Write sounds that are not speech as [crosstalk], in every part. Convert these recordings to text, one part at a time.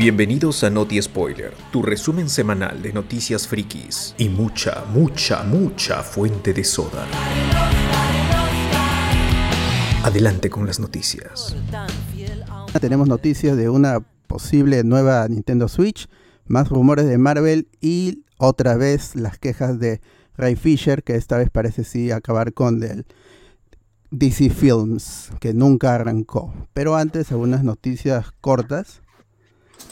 Bienvenidos a Noti Spoiler, tu resumen semanal de noticias frikis y mucha, mucha, mucha fuente de soda. Adelante con las noticias. Tenemos noticias de una posible nueva Nintendo Switch, más rumores de Marvel y otra vez las quejas de Ray Fisher, que esta vez parece sí acabar con el DC Films, que nunca arrancó. Pero antes, algunas noticias cortas.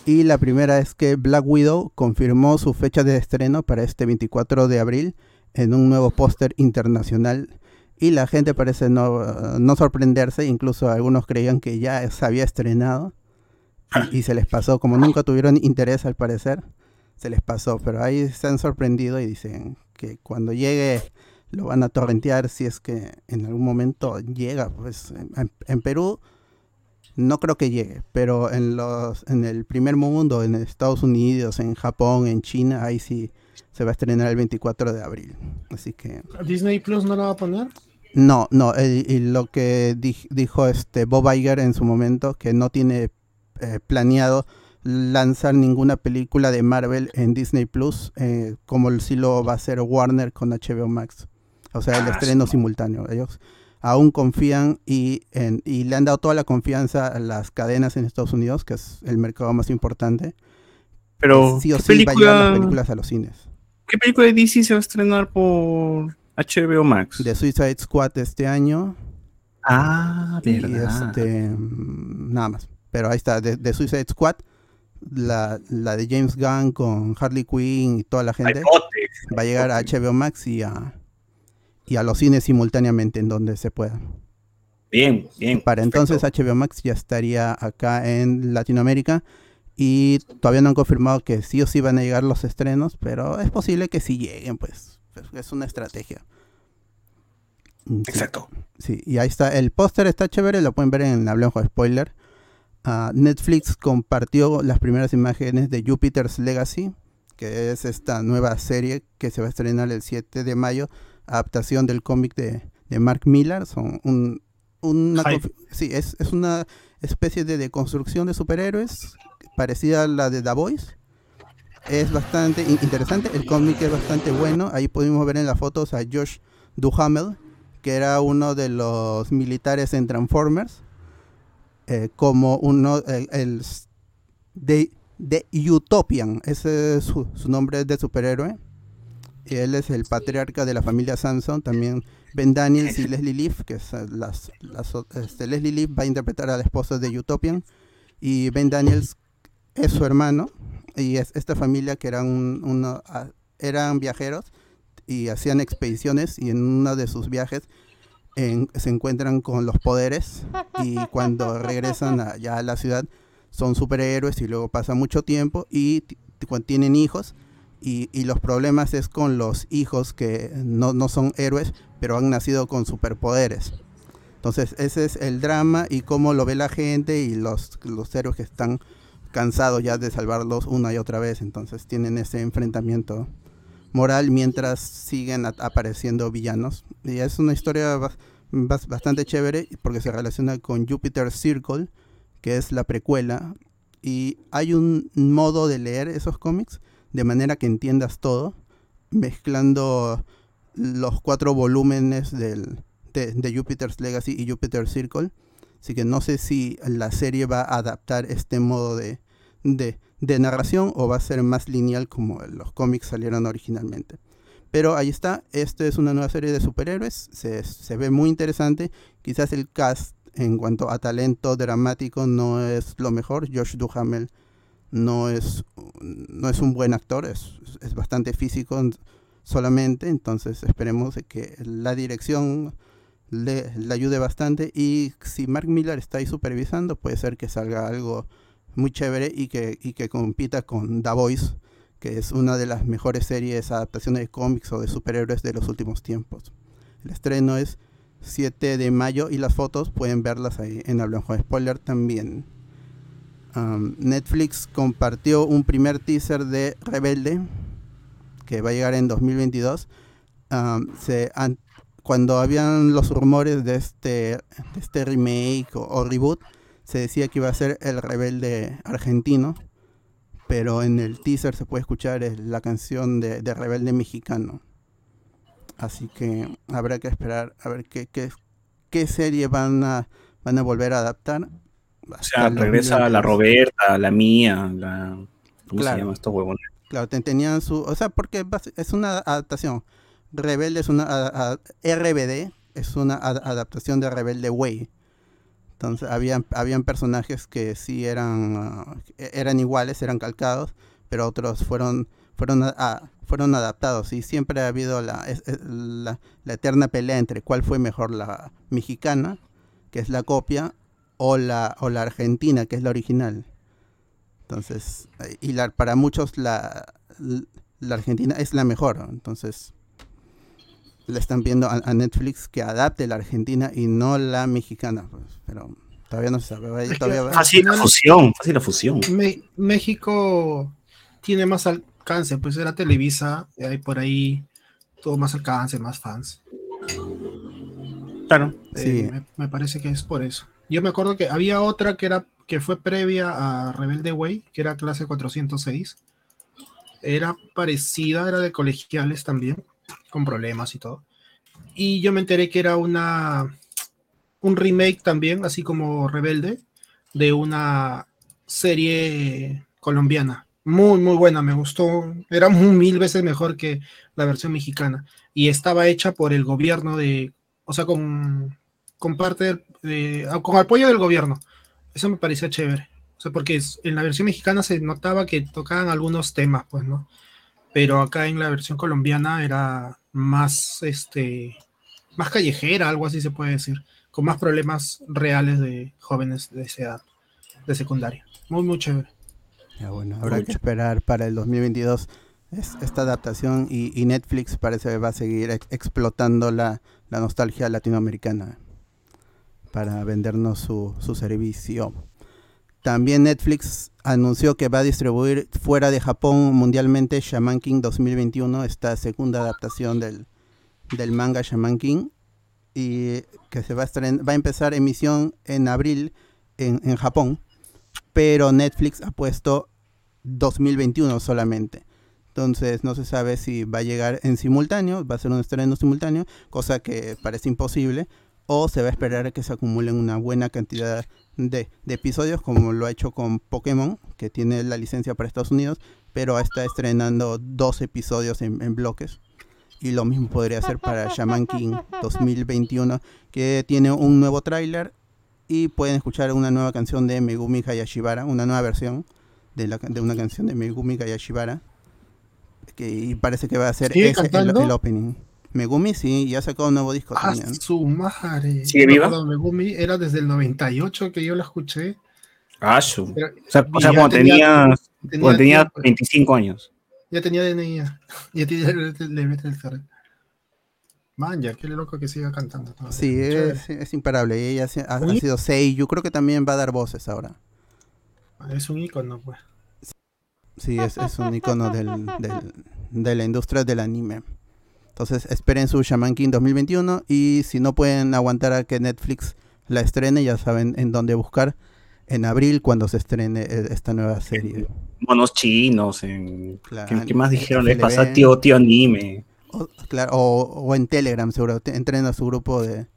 Y la primera es que Black Widow confirmó su fecha de estreno para este 24 de abril en un nuevo póster internacional. Y la gente parece no, no, sorprenderse, incluso algunos creían que ya se había estrenado. Y, y se les pasó, como nunca tuvieron interés al parecer, se les pasó. Pero ahí se han sorprendido y dicen que cuando llegue lo van a torrentear si es que en algún momento llega. Pues en, en Perú no creo que llegue, pero en los en el primer mundo, en Estados Unidos, en Japón, en China, ahí sí se va a estrenar el 24 de abril. Así que Disney Plus no lo va a poner. No, no, y, y lo que di, dijo este Bob Iger en su momento que no tiene eh, planeado lanzar ninguna película de Marvel en Disney Plus, eh, como sí lo va a hacer Warner con HBO Max. O sea, el Ah, estreno sí. simultáneo. Ellos aún confían y, en, y le han dado toda la confianza a las cadenas en Estados Unidos, que es el mercado más importante. Pero, sí o ¿qué sí va a las película, películas a los cines. ¿qué película de DC se va a estrenar por HBO Max? De Suicide Squad este año Ah, y verdad. este, nada más. Pero ahí está, de, de Suicide Squad, la, la de James Gunn con Harley Quinn y toda la gente. Va a llegar a HBO Max y a, y a los cines simultáneamente en donde se pueda. Bien, bien. Para perfecto. entonces HBO Max ya estaría acá en Latinoamérica y todavía no han confirmado que sí o sí van a llegar los estrenos, pero es posible que sí lleguen, pues pues, es una estrategia. Mm, sí. Exacto. Sí, y ahí está. El póster está chévere, lo pueden ver en Hablemos de Spoiler. Ah, Netflix compartió las primeras imágenes de Jupiter's Legacy, que es esta nueva serie que se va a estrenar el 7 de mayo, adaptación del cómic de, de Mark Millar. Son un, una, sí, es, es una especie de deconstrucción de superhéroes parecida a la de The Voice. Es bastante in- interesante, el cómic es bastante bueno. Ahí pudimos ver en las fotos a Josh Duhamel, que era uno de los militares en Transformers, eh, como uno, el de, de Utopian, ese es su, su nombre de superhéroe. Él es el patriarca de la familia Samson, también Ben Daniels y [laughs] Leslie Leaf, que es, eh, las, las o- este, Leslie Leaf va a interpretar a la esposa de Utopian, y Ben Daniels es su hermano, y es esta familia que eran, un- uno- a- eran viajeros y hacían expediciones y en uno de sus viajes en- se encuentran con los poderes y cuando [laughs] regresan a, ya a la ciudad son superhéroes y luego pasa mucho tiempo y tienen hijos y, los problemas es con los hijos que no, no son héroes pero han nacido con superpoderes. Entonces ese es el drama y cómo lo ve la gente y los, los héroes que están cansados ya de salvarlos una y otra vez. Entonces tienen ese enfrentamiento moral mientras siguen apareciendo villanos. Y es una historia bas- bas- bastante chévere porque se relaciona con Jupiter Circle, que es la precuela. Y hay un modo de leer esos cómics de manera que entiendas todo, mezclando los cuatro volúmenes del, de, de Jupiter's Legacy y Jupiter Circle. Así que no sé si la serie va a adaptar este modo de, de, de narración o va a ser más lineal como los cómics salieron originalmente. Pero ahí está, esto es una nueva serie de superhéroes, se, se ve muy interesante. Quizás el cast en cuanto a talento dramático no es lo mejor. Josh Duhamel no es, no es un buen actor, es, es bastante físico solamente. Entonces esperemos que la dirección le, ayude bastante. Y si Mark Miller está ahí supervisando, puede ser que salga algo muy chévere y que, y que compita con The Voice, que es una de las mejores series, adaptaciones de cómics o de superhéroes de los últimos tiempos. El estreno es 7 de mayo y las fotos pueden verlas ahí en Hablando de Spoiler también. Netflix compartió un primer teaser de Rebelde que va a llegar en 2022. Um, se han- cuando habían los rumores de este, de este remake o, o reboot, se decía que iba a ser el rebelde argentino, pero en el teaser se puede escuchar la canción de, de Rebelde Mexicano. Así que habrá que esperar a ver qué, serie van a volver a adaptar. O sea, regresa la 2022. Roberta, la mía, la... ¿Cómo Claro. se llama estos huevones? Claro, ten- tenían su... O sea, porque es una adaptación. Rebelde es una... a- a- RBD es una ad- adaptación de Rebelde Way. Entonces, habían, habían personajes que sí eran, ah, eran iguales, eran calcados, pero otros fueron fueron a- a- fueron adaptados y siempre ha habido la, es- es- la, la eterna pelea entre cuál fue mejor la mexicana, que es la copia, o la, o la argentina, que es la original. Entonces, eh, y la, para muchos la, la Argentina es la mejor. Entonces, le están viendo a, a Netflix que adapte la Argentina y no la mexicana. pues, pero todavía no se sabe. todavía va- Fácil la fusión, fácil la fusión. Me- México tiene más alcance, pues era Televisa, y hay por ahí todo más alcance, más fans. Claro. Sí. Eh, me, me parece que es por eso. Yo me acuerdo que había otra que era que fue previa a Rebelde Way, que era clase 406. Era parecida, era de colegiales también, con problemas y todo. Y yo me enteré que era una un remake también, así como Rebelde, de una serie colombiana. Muy, muy buena, me gustó. Era mil veces mejor que la versión mexicana. Y estaba hecha por el gobierno de, o sea, con, con parte del- de- ah, con apoyo del gobierno. Eso me parecía chévere. O sea, porque es- en la versión mexicana se notaba que tocaban algunos temas, pues, ¿no? Pero acá en la versión colombiana era más, este, más callejera, algo así se puede decir, con más problemas reales de jóvenes de esa edad, de secundaria. Muy, muy chévere. Ya, bueno, habrá que Mucho. esperar para el 2022 es- esta adaptación y, y Netflix parece que va a seguir ex- explotando la, la nostalgia latinoamericana para vendernos su, su servicio. También Netflix anunció que va a distribuir fuera de Japón mundialmente Shaman King 2021, esta segunda adaptación del, del manga Shaman King, y que se va a, estren- va a empezar emisión en abril en, en Japón, pero Netflix ha puesto 2021 solamente. Entonces no se sabe si va a llegar en simultáneo, va a ser un estreno simultáneo, cosa que parece imposible, o se va a esperar a que se acumulen una buena cantidad de, de episodios, como lo ha hecho con Pokémon, que tiene la licencia para Estados Unidos, pero está estrenando dos episodios en, en bloques. Y lo mismo podría ser para Shaman King 2021, que tiene un nuevo tráiler y pueden escuchar una nueva canción de Megumi Hayashibara, una nueva versión de, la, de una canción de Megumi Hayashibara, que y parece que va a ser ¿Sigue ese el opening. Megumi sí, ya sacó un nuevo disco Ah, también. su madre. ¿Sigue viva? Megumi era desde el 98 que yo la escuché. Ah, su. Era- O sea, o sea, ya cuando tenía, tenía cuando tenía tiempo. 25 años. Ya tenía DNI. Ya, [laughs] ya tenía el, el- el- ferret. Man, ya, qué loco que siga cantando. todavía. Sí, es, es imparable. Y ella ha, ha sido Yo creo que también va a dar voces ahora. Es un icono, pues. Sí, es, es un icono del, del- de la industria del anime. Entonces esperen su Shaman King 2021 y si no pueden aguantar a que Netflix la estrene, ya saben en dónde buscar en abril cuando se estrene eh, esta nueva serie. Monos chinos. En... Claro, ¿Qué, qué más dijeron? Le FLB. pasa tío, tío anime. O, claro, o, o en Telegram, seguro. Entren a su grupo de, de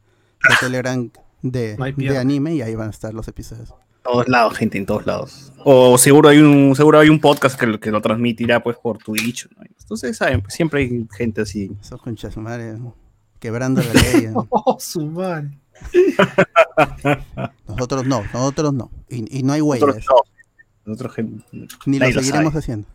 Telegram de, anime y ahí van a estar los episodios. Todos lados, gente, en todos lados. O seguro hay un, seguro hay un podcast que, lo- que lo transmitirá pues por Twitch. ¿no? Entonces, saben, pues, siempre hay gente así. Esos conchas su madre, quebrando la ley. ¿no? [laughs] Oh, su madre. [laughs] Nosotros no, nosotros no. Y, y no hay Nosotros huellas. no. Nosotros, gente, Ni lo seguiremos haciendo.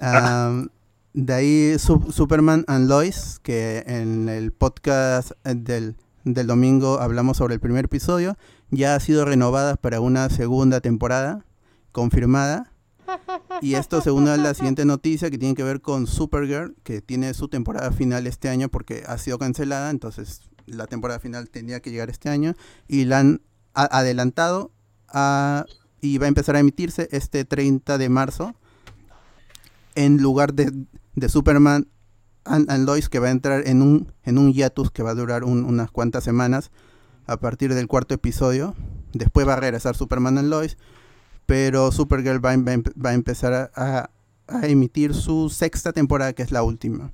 Am, de ahí Su- Superman and Lois, que en el podcast del, del domingo hablamos sobre el primer episodio, ya ha sido renovada para una segunda temporada, confirmada. Y esto se une a la siguiente noticia que tiene que ver con Supergirl, que tiene su temporada final este año porque ha sido cancelada, entonces la temporada final tenía que llegar este año y la han adelantado a, y va a empezar a emitirse este 30 de marzo en lugar de, de Superman and, Lois que va a entrar en un, en un hiatus que va a durar un- unas cuantas semanas a partir del cuarto episodio. Después va a regresar Superman and Lois, pero Supergirl va, a em- empezar a, emitir su sexta temporada, que es la última.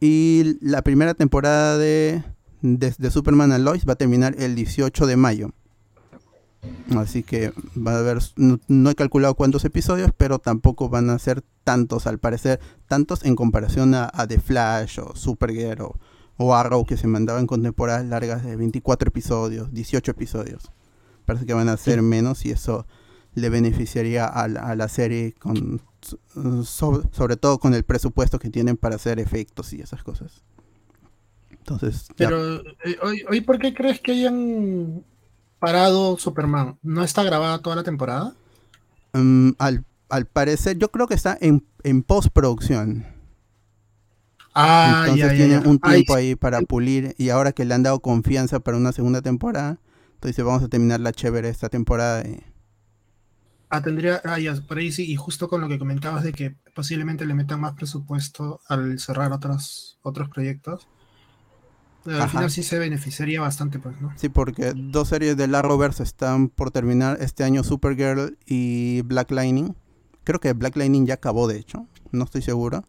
Y la primera temporada de, de, Superman and Lois va a terminar el 18 de mayo. Así que va a haber, no, no he calculado cuántos episodios, pero tampoco van a ser tantos, al parecer, tantos en comparación a, a The Flash o Supergirl o, o Arrow que se mandaban con temporadas largas de 24 episodios, 18 episodios. Parece que van a ser menos y eso le beneficiaría a la, a la serie con so- sobre todo con el presupuesto que tienen para hacer efectos y esas cosas. Entonces. Pero, eh, hoy, hoy, ¿por qué crees que hayan parado Superman? ¿No está grabada toda la temporada? Mm, al, al parecer, yo creo que está en, en postproducción. Ah, Entonces ya, ya, tienen ya. un Ay, tiempo ahí para pulir y ahora que le han dado confianza para una segunda temporada, entonces vamos a terminar la chévere esta temporada. y- Ah, tendría, ah, ya, por ahí sí, y justo con lo que comentabas de que posiblemente le metan más presupuesto al cerrar otros, otros proyectos. eh, Al Ajá. final sí se beneficiaría bastante, pues, ¿no? Sí, porque dos series de Arrowverse están por terminar este año, Supergirl y Black Lightning. Creo que Black Lightning ya acabó, de hecho, no estoy seguro.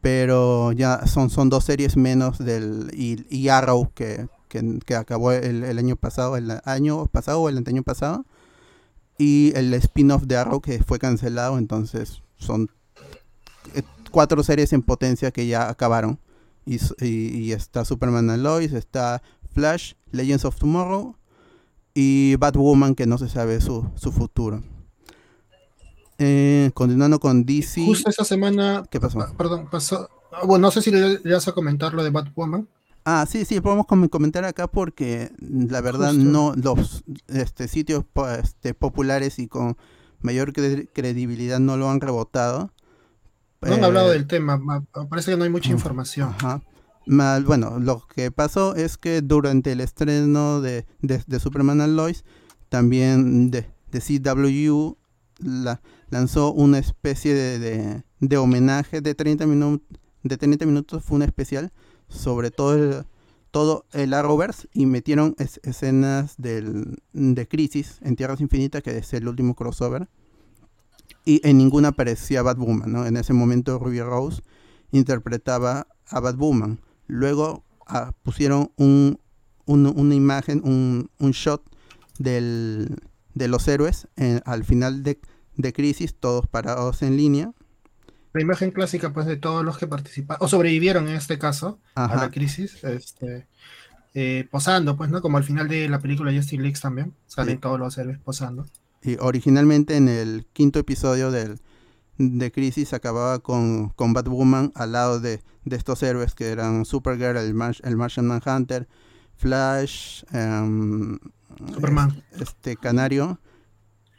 Pero ya son, son dos series menos del y, Arrow que, que, que acabó el, el año pasado, el año pasado o el anteaño pasado. Y el spin-off de Arrow que fue cancelado, entonces son eh, cuatro series en potencia que ya acabaron. Y, y- y está Superman and Lois, está Flash, Legends of Tomorrow y Batwoman que no se sabe su, su futuro. Eh, continuando con DC. Justo esa semana, ¿Qué pasó? pa- perdón, pasó. ah, Bueno, no sé si le, le vas a comentar lo de Batwoman. Ah, sí, sí, podemos com- comentar acá porque mm, la verdad Justo. no los este, sitios este, populares y con mayor cre- credibilidad no lo han rebotado. No han Eh, hablado del tema, ma- parece que no hay mucha ah, información. Ajá. Mal- bueno, lo que pasó es que durante el estreno de, de- de Superman and Lois, también de, de CW la- lanzó una especie de, de- homenaje de 30, minu- de 30 minutos, fue un especial sobre todo el, todo el Arrowverse y metieron es- escenas del, de Crisis en Tierras Infinitas, que es el último crossover. Y en ninguna aparecía Batwoman, ¿no? En ese momento Ruby Rose interpretaba a Batwoman. Luego ah, pusieron un, un- una imagen, un, un shot del, de los héroes en- al final de, de Crisis, todos parados en línea. La imagen clásica, pues, de todos los que participaron, o sobrevivieron en este caso, a Ajá. la crisis, este, eh, posando, pues, ¿no? Como al final de la película Justice League también, salen Sí. todos los héroes posando. Y originalmente en el quinto episodio del, de Crisis acababa con, con Batwoman al lado de, de estos héroes que eran Supergirl, el, Mar- el Martian Manhunter, Flash, em, Superman. es- este Canario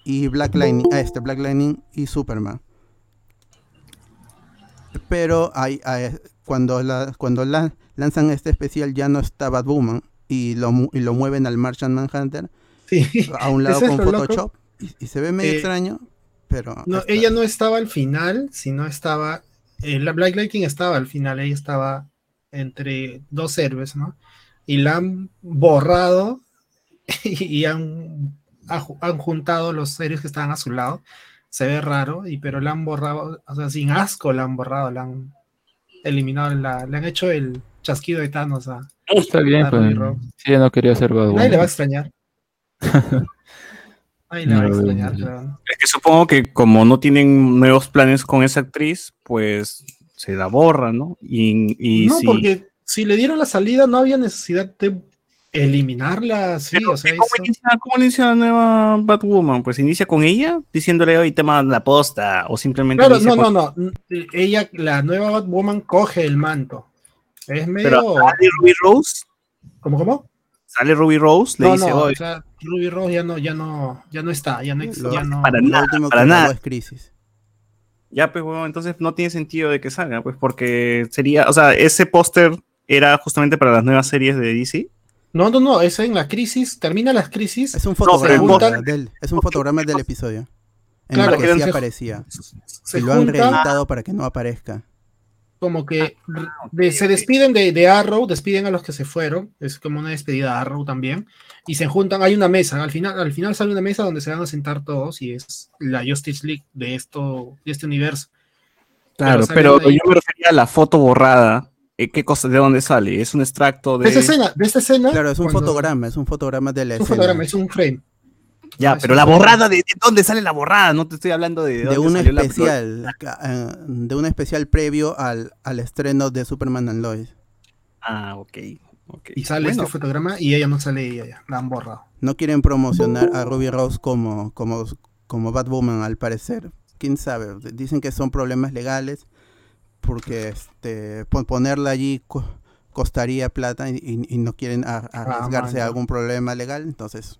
y Black Lightning, ah, este Black Lightning y Superman. Pero hay, hay- cuando la, cuando la- lanzan este especial ya no está Batwoman y lo, y lo mueven al Martian Manhunter Sí. a un [laughs] lado con. Photoshop y, y se ve medio Eh, extraño, pero No, ella no estaba al final, sino estaba. eh, la Black Lightning estaba al final, ella estaba entre dos héroes, ¿no? Y la han borrado [laughs] y han, ha ju- han juntado los héroes que estaban a su lado. Se ve raro, y, pero la han borrado, o sea, sin asco la han borrado, la han eliminado, la, le han hecho el chasquido de Thanos a. Está bien, a pues. Ella no quería ser Nadie le va a extrañar. [laughs] Nadie le va a extrañar, no. pero- Es que supongo que como no tienen nuevos planes con esa actriz, pues se la borra, ¿no? Y, y no, si- porque si le dieron la salida no había necesidad de eliminarla, sí, Pero, o sea, ¿cómo, eso- inicia, cómo inicia la nueva Batwoman? Pues inicia con ella diciéndole hoy te mandan la posta o simplemente Claro, no, con- no, no. Ella, la nueva Batwoman coge el manto. Es medio. Pero sale Ruby Rose, ¿Cómo, cómo? sale Ruby Rose, le no, dice no, hoy o sea, Ruby Rose ya no, ya no, ya no está, ya no, Lo- ya no. para nada, último para nada. es Crisis. ya pues bueno, entonces no tiene sentido de que salga, pues porque sería, o sea, ese póster era justamente para las nuevas series de DC. No, no, no, es en la crisis, termina las crisis. Es un pero fotograma, póster- del, es un fotograma del episodio. En Claro, el que pero sí se- aparecía. se y lo han reeditado para que no aparezca. como que de- se despiden de, de Arrow, despiden a los que se fueron, es como una despedida a Arrow también, y se juntan, hay una mesa, al final, al final sale una mesa donde se van a sentar todos y es la Justice League de esto, de este universo. Claro, pero ahí- yo me refería a la foto borrada. Eh, ¿Qué cosa, de dónde sale? ¿Es un extracto de...? De esta escena, de esta escena. Claro, es un cuando- fotograma, es un fotograma de la Es un escena. fotograma, es un frame. Ya, es pero un la borrada, ¿de, de dónde sale la borrada? No te estoy hablando de... de dónde un salió la- especial, eh, de un especial previo al, al estreno de Superman and Lois. Ah, ok. ok. Y sale Bueno, este fotograma y ella no sale ella ya, la han borrado. No quieren promocionar a Ruby Rose como, como, como Batwoman, al parecer. Quién sabe. Dicen que son problemas legales porque este pon- ponerla allí co- costaría plata y, y- y no quieren a- arriesgarse a algún problema legal. Entonces,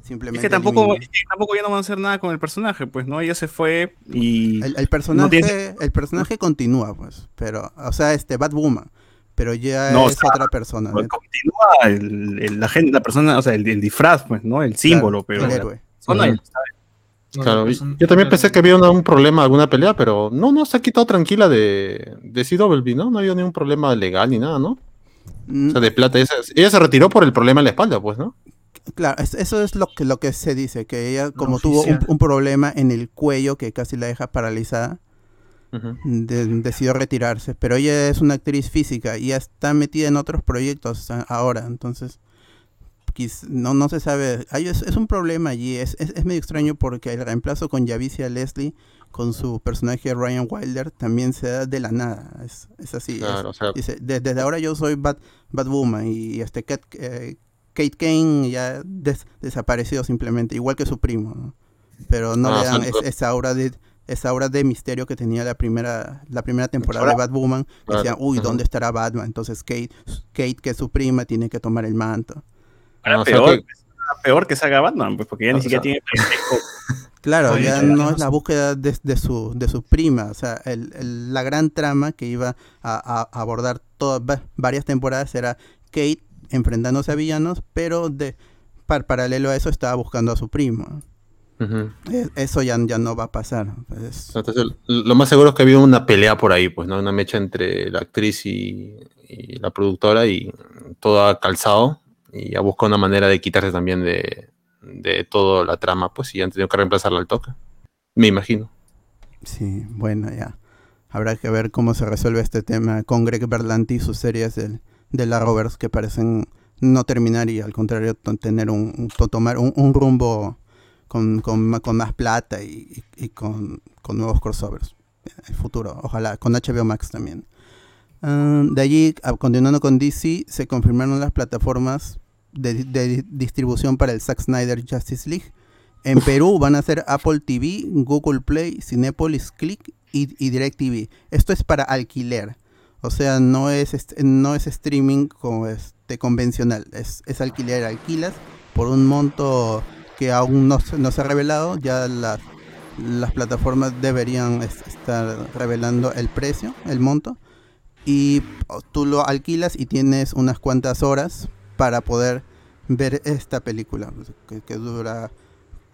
Es simplemente. que tampoco, eliminen. es que tampoco ya no van a hacer nada con el personaje, pues, ¿no? Ella se fue y... El, el personaje, tiene- el personaje continúa, pues. Pero, o sea, este Batwoman. Pero ya No, o es sea, otra persona. Pues, ¿no? Continúa el, el- la gente, la persona, o sea, el, el disfraz, pues, ¿no? El símbolo, pero... el héroe. Son ahí, No, Claro, no, yo también pensé que había una- un problema, alguna pelea, pero no, no, se ha quitado tranquila de, de CW, ¿no? No había ningún problema legal ni nada, ¿no? Mm, O sea, de plata. Ella, se- ella se retiró por el problema en la espalda, pues, ¿no? Claro, es- eso es lo que, lo que se dice, que ella como tuvo un, problema en el cuello que casi la deja paralizada, de- decidió retirarse. Pero ella es una actriz física y ya está metida en otros proyectos ahora, entonces no, no se sabe. Hay- es, es un problema allí, es, es, es medio extraño porque el reemplazo con Javicia Leslie, con su personaje Ryan Wilder, también se da de la nada. Es, es así. Claro, o sea, Dice, "De- desde ahora yo soy Bat, Batwoman y este eh, Kate Kane ya des- desapareció simplemente, igual que su primo. ¿no? Pero no Ah, le dan esa aura de esa aura de misterio que tenía la primera la primera temporada de Batwoman. Decían, uy. ¿dónde estará Batman? Entonces Kate, Kate, que es su prima, tiene que tomar el manto. O sea peor, que- peor que salga Batman, pues, porque ya ni siquiera sea- tiene. [laughs] Claro, Oye, ya no es la búsqueda de, de su, de su prima, o sea, el- el- la gran trama que iba a, abordar todas va- varias temporadas era Kate enfrentándose a villanos, pero de par- paralelo a eso estaba buscando a su primo. E- Eso ya, ya no va a pasar. pues. Entonces, lo más seguro es que ha habido una pelea por ahí, pues, ¿no? Una mecha entre la actriz y, y la productora y todo ha calzado y ha buscado una manera de quitarse también de, de toda la trama, pues, y han tenido que reemplazarla al toque. Me imagino. Sí, bueno, ya. Habrá que ver cómo se resuelve este tema con Greg Berlanti y sus series del- de la Roberts que parecen no terminar y al contrario tener un, un- to- tomar un, un rumbo con, con, con más plata y, y- con, con nuevos crossovers. El futuro, ojalá, con HBO Max también. Ah, de allí, a- continuando con DC, se confirmaron las plataformas de, di- de di- distribución para el Zack Snyder Justice League. En Perú van a ser Apple TV, Google Play, Cinepolis Click y, y DirecTV. Esto es para alquiler. O sea, no es, no es streaming como este convencional. Es, es alquiler, alquilas por un monto que aún no, se- no se ha revelado. Ya las, las plataformas deberían es- estar revelando el precio, el monto. Y tú lo alquilas y tienes unas cuantas horas para poder ver esta película que, que dura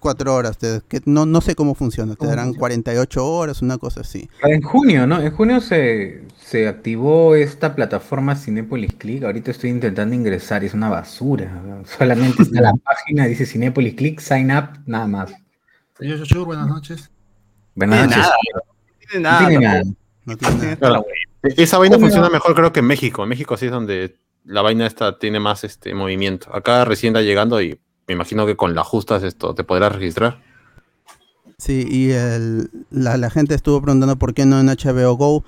cuatro horas. te- que no, no sé cómo funciona. Te ¿Cómo darán funciona? 48 horas, una cosa así. En junio, ¿no? En junio se, se activó esta plataforma Cinepolis Click. Ahorita estoy intentando ingresar y es una basura. ¿no? Solamente está la [laughs] página, dice Cinepolis Click, sign up, nada más. Señor Yoshur, buenas noches. Buenas tiene noches. nada, No tiene No nada. tiene tampoco. nada. No tiene nada. E- Esa vaina funciona mejor creo que en México. En México sí es donde la vaina esta tiene más este movimiento. Acá recién está llegando y me imagino que con las justas esto te podrás registrar. Sí, y el- la, la gente estuvo preguntando por qué no en HBO Go.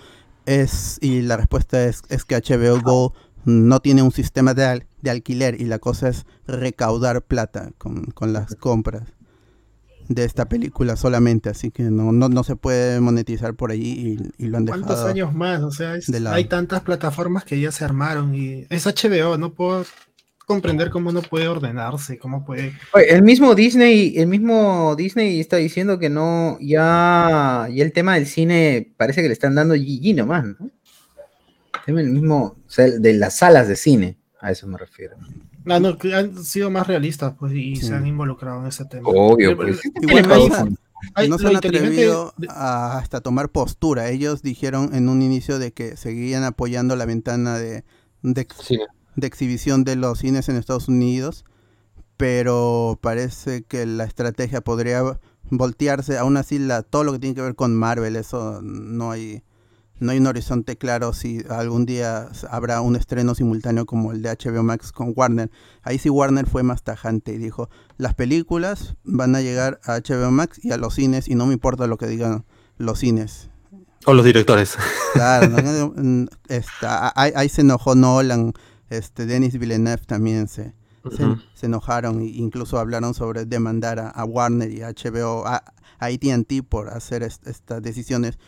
Es, y la respuesta es, es que HBO Go no tiene un sistema de, al- de alquiler y la cosa es recaudar plata con, con las compras de esta película solamente. Así que no, no, no se puede monetizar por allí y, y lo han ¿Cuántos dejado. años más? O sea, es- de lado. hay tantas plataformas que ya se armaron y es HBO, no puedo comprender cómo no puede ordenarse, cómo puede... Oye, el mismo Disney, el mismo Disney está diciendo que no, ya, ya el tema del cine parece que le están dando GG nomás, ¿no? El tema del mismo, o sea, de las salas de cine, a eso me refiero. Ah, no, han sido más realistas pues, y Sí. se han involucrado en ese tema. Obvio, Pero- pues. Igual Ay, no se han atrevido de- a hasta tomar postura. Ellos dijeron en un inicio de que seguían apoyando la ventana de, de, Sí. de exhibición de los cines en Estados Unidos, pero parece que la estrategia podría voltearse. Aún así, la, todo lo que tiene que ver con Marvel, eso no hay, no hay un horizonte claro si algún día habrá un estreno simultáneo como el de HBO Max con Warner. Ahí sí Warner fue más tajante y dijo, las películas van a llegar a HBO Max y a los cines y no me importa lo que digan los cines. O los directores. [laughs] Claro. Mm, Esta, ahí, ahí se enojó Nolan, este, Denis Villeneuve también se, se, enojaron e incluso hablaron sobre demandar a, a Warner y a HBO, a, a AT&T por hacer est- estas decisiones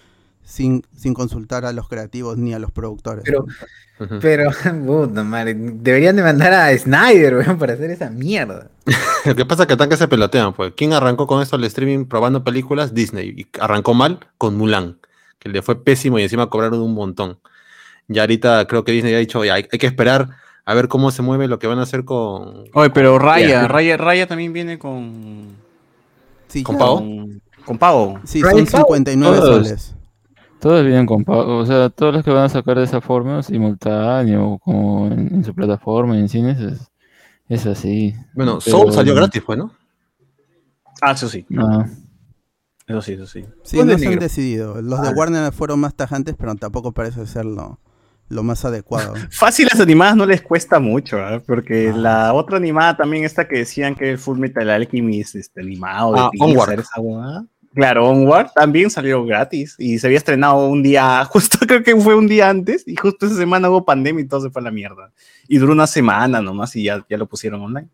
sin, sin consultar a los creativos ni a los productores. Pero, pero, [laughs] puta madre, deberían de mandar a Snyder, weón, para hacer esa mierda. [laughs] Lo que pasa es que tan que se pelotean, pues. ¿Quién arrancó con esto al streaming probando películas? Disney. Y arrancó mal con Mulan, que le fue pésimo y encima cobraron un montón. Ya ahorita creo que Disney ha dicho, ya, hay, hay que esperar a ver cómo se mueve lo que van a hacer con... Oye, pero Raya, Ya. Raya, Raya también viene con. Sí, ¿Con ya- pago? Con, con pago. Sí, son 59 Todos. soles. Todos vienen con pago, o sea, todos los que van a sacar de esa forma, simultáneo, como en, en su plataforma, en cines, es, es así. Bueno, Pero- Soul salió gratis, pues, ¿no? Ah, eso sí. Ah, Eso sí, eso sí. Sí, no se han decidido. Los de Ah. Warner fueron más tajantes, pero tampoco parece ser lo, lo más adecuado. [laughs] Fácil las animadas no les cuesta mucho, ¿ah? porque Ah. la otra animada también esta que decían que el Full Metal Alchemist este, animado de Ah, Pixar, esa. Claro, Onward también salió gratis y se había estrenado un día, [laughs] justo creo que fue un día antes y justo esa semana hubo pandemia y todo se fue a la mierda. Y duró una semana nomás y ya, ya lo pusieron online.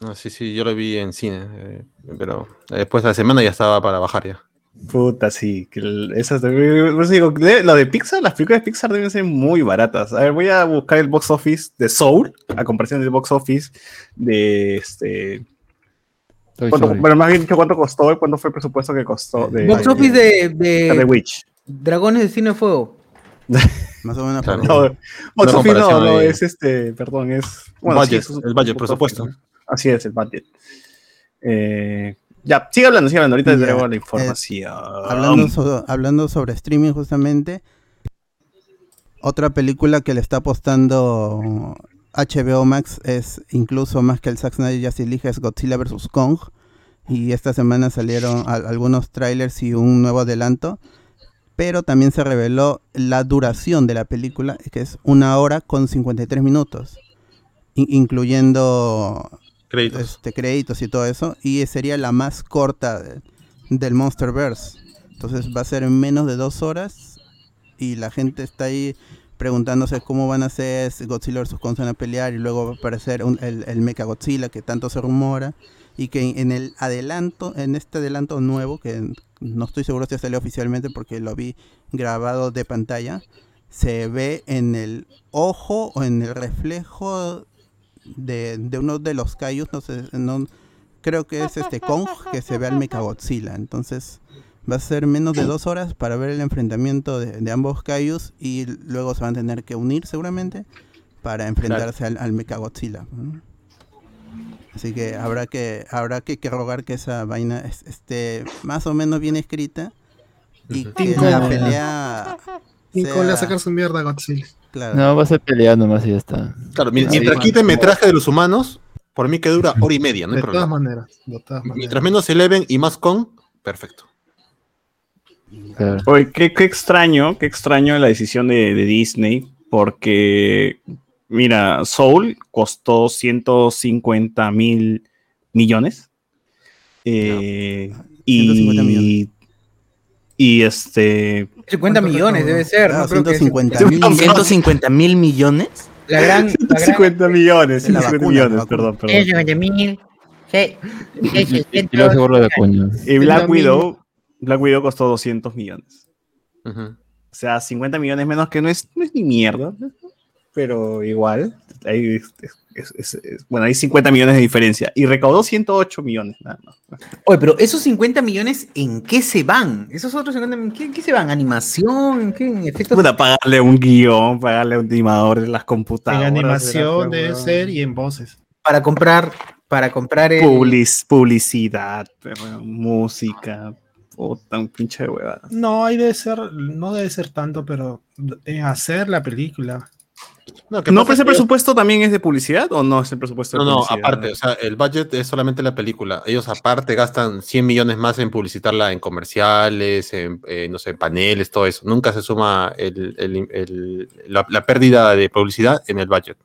Ah, sí, sí, yo lo vi en cine, eh, pero después de la semana ya estaba para bajar ya. Puta, sí. Que esas, por eso digo, lo de Pixar, las películas de Pixar deben ser muy baratas. A ver, voy a buscar el box office de Soul, a comparación del box office de este. Toy cuánto- Story. bueno, más bien dicho, ¿cuánto costó y cuánto fue el presupuesto que costó de, Box de- office de, de de Witch? Dragones de Cine de Fuego. [laughs] Más o menos. Claro. por- No, box office no, no, es este, perdón, es. Budget, es un- el budget, office, ¿no? Así es, el budget. Eh, ya, sigue hablando, sigue hablando. Ahorita Ya, te traigo la eh, información. Hablando, so- hablando sobre streaming justamente, otra película que le está apostando HBO Max es incluso más que el Zack Snyder Justice League es Godzilla vs. Kong. Y esta semana salieron al- algunos trailers y un nuevo adelanto. Pero también se reveló la duración de la película, que es una hora con 53 minutos. in- incluyendo Créditos. este, créditos y todo eso, y sería la más corta de- del Monsterverse. Entonces va a ser en menos de dos horas y la gente está ahí preguntándose cómo van a hacer Godzilla vs. Kong a pelear y luego va a aparecer el, el Mecha Godzilla que tanto se rumora y que en el adelanto, en este adelanto nuevo, que no estoy seguro si salió oficialmente porque lo vi grabado de pantalla, se ve en el ojo o en el reflejo de, de uno de los Kaijus, no sé, no, creo que es este Kong, que se ve al Mechagodzilla. Entonces va a ser menos de dos horas para ver el enfrentamiento de, de ambos Kaijus y luego se van a tener que unir seguramente para enfrentarse al, al Mechagodzilla. ¿no? Así que habrá que habrá que, que rogar que esa vaina es- esté más o menos bien escrita y que Cinco la pelea ¿Y cómo le va a sea- sacar su mierda a Godzilla? claro, No, va a ser peleando más y ya está. Claro, mientras man. quiten metraje de los humanos, por mí que dura hora y media, no hay De todas problema. maneras. De todas maneras. Mientras menos Eleven y más con, perfecto. Claro. Oye, qué, qué extraño, qué extraño la decisión de, de Disney, porque, mira, Soul costó 150 mil millones. eh, 150 millones. y, y este, 50 millones debe ser, ¿no? Creo que es- 150 mil 150 mil millones. La gran, la gran 50 millones, De la 150 vacuna, millones, perdón, perdón. mil. Y. Y Black la Widow, Black Widow costó 200 millones. O sea, 50 millones menos que no es, no es ni mierda, pero igual, hay, es- es- es- es- bueno, hay 50 millones de diferencia y recaudó 108 millones nada más. Oye, pero esos 50 millones, ¿en qué se van? Esos otros 50 millones, ¿qué, qué se van? ¿Animación? ¿En qué? ¿En efectos? Puta, pagarle un guion, pagarle a un animador de las En computadoras. animación de debe ser y en voces. Para comprar, para comprar el... Public- publicidad, música. Puta, un pinche de huevada. No, hay de ser, no debe ser tanto, pero es hacer la película. No, ¿qué ¿No, pero ese presupuesto también es de publicidad o no es el presupuesto de No, no, aparte, o sea, el budget es solamente la película. Ellos aparte gastan 100 millones más en publicitarla en comerciales, en, eh, no sé, paneles, todo eso. Nunca se suma el- el- el- la, la pérdida de publicidad en el budget.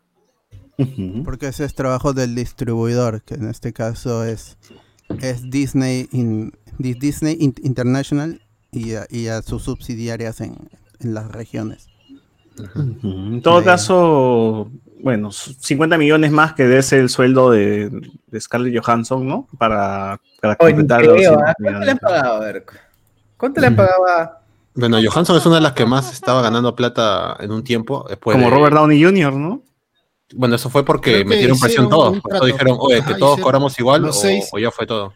Porque ese es trabajo del distribuidor, que en este caso es, es Disney, in- Di- Disney In- International y a, y a sus subsidiarias en, en las regiones. En todo caso, bueno, 50 millones más que debe ser el sueldo de, de Scarlett Johansson, ¿no? Para, para completar los creo, 100 ¿ah? ¿Cuánto le han pagado? A ver. ¿Cuánto le han pagado a.? [laughs] Bueno, Johansson es una de las que más estaba ganando plata en un tiempo. Después Como de- Robert Downey Jr., ¿no? Bueno, eso fue porque metieron presión todos. Por eso dijeron, oye, que Ajá, todos hicieron- cobramos igual o ya fue todo.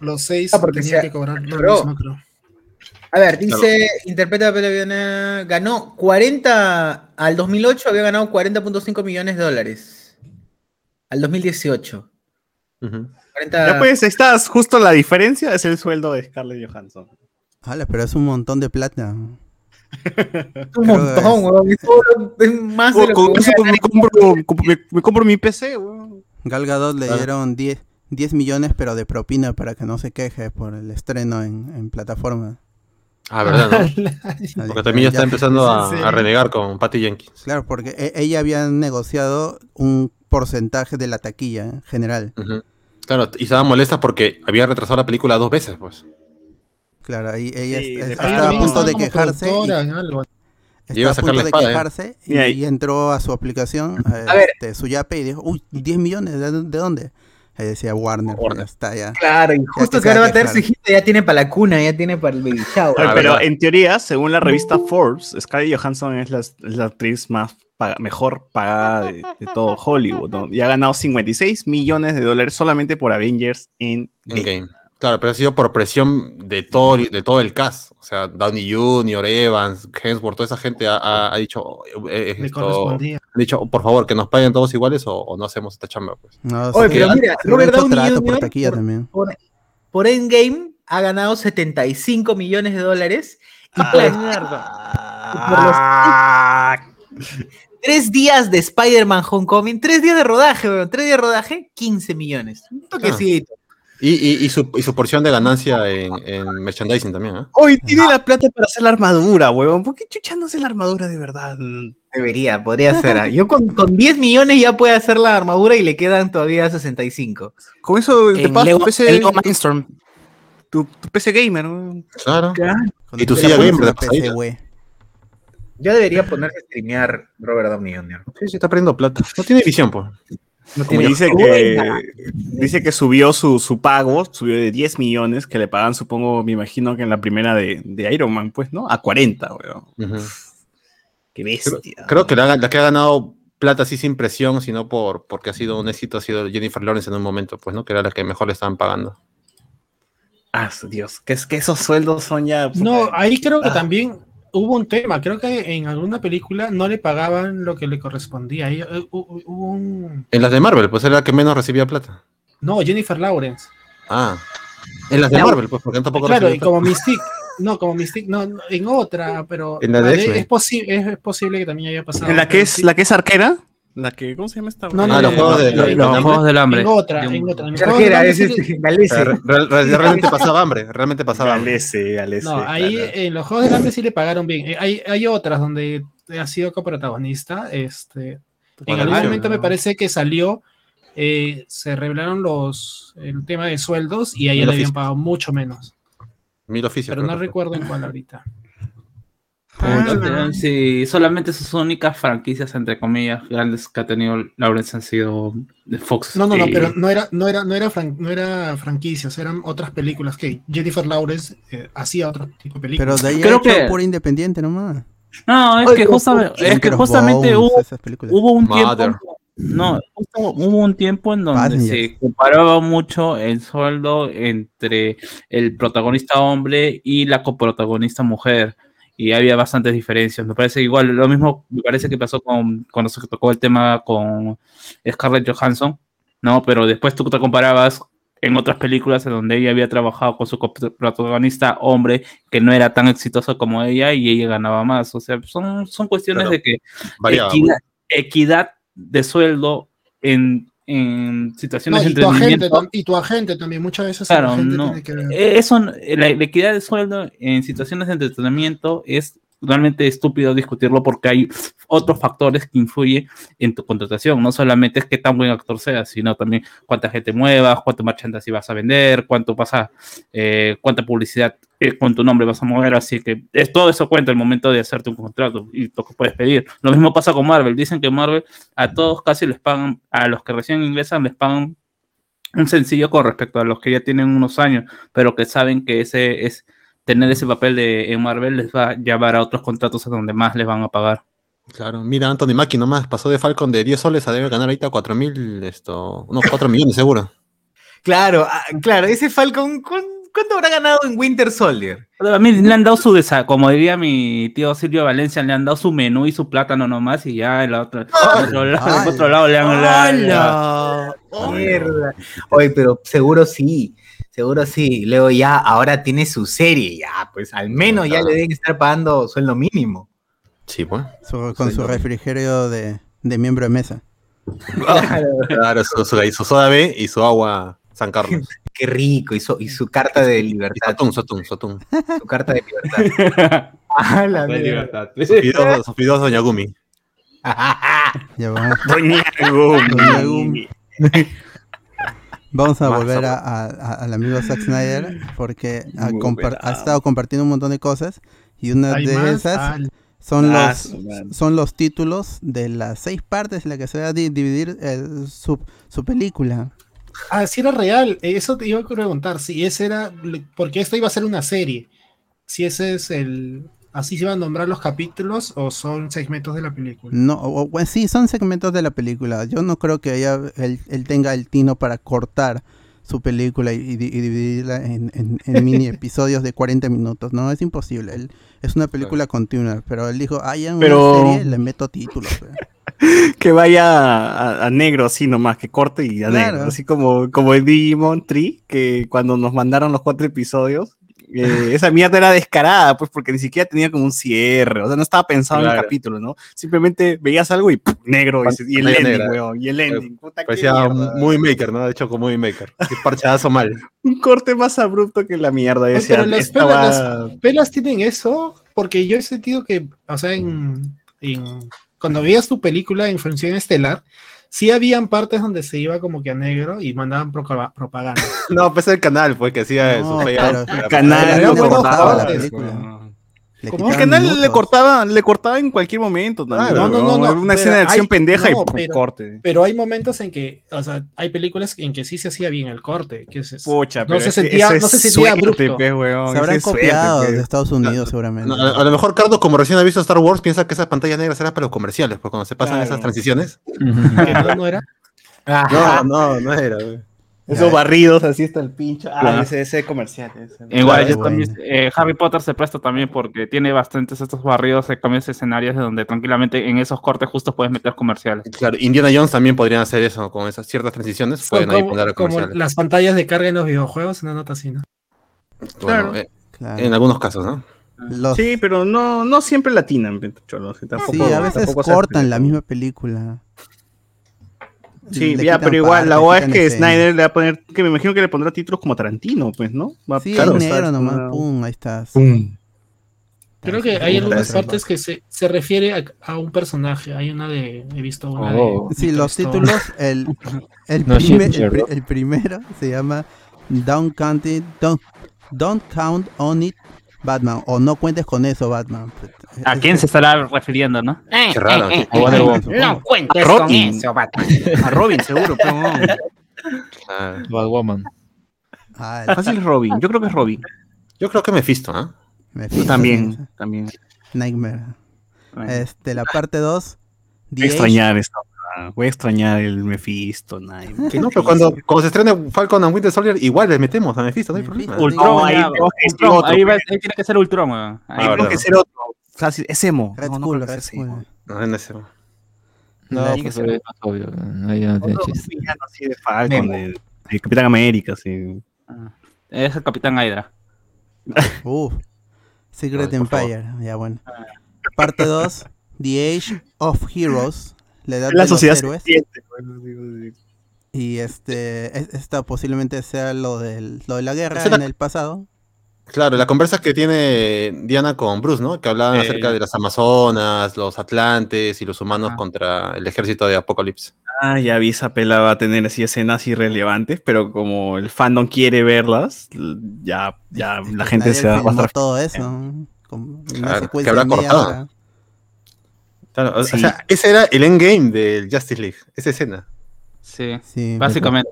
Los seis Ah, porque tenían que cobrar lo Bro. mismo, creo. A ver, dice, interpreta Pelevioner, ganó 40, al 2008 había ganado 40.5 millones de dólares. Al 2018. Ujú. 40, Ya pues, ahí estás, justo la diferencia es el sueldo de Scarlett Johansson. Ala, pero es un montón de plata. [laughs] un montón, weón. Es más de Oh, lo que voy a me compro, mi PC, weón. Gal Gadot le Claro. dieron 10, 10 millones, pero de propina para que no se queje por el estreno en, en plataforma. Ah, verdad, ¿no? [laughs] Porque también ya está empezando a, a renegar con Patty Jenkins. Claro, porque e- ella había negociado un porcentaje de la taquilla ¿eh? general. Ujú. Claro, y estaba molesta porque había retrasado la película dos veces, pues. Claro, ahí ella Sí, est- de estaba a punto de como quejarse. y- en algo. A Estaba a sacar punto la de espada, ¿eh? quejarse y, Y ahí- y entró a su aplicación, eh, A ver. este, su yape y dijo, uy, 10 millones, ¿de, de dónde? Ahí decía Warner, Warner. ya está ya. Claro, y justo que que ahora va a tener su hijita, ya tiene para la cuna, ya tiene para el baby shower. Ah, pero verdad. en teoría, según la revista Forbes, Scarlett Johansson es la, es la actriz más paga- mejor pagada de, de todo Hollywood, ¿no? Y ha ganado 56 millones de dólares solamente por Avengers en Endgame. Claro, pero ha sido por presión de todo, de todo el cast. O sea, Downey Jr., Evans, Hemsworth, toda esa gente ha, ha- ha dicho, eh, eh, esto- correspondía. han dicho, por favor, que nos paguen todos iguales o, o no hacemos esta chamba. Pues. No, Oye, pero ha- mira, ha Robert Downey Jr. por taquilla por- también. Por, por Endgame ha ganado 75 millones de dólares. Y Ah, por, Ah, tres días de Spider-Man Homecoming, tres días de rodaje, weón, tres días de rodaje, 15 millones. Un toquecito. Y, y- y su, y su porción de ganancia en, en merchandising también, ¿eh? Hoy tiene la plata para hacer la armadura, huevón. ¿Por qué chucha no hace la armadura de verdad? Debería, podría ser. ah. Yo con, con 10 millones ya puede hacer la armadura y le quedan todavía 65. Con eso te En Lego, tu PC, en Lego Mindstorm. tu, tu PC gamer. Claro. Y tu silla gamer de PC. Ya debería ponerse a streamear Robert Downey Jr. Sí, sí, está perdiendo plata. No tiene visión, pues. No Como tiene- dice que, dice que subió su, su pago, subió de 10 millones, que le pagan, supongo, me imagino que en la primera de, de Iron Man, pues, ¿no? A 40, weón. Qué bestia. Creo que la, la que ha ganado plata así sin presión, sino por porque ha sido un éxito, ha sido Jennifer Lawrence en un momento, pues, ¿no? Que era la que mejor le estaban pagando. Ah, Dios, que es que esos sueldos son ya. No, ahí creo que Ah. también hubo un tema. Creo que en alguna película no le pagaban lo que le correspondía. Ahí, eh, hu- hubo un. En las de Marvel, pues era la que menos recibía plata. No, Jennifer Lawrence. Ah. En las de Marvel, pues, porque tampoco Claro, y plata. como Mystique. No, como Mystique, no, no, en otra, pero. En la de X-Men. es, posi- es, es posible que también haya pasado. ¿En la que es, la que es arquera? La que, ¿cómo se llama esta? No, no, Ah, no, los juegos de- Los Juegos del Hambre. En otra, un- en otra. En sí es Galese. Re- [laughs] realmente pasaba hambre, realmente pasaba hambre. Galese, Galese. No, ahí claro. en los Juegos del Hambre sí le pagaron bien. Eh, Hay, hay otras donde ha sido coprotagonista. Este, en Bueno, algún momento me parece que salió, eh, se revelaron los el tema de sueldos y a ella El le habían pagado mucho menos. Mil oficios. Pero no recuerdo en cuál ahorita. Sí, solamente sus únicas franquicias, entre comillas, grandes que ha tenido Lawrence han sido de Fox. No, no, no, pero no era, no era, no era, fran- no era franquicias, eran otras películas que Jennifer Lawrence eh, hacía otro tipo de Pero películas. de ahí Creo que- pura independiente nomás. No, es que pero- justamente, es que justamente hubo, un Mother. tiempo. No, hubo un tiempo en donde se comparaba mucho el sueldo entre el protagonista hombre y la coprotagonista mujer. Y había bastantes diferencias. Me parece igual, lo mismo me parece que pasó con cuando se tocó el tema con Scarlett Johansson, ¿no? Pero después tú te comparabas en otras películas en donde ella había trabajado con su protagonista hombre que no era tan exitoso como ella y ella ganaba más. O sea, son, son cuestiones Claro. de que Variaba, equidad, equidad de sueldo en, en situaciones No, de y, tu agente, entretenimiento. y tu agente también, muchas veces Claro, no. tiene que ver. Eh, Eso, la, la equidad de sueldo en situaciones de entretenimiento es realmente estúpido discutirlo porque hay otros factores que influyen en tu contratación. No solamente es qué tan buen actor seas, sino también cuánta gente muevas, cuánto merchandising vas a vender, cuánto vas a, eh, cuánta publicidad eh, con tu nombre vas a mover. Así que es, todo eso cuenta el momento de hacerte un contrato y lo que puedes pedir. Lo mismo pasa con Marvel. Dicen que Marvel a todos casi les pagan, a los que recién ingresan les pagan un sencillo con respecto a los que ya tienen unos años, pero que saben que ese es tener ese papel de en Marvel les va a llevar a otros contratos a donde más les van a pagar. Claro, mira, Anthony Mackie nomás pasó de Falcon de 10 soles a debe ganar ahorita 4 mil, esto, unos 4 millones seguro. [laughs] Claro, ah, claro, ese Falcon, ¿cuán- ¿cuánto habrá ganado en Winter Soldier? A mí le han dado su desa, como diría mi tío Silvio Valencia, le han dado su menú y su plátano nomás y ya en la otra, otro, lado, en otro lado le han ¡Hala! Mierda. Oye, pero seguro sí, seguro sí. Luego ya, ahora tiene su serie, ya, pues al menos ya le deben estar pagando sueldo mínimo. Sí, pues. Su- con su refrigerio de, de miembro de mesa. Claro, [laughs] su, su, su soda B y su agua San Carlos. [laughs] Qué rico, y su, y su carta de libertad. Sotún, Sotún, Sotún. Su carta de libertad. [laughs] Ah, la De libertad. Sus Doña Gumi. Ya. Doña Doña Gumi. Vamos a Más volver a- sabor. a- a- al amigo Zack Snyder porque ha, estado compartiendo un montón de cosas y una de más, esas ah, son Ah, los son los títulos de las seis partes en las que se va a di- dividir eh, su, su película. Ah, sí era real. Eso te iba a preguntar. Si ese era. Porque esto iba a ser una serie. Si ese es el. Así se iban a nombrar los capítulos o son segmentos de la película. No, o- o- sí, son segmentos de la película. Yo no creo que ella, él, él tenga el tino para cortar su película y, y di- y dividirla en, en- en [laughs] mini episodios de 40 minutos. No, es imposible. Él, es una película continua, pero él dijo, ya en Pero- una serie le meto títulos. pues". [laughs] Que vaya a, a negro así nomás, que corte y a Claro. negro. Así como, como el Digimon Tree, que cuando nos mandaron los cuatro episodios, eh, esa mierda era descarada, pues porque ni siquiera tenía como un cierre, o sea, no estaba pensado en el capítulo, ¿no? Simplemente veías algo y ¡pum! negro, y, el ending, negra. weón, y el ending. Puta, Parecía muy maker, ¿no? De hecho, como muy maker. Qué parchadazo mal. [laughs] Un corte más abrupto que la mierda. Decía, pero las estaba- pelas, las pelas tienen eso, porque yo he sentido que, o sea, en, en- cuando veías tu película en función estelar, sí habían partes donde se iba como que a negro y mandaban propaganda. [laughs] No, pues el canal, pues, que hacía No, eso. Pero- canal la cortes, película. Le cortaba, le cortaba en cualquier momento. Claro, no, no, no, Una escena de acción hay- pendeja y pero- corte. Pero hay momentos en que, o sea, hay películas en que sí se hacía bien el corte. Que es, Pucha, no pero se que sentía, no se sentía suerte, abrupto. weón, Se habrán suerte, copiado de Estados Unidos seguramente. No, a, a lo mejor Carlos, como recién ha visto Star Wars, piensa que esas pantallas negras eran para los comerciales, pues cuando se pasan Claro. esas transiciones. [laughs] que no, no era. [laughs] No, no, no era. güey. Esos barridos, así está el pincho. Ah, Claro. ese, ese comercial. ese. Igual, Claro, yo bueno. también, eh, Harry Potter se presta también porque tiene bastantes estos barridos de cambios de escenarios de donde tranquilamente en esos cortes justos puedes meter comerciales. Claro, Indiana Jones también podrían hacer eso, con esas ciertas transiciones, pueden ahí como, poner como las pantallas de carga en los videojuegos, una nota así, ¿no? Bueno, Claro. eh, Claro. en algunos casos, ¿no? Los- Sí, pero no, no siempre latinan, cholo. sí, tampoco, sí, a veces tampoco se- cortan la misma película. Sí, ya, pero igual, la OA es que. Snyder le va a poner, que me imagino que le pondrá títulos como Tarantino, pues, ¿no? Va- Sí, claro, es está- nomás, pum, ahí estás. Creo que hay algunas partes que se, se refiere a, a un personaje. Hay una de. He visto una Oh. de. Sí, los títulos, el, [laughs] el, No, primer- el primero se llama Don't Count It, Don't, Don't Count on It Batman, o No Cuentes con eso Batman. ¿A quién se estará refiriendo, no? Qué raro. qué- A Wonder Woman. No cuentes A con Robin. eso, Batman. [laughs] A Robin, seguro, pero no. Ah, [laughs] Batwoman. Ah, el- Fácil es Robin, yo creo que es Robin. yo creo que Mephisto, ¿ah? en También, también. Nightmare. Bueno, Este, la parte 2. voy a extrañar esto. Ah, Voy a extrañar el Mephisto. Que no, pero cuando, cuando se estrene Falcon and Winter Soldier, igual les metemos a Mephisto, no hay problema. Ultron, No, ahí, ahí tenemos que decir Ultron, otro, ahí va- ahí tiene que ser Ultron. Ahí Ah, verdad. que ser otro. Es emo. Red No, no sea Skull. emo. No, ese- No, pues es más obvio. Ya no tiene chiste. villano así de Falcon. De- El Capitán América, sí. Es el Capitán Hydra. [laughs] Uf. Secret. Empire, ya bueno. Parte 2, The Age of Heroes, la edad La de sociedad los héroes. serpiente, bueno, digo, digo. Y este, es- esta posiblemente sea lo, del, lo de la guerra la- en el pasado. Claro, la conversa que tiene Diana con Bruce, ¿no? Que hablaban Eh. acerca de las Amazonas, los Atlantes y los humanos contra el ejército de Apocalipsis. Ah, ya vi esa pela va a tener así escenas irrelevantes, pero como el fandom quiere verlas, ya, ya Es la gente se va a estar. todo eso. Con una Claro, secuencia que habrá cortado. Claro, o, sea, ese era el endgame del Justice League, esa escena. Sí, Sí, básicamente.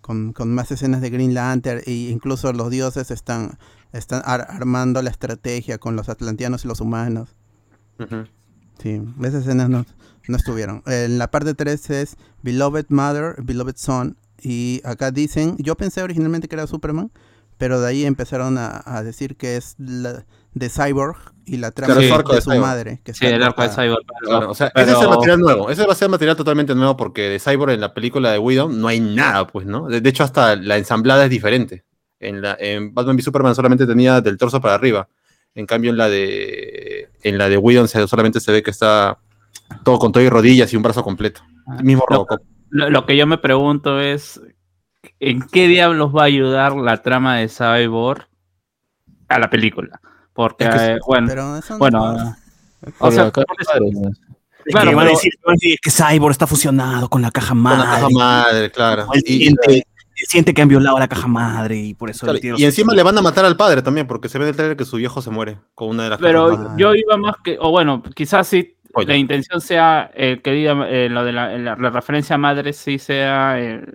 con, con más escenas de Green Lantern e incluso los dioses están, están ar- armando la estrategia con los atlanteanos y los humanos. Sí, esas escenas no, no estuvieron. En la parte 3 es Beloved Mother, Beloved Son. Y acá dicen, yo pensé originalmente que era Superman, pero de ahí empezaron a, a decir que es la, de Cyborg y la trama es arco de de su Cyborg. madre. Que Sí, el arco de. Cyborg. pero- Claro, o sea, ese es el material nuevo. Ese va a ser material totalmente nuevo porque de Cyborg en la película de Widow no hay nada, pues, ¿no? De, de hecho, hasta la ensamblada es diferente. En, la, en Batman v Superman solamente tenía del torso para arriba. En cambio, en la de en la de Widow solamente se ve que está todo con todo y rodillas y un brazo completo. El mismo Lo- Robocop. Lo, lo que yo me pregunto es, ¿en qué diablos va a ayudar la trama de Cyborg a la película? Porque, Es que- eh, bueno, Pero eso no bueno, o sea, madre. Es Claro, que van a pero- a decir que Cyborg está fusionado con la caja Con madre. la caja madre, claro. Él Y, siente, él siente que han violado a la caja madre y por eso claro, y encima le van a matar al padre también, porque se ve en el trailer que su viejo se muere con una de las cajas pero madre. madre. yo iba más que, o bueno, quizás sí, Oye. la intención sea, eh, que diga, eh, lo de la, la- la referencia a madre sí sea eh, Madre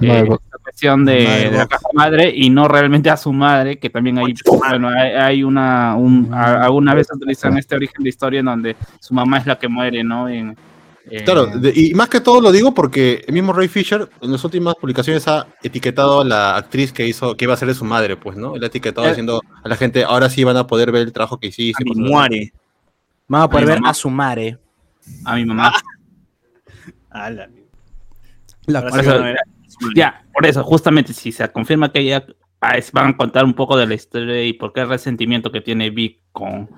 eh, la cuestión de, la caja madre y no realmente a su madre, que también hay, bueno, hay, hay una, un, a- alguna vez utilizan este origen de historia en donde su mamá es la que muere, ¿no? En, Claro, de- y más que todo lo digo porque el mismo Ray Fisher en las últimas publicaciones ha etiquetado a la actriz que hizo, que iba a ser de su madre, pues, ¿no? Él ha etiquetado Eh. diciendo a la gente, ahora sí van a poder ver el trabajo que hiciste. a mi muere. Vamos a poder ver mamá. a su madre. a mi mamá. [laughs] La Ahora Ya, por eso, justamente, si se confirma que ya ah, es- van a contar un poco de la historia y por qué el resentimiento que tiene Vic con,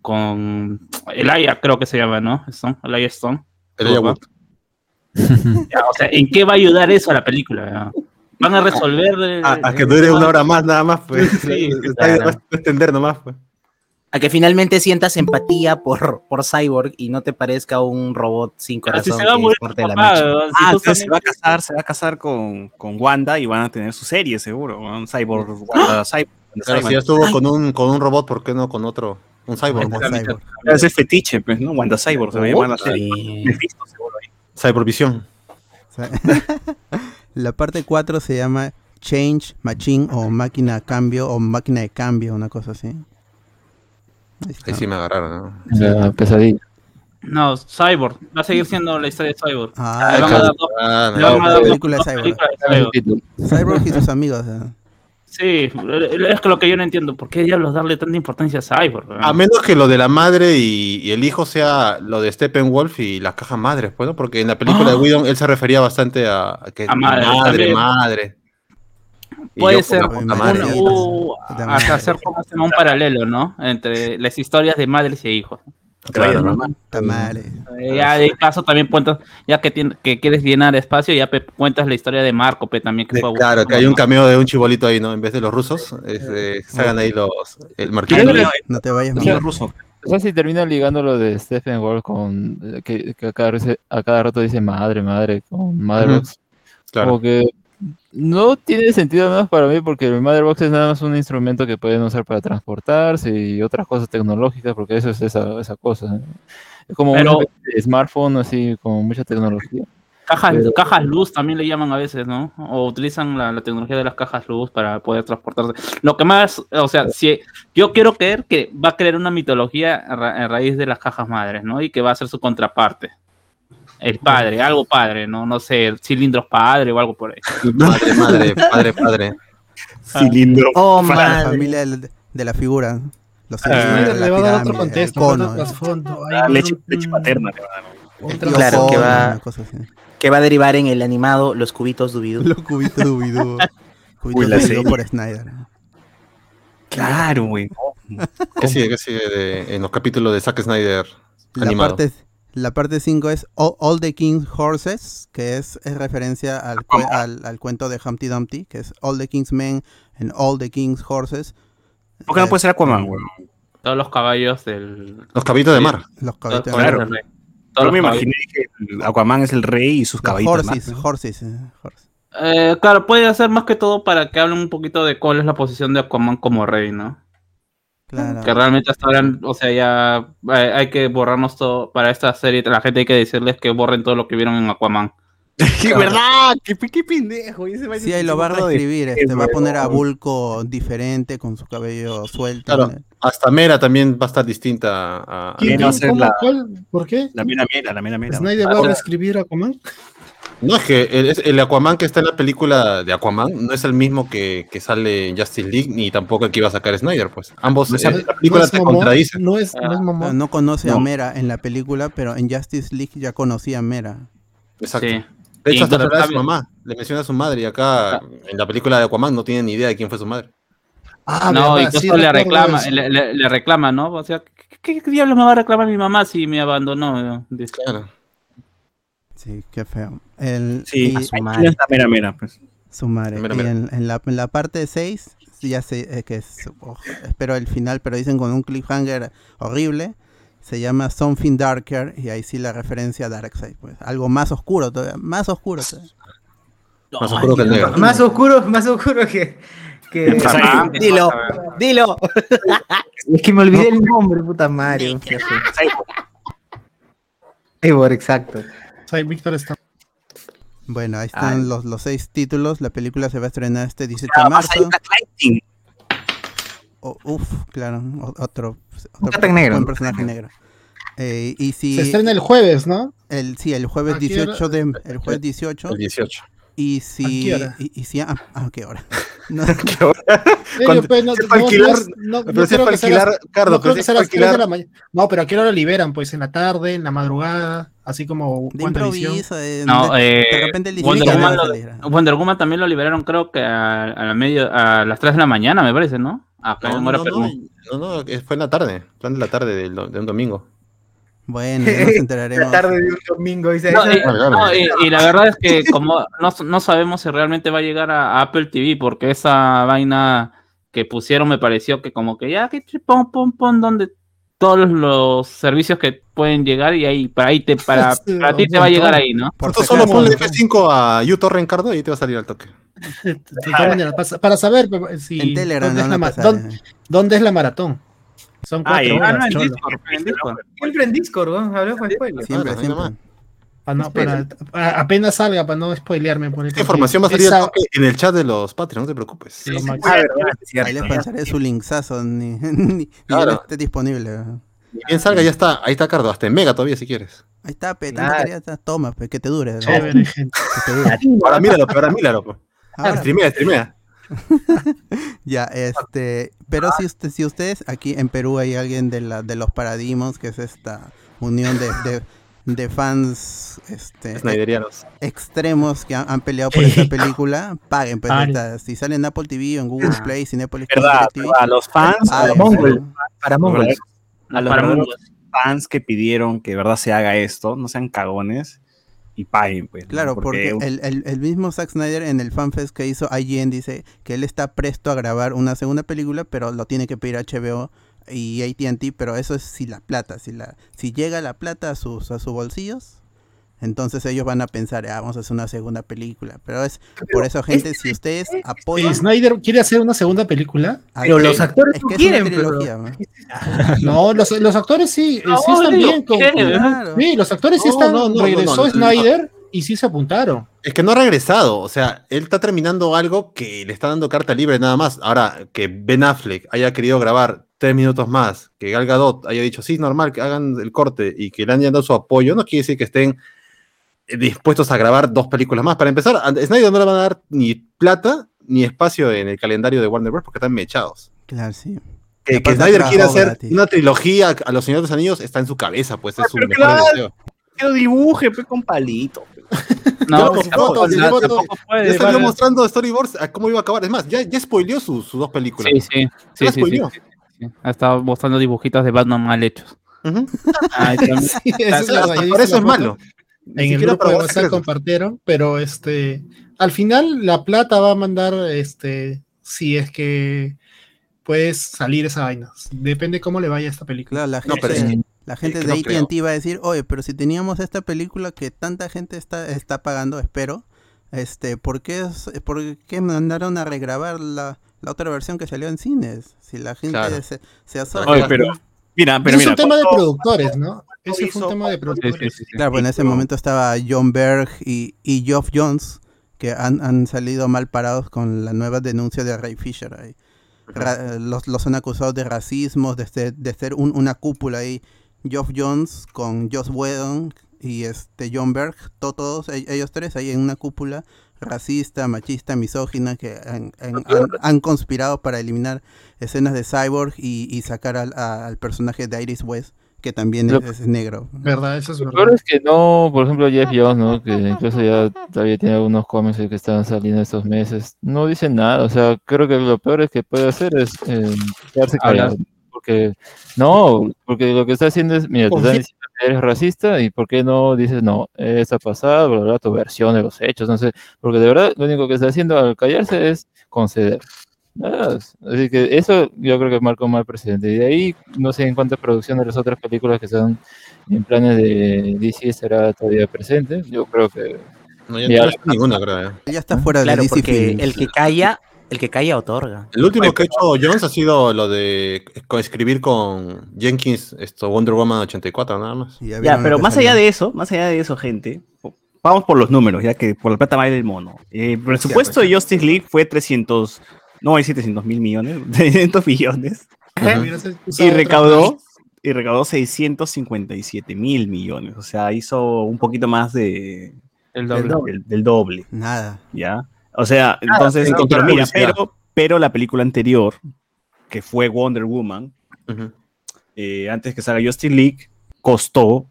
con Elia, creo que se llama, ¿no? Stone, Elia Stone. Wood. [laughs] Ya, o sea, ¿en qué va a ayudar eso a la película? ya? Van a resolver. eh, A, a que dure una hora más, nada más, pues. [laughs] Sí, Está- claro. va a extender nomás, pues. A que finalmente sientas empatía por, por Cyborg y no te parezca un robot sin Pero si corazón se va a morir la papá, mecha. ¿no? Si Ah, entonces se va a casar, se va a casar con, con Wanda y van a tener su serie, seguro. Un cyborg, [gasps] Wanda, cyborg. Claro, si ya estuvo con un, con un robot, ¿por qué no con otro? Un cyborg. Pues. Cyborg. Ese es fetiche, pues, ¿no? Wanda Cyborg se va a llamar la serie. Sí. Mephisto, seguro. ahí. Cybervisión. O sea, [laughs] la parte 4 se llama Change Machine o máquina cambio o máquina de cambio, una cosa así. Ahí sí me agarraron, ¿no? La pesadilla. No, Cyborg. Va a seguir siendo la historia de Cyborg. Ah, Le van a dar dos- Ah, le no. van a dar la dos- película de dos Cyborg. películas de Cyborg. Cyborg y sus amigos. o sea. Sí, es que lo que yo no entiendo, ¿por qué diablos darle tanta importancia a Cyborg? A menos que lo de la madre y, y el hijo sea lo de Steppenwolf y las cajas madres, pues, ¿no? Porque en la película de Whedon él se refería bastante a, a que A madre, madre, también. madre. Puede ser un- madre. Madre. Uh, hasta madre. hacer como un paralelo, ¿no? Entre las historias de madres e hijos. Claro, ¿no? Madre. Eh, ya de caso también cuentas, ya que, tien- que quieres llenar espacio, ya cuentas la historia de Marco, pe, también que De- fue claro, que hay un cameo de un chibolito ahí, ¿no? En vez de los rusos, es, eh, salgan ahí los. El marquillo. Ah, no, No te vayas, O mamá. sea, ruso. O sea, si termina ligando lo de Stephen Wall con eh, que, que a, cada, a cada rato dice madre, madre, con Motherbox, Claro. como que no tiene sentido más para mí porque el Motherbox es nada más un instrumento que pueden usar para transportarse y otras cosas tecnológicas, porque eso es esa, esa cosa. Es como Pero- un smartphone, así, como mucha tecnología. Cajas, Pero- cajas luz también le llaman a veces, ¿no? O utilizan la, la tecnología de las cajas luz para poder transportarse. Lo que más, o sea, si yo quiero creer que va a crear una mitología a, ra- a raíz de las cajas madres, ¿no? Y que va a ser su contraparte. El padre, algo padre, ¿no? No sé, cilindros padre o algo por ahí. [laughs] Madre, madre, padre, padre. Cilindro. Oh, La madre. familia de, la figura. Los cilindros, le va a dar otro contexto, cono. trasfondo. Ah, va a leche, dar un- leche paterna. le van a dar. Otra Claro, que va- una cosa así. Que va a derivar en el animado Los Cubitos Dubidú. Los cubitos Dubidú. [laughs] Cubitos Uy, Dubidú por Snyder. Claro, güey. ¿Qué sigue? ¿Qué sigue de- en los capítulos de Zack Snyder La animado? parte, la parte 5 es All, All the King's Horses, que es, es referencia al, cue- al, al cuento de Humpty Dumpty, que es All the King's Men and All the King's Horses. ¿Por qué no Eh, puede ser Aquaman, güey? Todos los caballos del. Los caballitos de mar. Los caballitos de caballos mar. Yo Todos me caballos. imaginé que el Aquaman es el rey y sus caballitos. horses, ¿no? horses, eh, horses. Eh, claro, puede ser más que todo para que hablen un poquito de cuál es la posición de Aquaman como rey, ¿no? Claro. Que realmente hasta ahora, o sea, ya hay que borrarnos todo para esta serie. La gente hay que decirles que borren todo lo que vieron en Aquaman. [laughs] ¡Qué verdad! ¡Qué, qué pendejo! Sí, ahí lo va a reescribir, este, va a poner a. Bulco diferente con su cabello suelto. Claro, hasta Mera también va a estar distinta a... a- ¿Quién- va a ser cómo- la- cuál? ¿Por qué? La mera mera, la mera mera. ¿Snyder va a reescribir a Aquaman? No, es que el, Aquaman que está en la película de Aquaman no es el mismo que, que sale en Justice League ni tampoco el que iba a sacar Snyder, pues. Ambos, No es- eh, la película ¿No es te Momoa? contradice. No es, no es conoce a. Mera en la película, pero en Justice League ya conocía a Mera. Exacto. Sí. De hecho, hasta habla de su mamá, le menciona a su madre y acá en la película de Aquaman no tiene ni idea de quién fue su madre. Ah, no, verdad, incluso sí le reclama, le, le- le reclama, ¿no? O sea, ¿qué, qué, qué diablos me va a reclamar mi mamá si me abandonó? Dice. Claro. Sí, qué feo. El, Sí, y- A su madre. está mera mera, pues. Su madre. Mira, y. En, en la, en la parte 6, ya sé eh, que es, oh, espero el final, pero dicen con un cliffhanger horrible. Se llama Something Darker y ahí sí la referencia a Darkseid. Pues. Algo más oscuro todavía, más oscuro todavía. Más oscuro que el negro. Más oscuro, más oscuro que. que... Dilo, dilo. Es que me olvidé el nombre, puta madre. Eivor, exacto. Sea, Víctor está. Bueno, ahí están Ay. los, los seis títulos. La película se va a estrenar este 18 Ah, de a marzo. Black Lightning. O- uf, claro, otro, Un otro negro. buen personaje negro. Eh, y si Se estrena el jueves, ¿no? el, sí, el jueves ¿A qué hora? 18 de el jueves 18 El 18. y ¿A si qué hora? y, y si ah, ¿a qué hora? [laughs] No, [laughs] Cuando- pues, no, si es no, para alquilar- no no- no pero creo que alquilar, Cardo, no creo pero que sea las tres de alquilar- la mañana. No, pero ¿a qué hora lo liberan? Pues en la tarde, en la madrugada, así como de improviso, eh, No, de, eh, de repente el Wonder 17 Woman, lo-. Wonder Woman también lo liberaron, creo que a, a la medio, a las 3 de la mañana, me parece, ¿no? Acá No, en no, hora no, Perú. no, no, no, fue en la tarde, plan de la tarde del do- de un domingo. Bueno, ya [laughs] nos enteraremos. La tarde de un domingo, dice. No, esa- y, Claro, claro. no, y- y la verdad es que como no, no sabemos si realmente va a llegar a, a Apple TV, porque esa vaina que pusieron me pareció que como que ya que pon, pon, pon donde todos los servicios que pueden llegar y ahí para ahí te para, [laughs] Sí, para ti te va a llegar ahí, ¿no? Por si solo ponle F5 a uTorrent Cardo y te va a salir al toque. De todas maneras, para, para saber si, en Telegram dónde, es la, dónde, dónde es maratón. Son Ah, cuatro y- horas. Ah, no, en. Discord, en Discord. Siempre en Discord, ¿no? Hablamos con spoiler. Siempre, no, siempre. No- para- para- apenas salga, para no spoilearme. Por Esta información va a salir Esa- en el chat de los Patreon, no te preocupes. Sí. Ah, verdad, cierto. Ahí les pasaré su linksazo, ni, [laughs] ni, ni Claro. esté disponible. Y bien salga, ya está. Ahí está Cardo, hasta en Mega todavía si quieres. Ahí está, pe, está, toma, pe, que te dure. ¿no? Chévere, gente. Que te dure. [laughs] Ahora míralo, pero ahora míralo. pues. Ahora, Streamea, streamea. [laughs] Ya, este, pero si, usted, si ustedes aquí en Perú hay alguien de, la, de los paradigmas, que es esta unión de, de, de fans este, Snyderianos. extremos que han, han peleado por esta [laughs] película, paguen. Pues, esta- si sale en Apple TV o en Google Play, Cinepolis Verdad, TV, verdad, los fans, a los fans que pidieron que de verdad se haga esto, no sean cagones y paguen, pues. ¿no? Claro, porque, el, el- el mismo Zack Snyder en el fanfest que hizo IGN dice que él está presto a grabar una segunda película, pero lo tiene que pedir HBO y AT&T, pero eso es si la plata, si la si llega la plata a sus a sus bolsillos, entonces ellos van a pensar, ah, vamos a hacer una segunda película, pero es por eso gente, si ustedes ¿Y apoyan Snyder quiere hacer una segunda película? a- Pero los actores es no que es quieren, pero- trilogía, ¿no? [laughs] No, los, los actores sí, eh, No, sí están bien. con-. Claro. sí, los actores sí están. no, no, regresó no, no, no. Snyder y sí se apuntaron. Es que no ha regresado, o sea, él está terminando algo que le está dando carta libre nada más. Ahora, que Ben Affleck haya querido grabar tres minutos más, que Gal Gadot haya dicho, sí, normal, que hagan el corte y que le hayan dado su apoyo, no quiere decir que estén eh, dispuestos a grabar dos películas más. Para empezar, a Snyder no le van a dar ni plata ni espacio en el calendario de Warner Bros. porque están mechados. Claro, sí. Que, que Snyder quiere trabajó hacer gratis. una trilogía a los Señores de los Anillos está en su cabeza, pues es su mejor claro. deseo. Que lo dibuje pues, con palito. [laughs] No, pues, fotos, no, fotos. tampoco puede, Ya salió vale. mostrando storyboards a cómo iba a acabar. Es más, ya, ya spoileó sus, sus dos películas. Sí, sí, sí, Ya sí, sí, spoileó. sí, sí. Ha estado mostrando dibujitos de Batman mal hechos. [laughs] Sí, eso es verdad, Por eso es foto. malo. Ni En el grupo para de WhatsApp compartieron, pero este, al final la plata va a mandar, este, si es que puedes salir esa vaina. Depende cómo le vaya a esta película. Claro, la No, gente, pero es- la gente que de no. AT&T va a decir, oye, pero si teníamos esta película que tanta gente está, está pagando, espero, este, ¿por qué, por qué mandaron a regrabar la, otra versión que salió en cines? Si la gente Claro. se, se asocia. Oye, pero, mira, pero es mira. un tema de productores, ¿no? Ese fue un tema de productores. sí, sí, sí. Claro, pues en ese momento estaba John Berg y, y Geoff Jones, que han, han salido mal parados con la nueva denuncia de Ray Fisher. ahí. Ra- los, los han acusado de racismo, de ser, de ser un- una cúpula ahí. Geoff Jones con Joss Whedon y este John Berg, to- todos e- ellos tres ahí en una cúpula racista, machista, misógina, que han, han- han- han conspirado para eliminar escenas de Cyborg y, y sacar al, a- al personaje de Iris West, que también es, es negro. ¿Verdad? Eso es Lo verdad. peor es que no, por ejemplo, Jeff Jones, ¿no? Que incluso ya todavía tiene algunos cómics que están saliendo estos meses. No dice nada, o sea, creo que lo peor es que puede hacer es eh, quedarse callado. Porque, no, porque lo que está haciendo es, mira, te están diciendo eres racista y ¿por qué no dices, no, esta pasada, bla, bla, bla, tu versión de los hechos? No sé, porque de verdad lo único que está haciendo al callarse es conceder. Nada. Así que eso yo creo que marca un mal precedente. Y de ahí, no sé en cuánta producción de las otras películas que están en planes de DC estará todavía presente. Yo creo que No, ya Ya. no ninguna, creo. eh. Ya está fuera Claro, de DC porque Films. el que calla, el que calla otorga. El último que ha hecho Jones ha sido lo de escribir con Jenkins esto Wonder Woman 84, nada más. Y Ya, pero más allá de eso, más allá de eso, gente, vamos por los números, ya que por la plata baila el mono. Eh, el presupuesto de Justice League fue 300, no decir 300 mil millones, [laughs] 300 millones, y recaudó, y recaudó 657 mil millones, o sea, hizo un poquito más de, El del, doble. del- del doble, Nada. ¿ya? O sea, entonces, sin contar pero, mira, pero, pero la película anterior, que fue Wonder Woman, eh, antes que salga Justice League, costó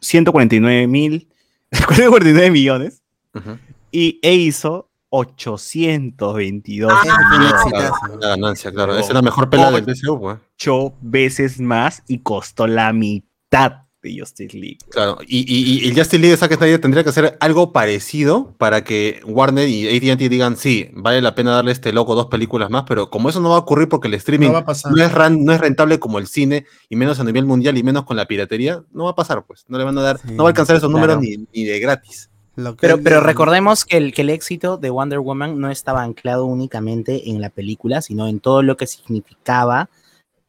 149 mil, [laughs] 149 millones Ujú. y e hizo 822 Ese fue un millones. exitazo. La ganancia, claro. Esa es la mejor pelea del DCU, pues. Ocho veces más y costó la mitad de Justice League. Claro, y, y, y el Justice League de Zack Snyder tendría que hacer algo parecido para que Warner y AT&T digan, sí, vale la pena darle a este loco dos películas más, pero como eso no va a ocurrir porque el streaming No va a pasar. no es, ran- no es rentable como el cine, y menos a nivel mundial, y menos con la piratería, no va a pasar, pues. No le van a dar, Sí, no va a alcanzar esos claro. números ni, ni de gratis. Pero, pero recordemos que el, que el éxito de Wonder Woman no estaba anclado únicamente en la película, sino en todo lo que significaba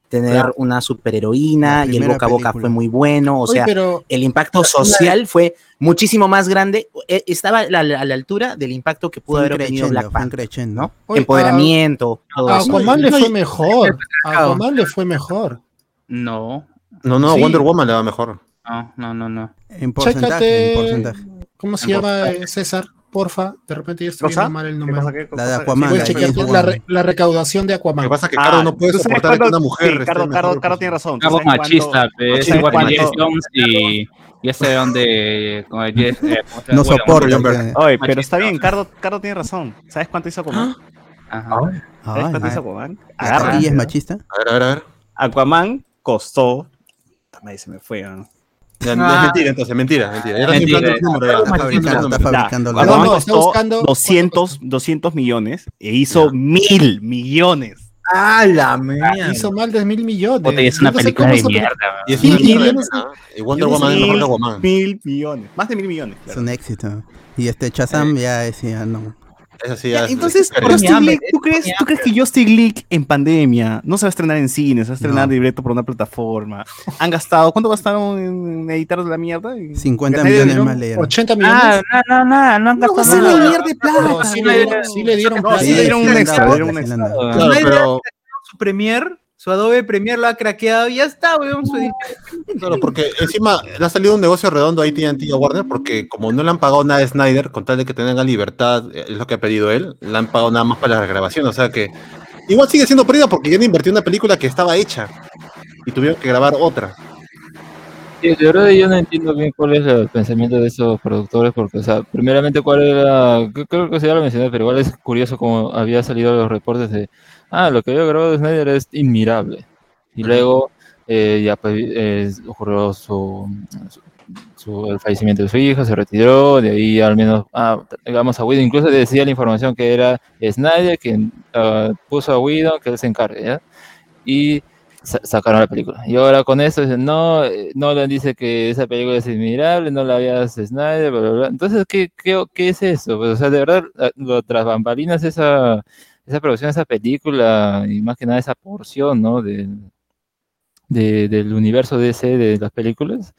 tener Claro. una superheroína y el boca a boca fue muy bueno. O Oye, sea, pero el impacto social fue muchísimo más grande. eh, Estaba a la, a la altura del impacto que pudo haber tenido Black Panther. ¿no? Oye, Empoderamiento, todo a eso. Aquaman le fue mejor. [laughs] A Aquaman le fue mejor. No, No, no, Sí. Wonder Woman le va mejor. no, no, no, no. En porcentaje, Chécate, en porcentaje. ¿Cómo se En llama César? Porfa, de repente ya estoy ¿Cosa? viendo mal el ¿Qué número. cosa, qué La de? Aquaman, la chequear James la, re- la recaudación de Lo Aquaman. que pasa es que Cardo no puede ¿tú sabes soportar que cuánto- una mujer sí, Cardo, Cardo, que Cardo tiene razón. ¿Tú Algo sabes cuánto- machista, es igual que Jeff Jones y ya sé dónde. eh, ¿cómo se No que- Oye, pero está bien, Cardo, Cardo tiene razón. ¿Sabes cuánto hizo Aquaman? Ajá. ¿Sabes cuánto hizo Aquaman? ¿La Agarra. taquilla es machista? A ver, a ver, a ver. Aquaman costó. Ahí se me fue. ¿no? Ya, Ah. Es mentira, entonces, mentira, mentira. Estoy Mentira. número. Está fabricando, está fabricando la- No, no, costó buscando- 200, 200 millones e hizo mil millones. ¡Ah, la mierda! Hizo mal de mil millones. Y es una no película de mierda. Y es Sí, una y no Wonder no Woman es mejor que Mil, Aquaman. mil millones. Más de mil millones. Es claro. un éxito. Y este Chazam ya decía, no. Es así, Ya, ya, entonces, League, ¿tú crees, ¿tú crees que Justice League en pandemia no se va a estrenar en cine, se va a estrenar No. directo por una plataforma? Han gastado, ¿cuánto gastaron en editar la mierda? 50 ¿Qué millones más le dieron. 80 millones. Ah, no, no, no, no han gastado gastaron nada. mierda de plata. No, sí, le dieron, sí le dieron No, plata. sí le dieron un extra. Claro, pero, Su Premiere, su Adobe Premiere lo ha craqueado y ya está, weón. Su claro, porque encima le ha salido un negocio redondo a AT&T y a Warner, porque como no le han pagado nada a Snyder, con tal de que tengan libertad, es lo que ha pedido él, le han pagado nada más para la grabación, o sea que igual sigue siendo pérdida porque ya no invirtió en una película que estaba hecha y tuvieron que grabar otra. Sí, de verdad yo no entiendo bien cuál es el pensamiento de esos productores, porque, o sea, primeramente cuál era, creo que sí ya lo mencioné, pero igual es curioso como había salido los reportes de, ah, lo que había grabado Snyder es inmirable. Y luego eh, ya pues, eh, ocurrió su, su- su- el fallecimiento de su hija, se retiró, de ahí al menos, ah, digamos a Whedon, incluso decía la información que era Snyder quien ah, puso a Whedon que él se encargue, ¿ya? Y sa- sacaron la película. Y ahora con eso no, eh, Nolan dice que esa película es admirable, no la veas Snyder, bla, bla, bla. Entonces, ¿qué, qué, qué es eso? Pues, o sea, de verdad, la- lo tras bambalinas, esa, esa producción, esa película, y más que nada esa porción, ¿no? De, de- del universo DC de las películas,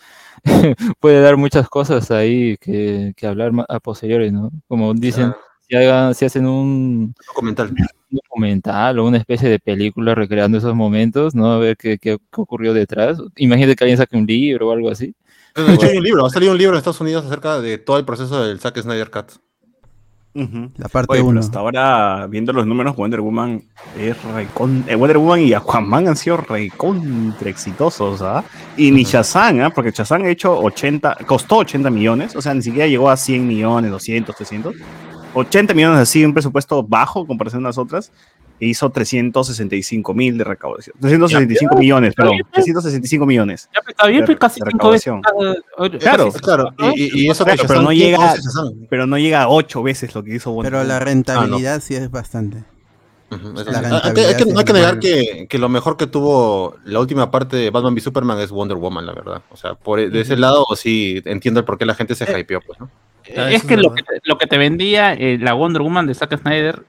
[laughs] puede dar muchas cosas ahí que, que hablar a posteriori, ¿no? Como dicen, si, hagan, si hacen un documental. un documental o una especie de película recreando esos momentos, ¿no? A ver qué, qué- qué ocurrió detrás. Imagínate que alguien saque un libro o algo así. De hecho, hay un libro, ha salido un libro en Estados Unidos acerca de todo el proceso del Zack Snyder Cut. La parte Oye, pero 1. hasta ahora, viendo los números, Wonder Woman es recon- eh, Wonder Woman y Aquaman han sido recontra exitosos, ¿ah? Y ni Shazam, ¿ah? Porque Shazam ha hecho 80, costó 80 millones, o sea, ni siquiera llegó a 100 millones, 200, 300. 80 millones así, un presupuesto bajo en comparación a las otras, hizo 365 mil de recaudación. 365 Ya, millones, perdón, bien. 365 millones. Ya, está bien, de- pues, casi de cinco veces. Claro, casi- claro, y, y- y eso que Claro, pero no ¿quién llega, pero no llega a ocho veces lo que hizo Wonder Pero la Woman. rentabilidad sí es bastante. La. Ah, Hay que, rentabilidad hay que- sí no hay que negar que, que lo mejor que tuvo la última parte de Batman v Superman es Wonder Woman, la verdad. O sea, por de ese lado sí entiendo el por qué la gente se hypeó, pues, ¿no? es que lo, que te, lo que te vendía eh, la Wonder Woman de Zack Snyder,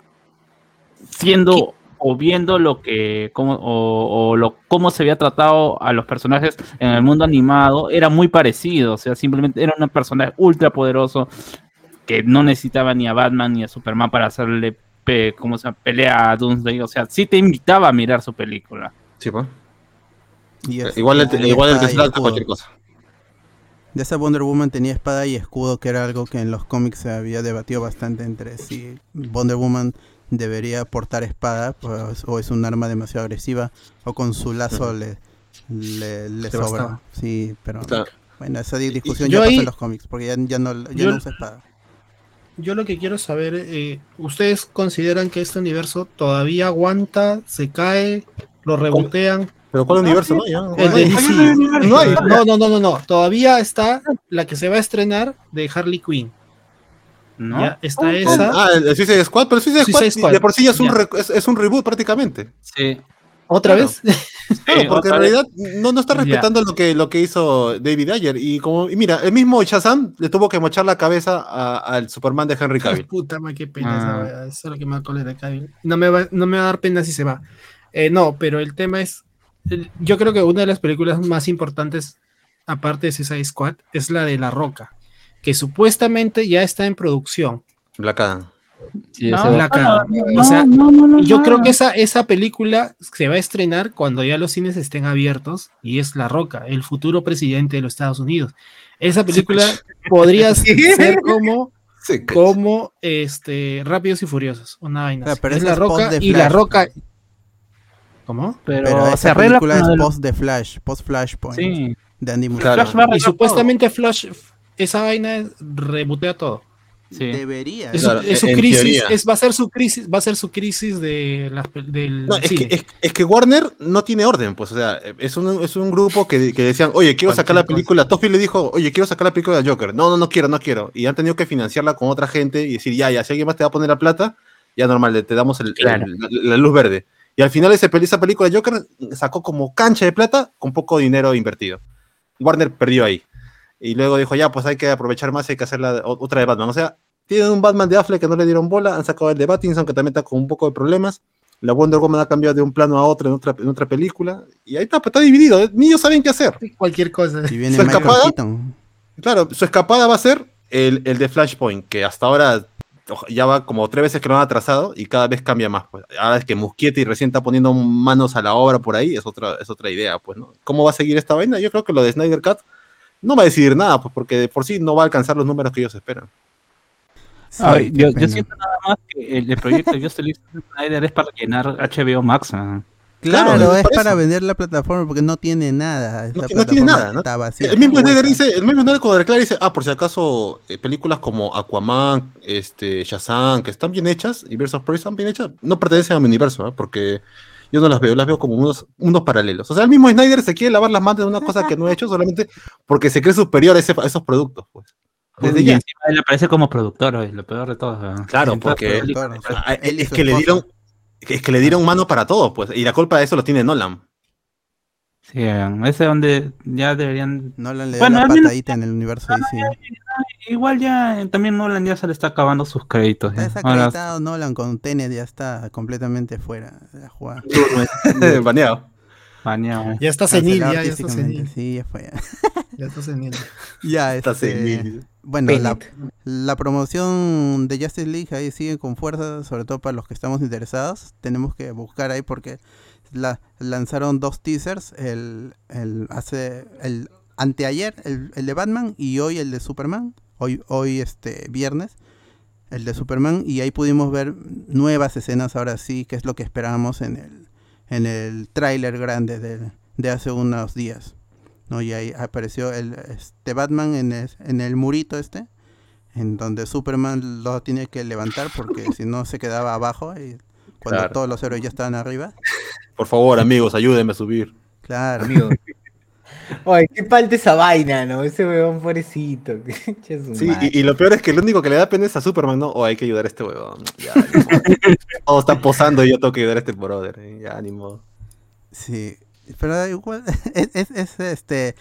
siendo o viendo lo que cómo, o, o lo cómo se había tratado a los personajes en el mundo animado, era muy parecido. O sea, simplemente era un personaje ultra poderoso que no necesitaba ni a Batman ni a Superman para hacerle pe- ¿cómo se llama? pelea a Doomsday. O sea, sí te invitaba a mirar su película. Sí, pues. Y es- Igual el, igual el que cualquier cosa. De esa Wonder Woman tenía espada y escudo, que era algo que en los cómics se había debatido bastante entre si Wonder Woman debería portar espada pues, o es un arma demasiado agresiva o con su lazo le, le, sobra. bastaba. Sí, pero Claro. bueno, esa di- discusión yo ya pasó ahí- en los cómics porque ya, ya no, ya yo- no usa espada. Yo lo que quiero saber, eh, ¿ustedes consideran que este universo todavía aguanta, se cae, lo rebotean? Pero ¿cuál universo? No, ya, El no de hay. DC. No, hay, no, no, no, no, no. Todavía está la que se va a estrenar de Harley Quinn. ¿No? Ya está El- esa. ah, el, Suicide Squad, pero el Suicide Squad, Suicide Squad. de por sí ya es un, Ya. re- es, es un reboot prácticamente. Sí. ¿Otra Claro. vez? [laughs] Claro, porque en realidad no, no está Ya. respetando lo que, lo que hizo David Ayer. Y como, y mira, el mismo Shazam le tuvo que mochar la cabeza a- al Superman de Henry Cavill. [laughs] Puta madre, qué pena Ah. Eso es lo que me da cólera de Cavill. No me, va, no me va a dar pena si se va. Eh, no, pero el tema es. yo creo que una de las películas más importantes, aparte de Suicide Squad, es la de La Roca, que supuestamente ya está en producción. Black Adam. Sí, No, Black no, Adam. no, o sea, no, no, no, y yo no. creo que esa, esa película se va a estrenar cuando ya los cines estén abiertos y es La Roca, el futuro presidente de los Estados Unidos. Esa película podría [laughs] ser como Sí, como este Rápidos y Furiosos, una vaina. Claro, así. pero es la roca de y la roca. ¿Cómo? Pero, Pero se esa arregla película es post de Flash, post Flashpoint Sí. de Andy. Flash Y supuestamente Flash, esa vaina rebotea todo. Sí. Debería. Es, Claro, su- es su en crisis, es, va a ser su crisis, va a ser su crisis de las pel- del No, es, cine. que, es, es que Warner no tiene orden, pues, o sea, es un, es un grupo que, que decían, oye, quiero sacar la película. Toffy le dijo, oye, quiero sacar la película de Joker. No, no, no quiero, no quiero. Y han tenido que financiarla con otra gente y decir, ya, ya, si alguien más te va a poner la plata, ya normal, le- te damos el- Claro. el- la, la luz verde. Y al final ese, esa película de Joker sacó como cancha de plata con poco dinero invertido. Warner perdió ahí. Y luego dijo, ya, pues hay que aprovechar más, hay que hacer la, otra de Batman. O sea, tienen un Batman de Affleck que no le dieron bola, han sacado el de Pattinson que también está con un poco de problemas. La Wonder Woman ha cambiado de un plano a otro en otra, en otra película. Y ahí está, pues, está dividido. ¿eh? Ni ellos saben qué hacer. Cualquier cosa. Y viene ¿Su escapada? Keaton. Claro, su escapada va a ser el, el de Flashpoint, que hasta ahora ya va como tres veces que lo han atrasado y cada vez cambia más. Pues. Ahora es que Muschietti recién está poniendo manos a la obra por ahí, es otra, es otra idea, pues, ¿no? ¿Cómo va a seguir esta vaina? Yo creo que lo de Snyder Cut no va a decidir nada, pues, porque de por sí no va a alcanzar los números que ellos esperan. Sí, Ay, qué yo, siento nada más que el, el proyecto League Snyder es para llenar HBO Max. Claro, Claro, es para eso. vender la plataforma porque no tiene nada. No, no tiene nada, ¿no? Está vacía. El mismo Snyder dice, el mismo Snyder cuando declara dice, ah, por si acaso eh, películas como Aquaman, este, Shazam, que están bien hechas, y of Prey están bien hechas, no pertenecen a mi universo, ¿eh? porque yo no las veo, las veo como unos, unos paralelos. O sea, el mismo Snyder se quiere lavar las manos de una cosa que no ha hecho solamente porque se cree superior a, ese- a esos productos, pues. Desde Y ya. encima él aparece como productor, oye, lo peor de todo. ¿no? Claro, porque ah, es que le dieron es que le dieron mano para todo, pues, y la culpa de eso lo tiene Nolan. Sí, ese donde ya deberían. Nolan le Bueno, da la menos- patadita en el universo DC. Igual ya también Nolan ya se le está acabando sus créditos. ya. Está Ahora- acreditado Nolan con Tenet, ya está completamente fuera de la jugada. [laughs] Baneado. Baneado. Ya está senil, ya, ya está senil. Sí, ya fue. [laughs] Ya está senil. Ya, Está este, senil. Bueno, la, la promoción de Justice League ahí sigue con fuerza, sobre todo para los que estamos interesados. Tenemos que buscar ahí porque la, lanzaron dos teasers, el, el hace el anteayer el, el de Batman y hoy el de Superman, hoy hoy este viernes el de Superman y ahí pudimos ver nuevas escenas ahora sí, que es lo que esperábamos en el en el tráiler grande de, de hace unos días. ¿no? Y ahí apareció el este Batman en el, en el murito este, en donde Superman lo tiene que levantar porque [laughs] si no se quedaba abajo y cuando Claro. todos los héroes ya estaban arriba. Por favor, amigos, ayúdenme a subir. Claro. Amigo. Ay, qué falta esa vaina, ¿no? Ese huevón pobrecito. [laughs] Sí, y, y lo peor es que lo único que le da pena es a Superman, ¿no? O hay que ayudar a este huevón. Ya, ni modo. [laughs] Todo está posando y yo tengo que ayudar a este brother. ¿eh? Ya, ni modo. Sí, pero igual [laughs] es, es- es, este es-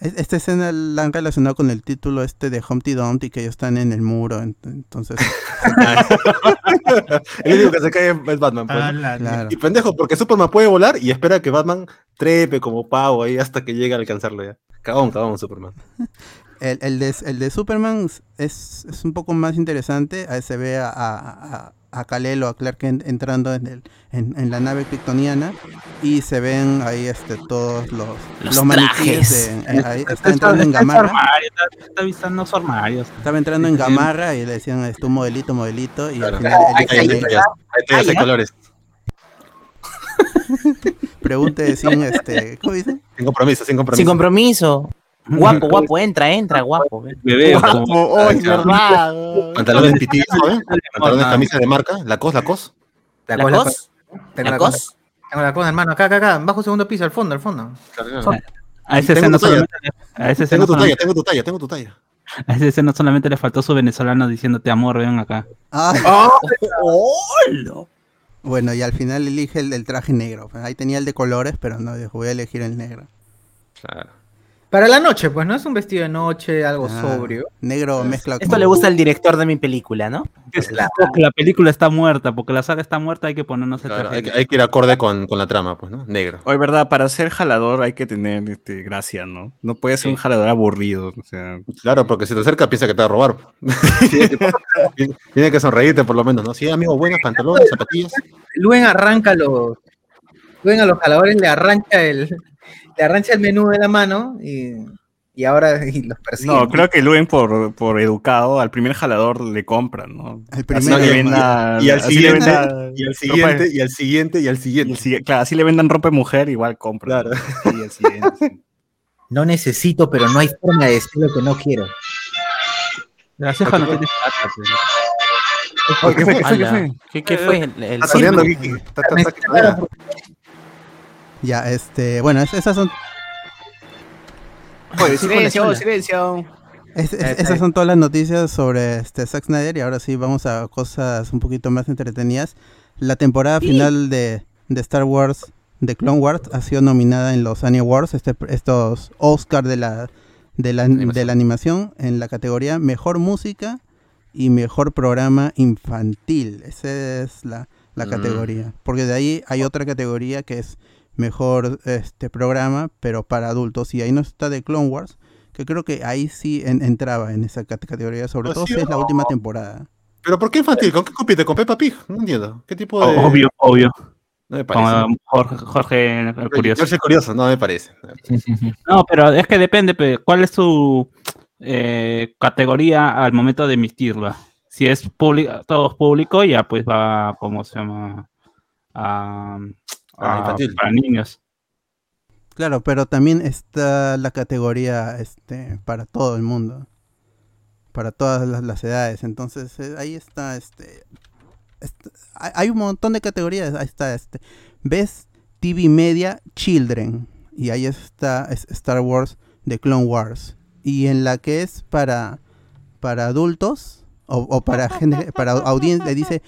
esta escena la han relacionado con el título este de Humpty Dumpty que ellos están en el muro, ent- entonces [laughs] El único que se cae es Batman. pues. Ah, la- Claro. Y pendejo, porque Superman puede volar y espera que Batman trepe como pavo ahí hasta que llegue a alcanzarlo ya. Cagón, cagón, Superman. [laughs] El, el de, el de Superman es, es un poco más interesante. Ahí se ve a, a, a- a Kal-El o a Clark Kent entrando en, el, en, en la nave kryptoniana y se ven ahí este, todos los, Los maniquíes de- eh, ahí Está- está entrando en está Gamarra. armario, Está, está visitando su armario. Estaba entrando en Gamarra y le decían, es tu modelito, modelito. Y Claro. al final Ahí él está, ahí está. Ahí está, sé colores. [laughs] pregunte sin este, ¿cómo dice? Sin compromiso, sin compromiso. Sin compromiso. Guapo, guapo, entra, entra, guapo. Bebé, Guapo, como- oh, es verdad. Pantalones pitillos, ¿eh? Pantalones, camisas de marca, la cos, la cos. La ¿La cosa- cos? Tengo ¿La cos? Tengo la cosa, hermano. Acá, acá, acá. Bajo segundo piso, al fondo, al fondo. A ese Tengo tu talla. solamente, le- a ese escena Tengo tu talla, tengo tu talla, tengo tu talla. a ese escena solamente le faltó su venezolano diciéndote amor, ven acá. Ah, [laughs] ¡Oh! Bueno, y al final elige el, el traje negro. Ahí tenía el de colores, pero no, dijo, voy a elegir el negro. Claro. Para la noche, pues, ¿no? Es un vestido de noche, algo Ah, sobrio. Negro mezcla Esto con- le gusta al director de mi película, ¿no? Porque la película está muerta, porque la saga está muerta, hay que ponernos el Claro, traje. hay, que- hay que ir acorde con, con la trama, pues, ¿no? Negro. Hoy, verdad, para ser jalador hay que tener este, gracia, ¿no? No puede ser un jalador aburrido. O sea, Claro, porque si te acerca piensa que te va a robar. [laughs] tiene, que, [laughs] tiene que sonreírte por lo menos, ¿no? Sí, amigo, buenas pantalones, zapatillas. Luen arranca los. Luen a los jaladores le arranca el. Le arranca el menú de la mano y, y ahora [laughs] y los persigue. no, creo que Luen, por, por educado, al primer jalador le compran, ¿no? El Así primero. le y- vendan- y al siguiente, Y al siguiente, y al siguiente, y al siguiente. claro, así le vendan ropa de mujer, igual compran. Y el siguiente, sí. No necesito, pero no hay forma de decir lo que no quiero. Gracias, no tienes plata, pero- ¿Qué fue? ¿Qué fue? ¿Qué fue? ¿Qué, qué fue? El, Ya, este, bueno, es- esas son Oye, silencio, silencio. Es- es- esas son todas las noticias sobre este Zack Snyder y ahora sí vamos a cosas un poquito más entretenidas. La temporada final de, de Star Wars, de Clone Wars, ha sido nominada en los Annie Awards, este, estos Oscar de la, de, la, de la animación, en la categoría Mejor Música y Mejor Programa Infantil. Esa es la, la Mm. categoría. Porque de ahí hay otra categoría que es Mejor este programa, pero para adultos. Y ahí no está de Clone Wars, que creo que ahí sí en- entraba en esa cate- categoría, sobre Pues todo sí, si es la última temporada. ¿Pero por qué infantil? ¿Con qué compite? ¿Con Peppa Pig? No entiendo. ¿Qué tipo de...? Obvio, obvio. No me parece. Como Jorge, Jorge el curioso. Soy curioso, no me parece. No, pero es que depende, pe, ¿cuál es su eh, categoría al momento de emitirla? Si es público, todo es público, ya pues va, ¿cómo se llama? A, Ah, infantil. para niños. Claro, pero también está la categoría este, para todo el mundo. Para todas las, las edades. Entonces, eh, ahí está, este, este, hay, hay un montón de categorías. Ahí está, este, Best TV Media Children. Y ahí está es- Star Wars The Clone Wars. Y en la que es para, para adultos o, o para, [laughs] gene- para audiencia, dice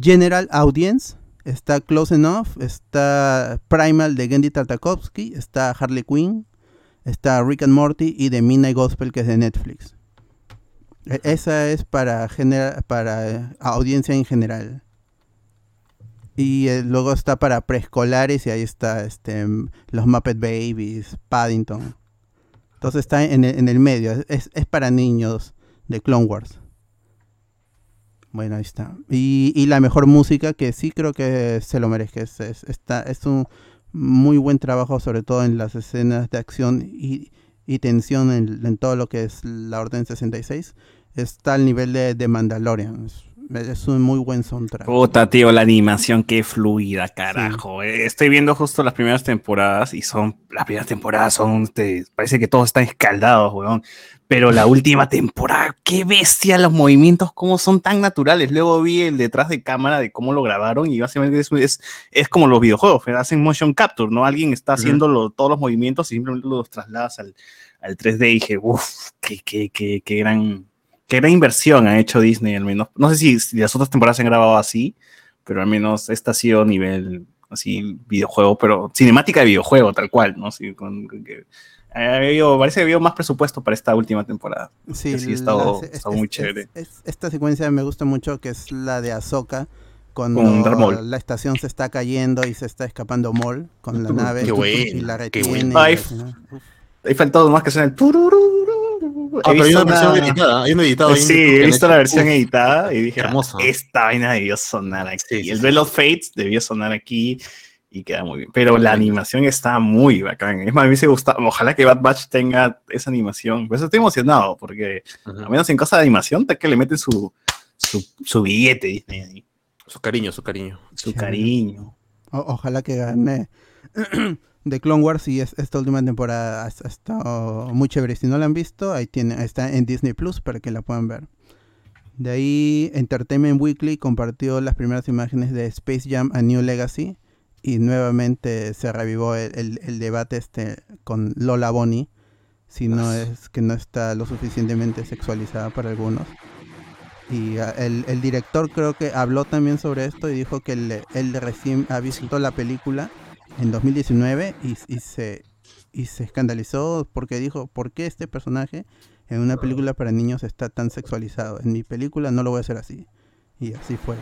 General Audience. Está Close Enough, está Primal de Gendy Tartakovsky, está Harley Quinn, está Rick and Morty y The Midnight Gospel que es de Netflix. E- Esa es para, genera- para eh, audiencia en general. Y eh, luego está para preescolares y ahí está este, los Muppet Babies, Paddington. Entonces está en el, en el medio, es, es para niños de Clone Wars. Bueno, ahí está. Y, y la mejor música que sí creo que se lo merezca. Es, es, está, es un muy buen trabajo, sobre todo en las escenas de acción y, y tensión en, en todo lo que es la Orden 66. Está al nivel de, de Mandalorian. Es, es un muy buen soundtrack. Puta, tío, la animación qué fluida, carajo. Eh, Estoy viendo justo las primeras temporadas y son, las primeras temporadas son, este, parece que todos están escaldados, weón. Pero la última temporada, qué bestia los movimientos, cómo son tan naturales. Luego vi el detrás de cámara de cómo lo grabaron y básicamente es, es, es como los videojuegos, hacen motion capture, ¿no? Alguien está haciendo lo- todos los movimientos y simplemente los trasladas al, al 3D y dije, uff, qué, qué, qué, qué gran, qué gran inversión ha hecho Disney, al menos. No sé si, si las otras temporadas se han grabado así, pero al menos esta ha sido nivel así videojuego, pero cinemática de videojuego, tal cual, ¿no? Sí, con, con que, había habido- parece que había más presupuesto para esta última temporada. Sí, sí, ha estado, estado muy chévere. es- esta secuencia me gusta mucho, que es la de Ahsoka, cuando Con la estación se está cayendo y se está escapando Maul con la nave Qué bueno, y la qué retiene. bueno. y Ay, al final- Ahí faltó más que suena el. Ah, pero hay visto una versión editada. Hay una editada. ahí en Sí, he visto la versión Uf, editada y dije, qué hermoso. "Ah, esta vaina debió sonar aquí. Sí, sí, el of Fates debió sonar aquí y queda muy bien. Pero la animación está muy bacán. Es más, a mí me hubiese gustado. Ojalá que Bad Batch tenga esa animación. Por eso estoy emocionado, porque al menos en cosa de animación, está que le meten su, su, su billete, Disney, ahí, Su cariño, su cariño. su Sí. cariño. O- ojalá que gane [clears throat] de Clone Wars y es, esta última temporada ha, ha estado muy chévere. Si no la han visto, ahí tiene, está en Disney Plus para que la puedan ver. De ahí Entertainment Weekly compartió las primeras imágenes de Space Jam A New Legacy y nuevamente se revivó el, el- el debate este con Lola Bonnie, si no es que no está lo suficientemente sexualizada para algunos. Y ah, el, el director creo que habló también sobre esto y dijo que él, él recién ha visto la película en 2019 y, y se, y se escandalizó porque dijo, ¿por qué este personaje en una película para niños está tan sexualizado? En mi película no lo voy a hacer así. Y así fue.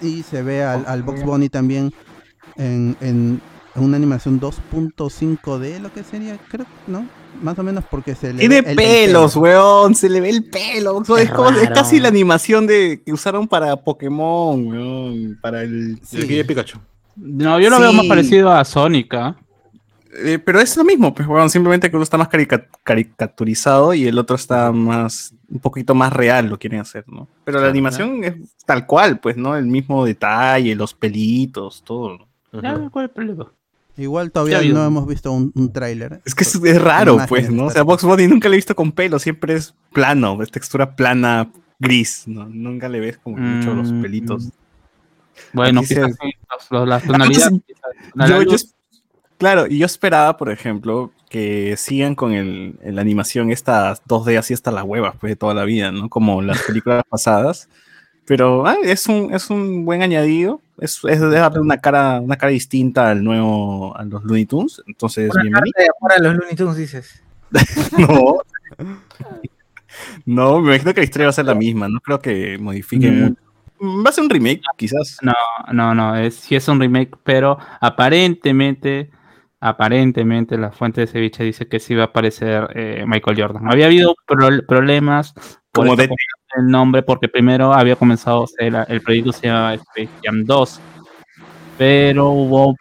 Y se ve al, al Box Bunny también en, en una animación 2.5D, lo que sería, creo, ¿no? Más o menos porque se le Tiene ve el- el pelos, pelo. weón. Se le ve el pelo. Es, Es como- es raro. casi la animación de que usaron para Pokémon, weón. Para el. El aquí de Pikachu. No, yo lo veo más Sí. parecido a Sonic. ¿ah? Eh, pero es lo mismo, pues, weón. Simplemente que uno está más carica- caricaturizado y el otro está más. Un poquito más real, lo quieren hacer, ¿no? Pero la Claro. animación es tal cual, pues, ¿no? El mismo detalle, los pelitos, todo. ¿No? Ujú. Ya, ¿Cuál es el problema? Igual todavía no hemos visto un, un tráiler. Es que es, es raro, pues, ¿no? O sea, Box Bunny nunca le he visto con pelo, siempre es plano, es textura plana, gris, ¿no? Nunca le ves como mucho los Mm, pelitos. Bueno, Aquí se- quizás sí, los- los- las tonalidades. quizás, la Yo- yo luz, es- claro, y yo esperaba, por ejemplo, que sigan con el, el- la animación estas 2D así hasta las huevas, pues, de toda la vida, ¿no? Como las películas [laughs] pasadas. Pero ah, es, un, es un buen añadido. Es, es darle una cara, una cara distinta al nuevo, a los Looney Tunes. Entonces, Una bienvenido. carta de amor a los Looney Tunes, dices. [laughs] No. No, me imagino que la historia va a ser la misma. No creo que modifiquen Mm. mucho. Va a ser un remake, quizás. No, no, no, es, sí es un remake, pero aparentemente, aparentemente la fuente de ceviche dice que sí va a aparecer eh, Michael Jordan. Había habido pro- problemas por Como esto de- con el nombre, porque primero había comenzado, el, proyecto se llama Space Jam 2, pero hubo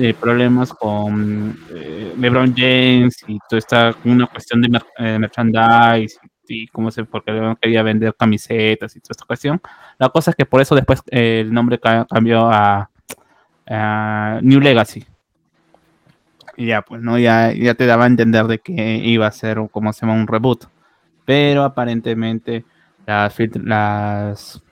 eh, problemas con eh, LeBron James y toda esta una cuestión de mer- eh, merchandise y cómo se porque LeBron quería vender camisetas y toda esta cuestión. La cosa es que por eso después eh, el nombre ca- cambió a, New Legacy. Y ya, pues, ¿no? Ya, ya te daba a entender de que iba a ser, como se llama, un reboot. Pero aparentemente las, las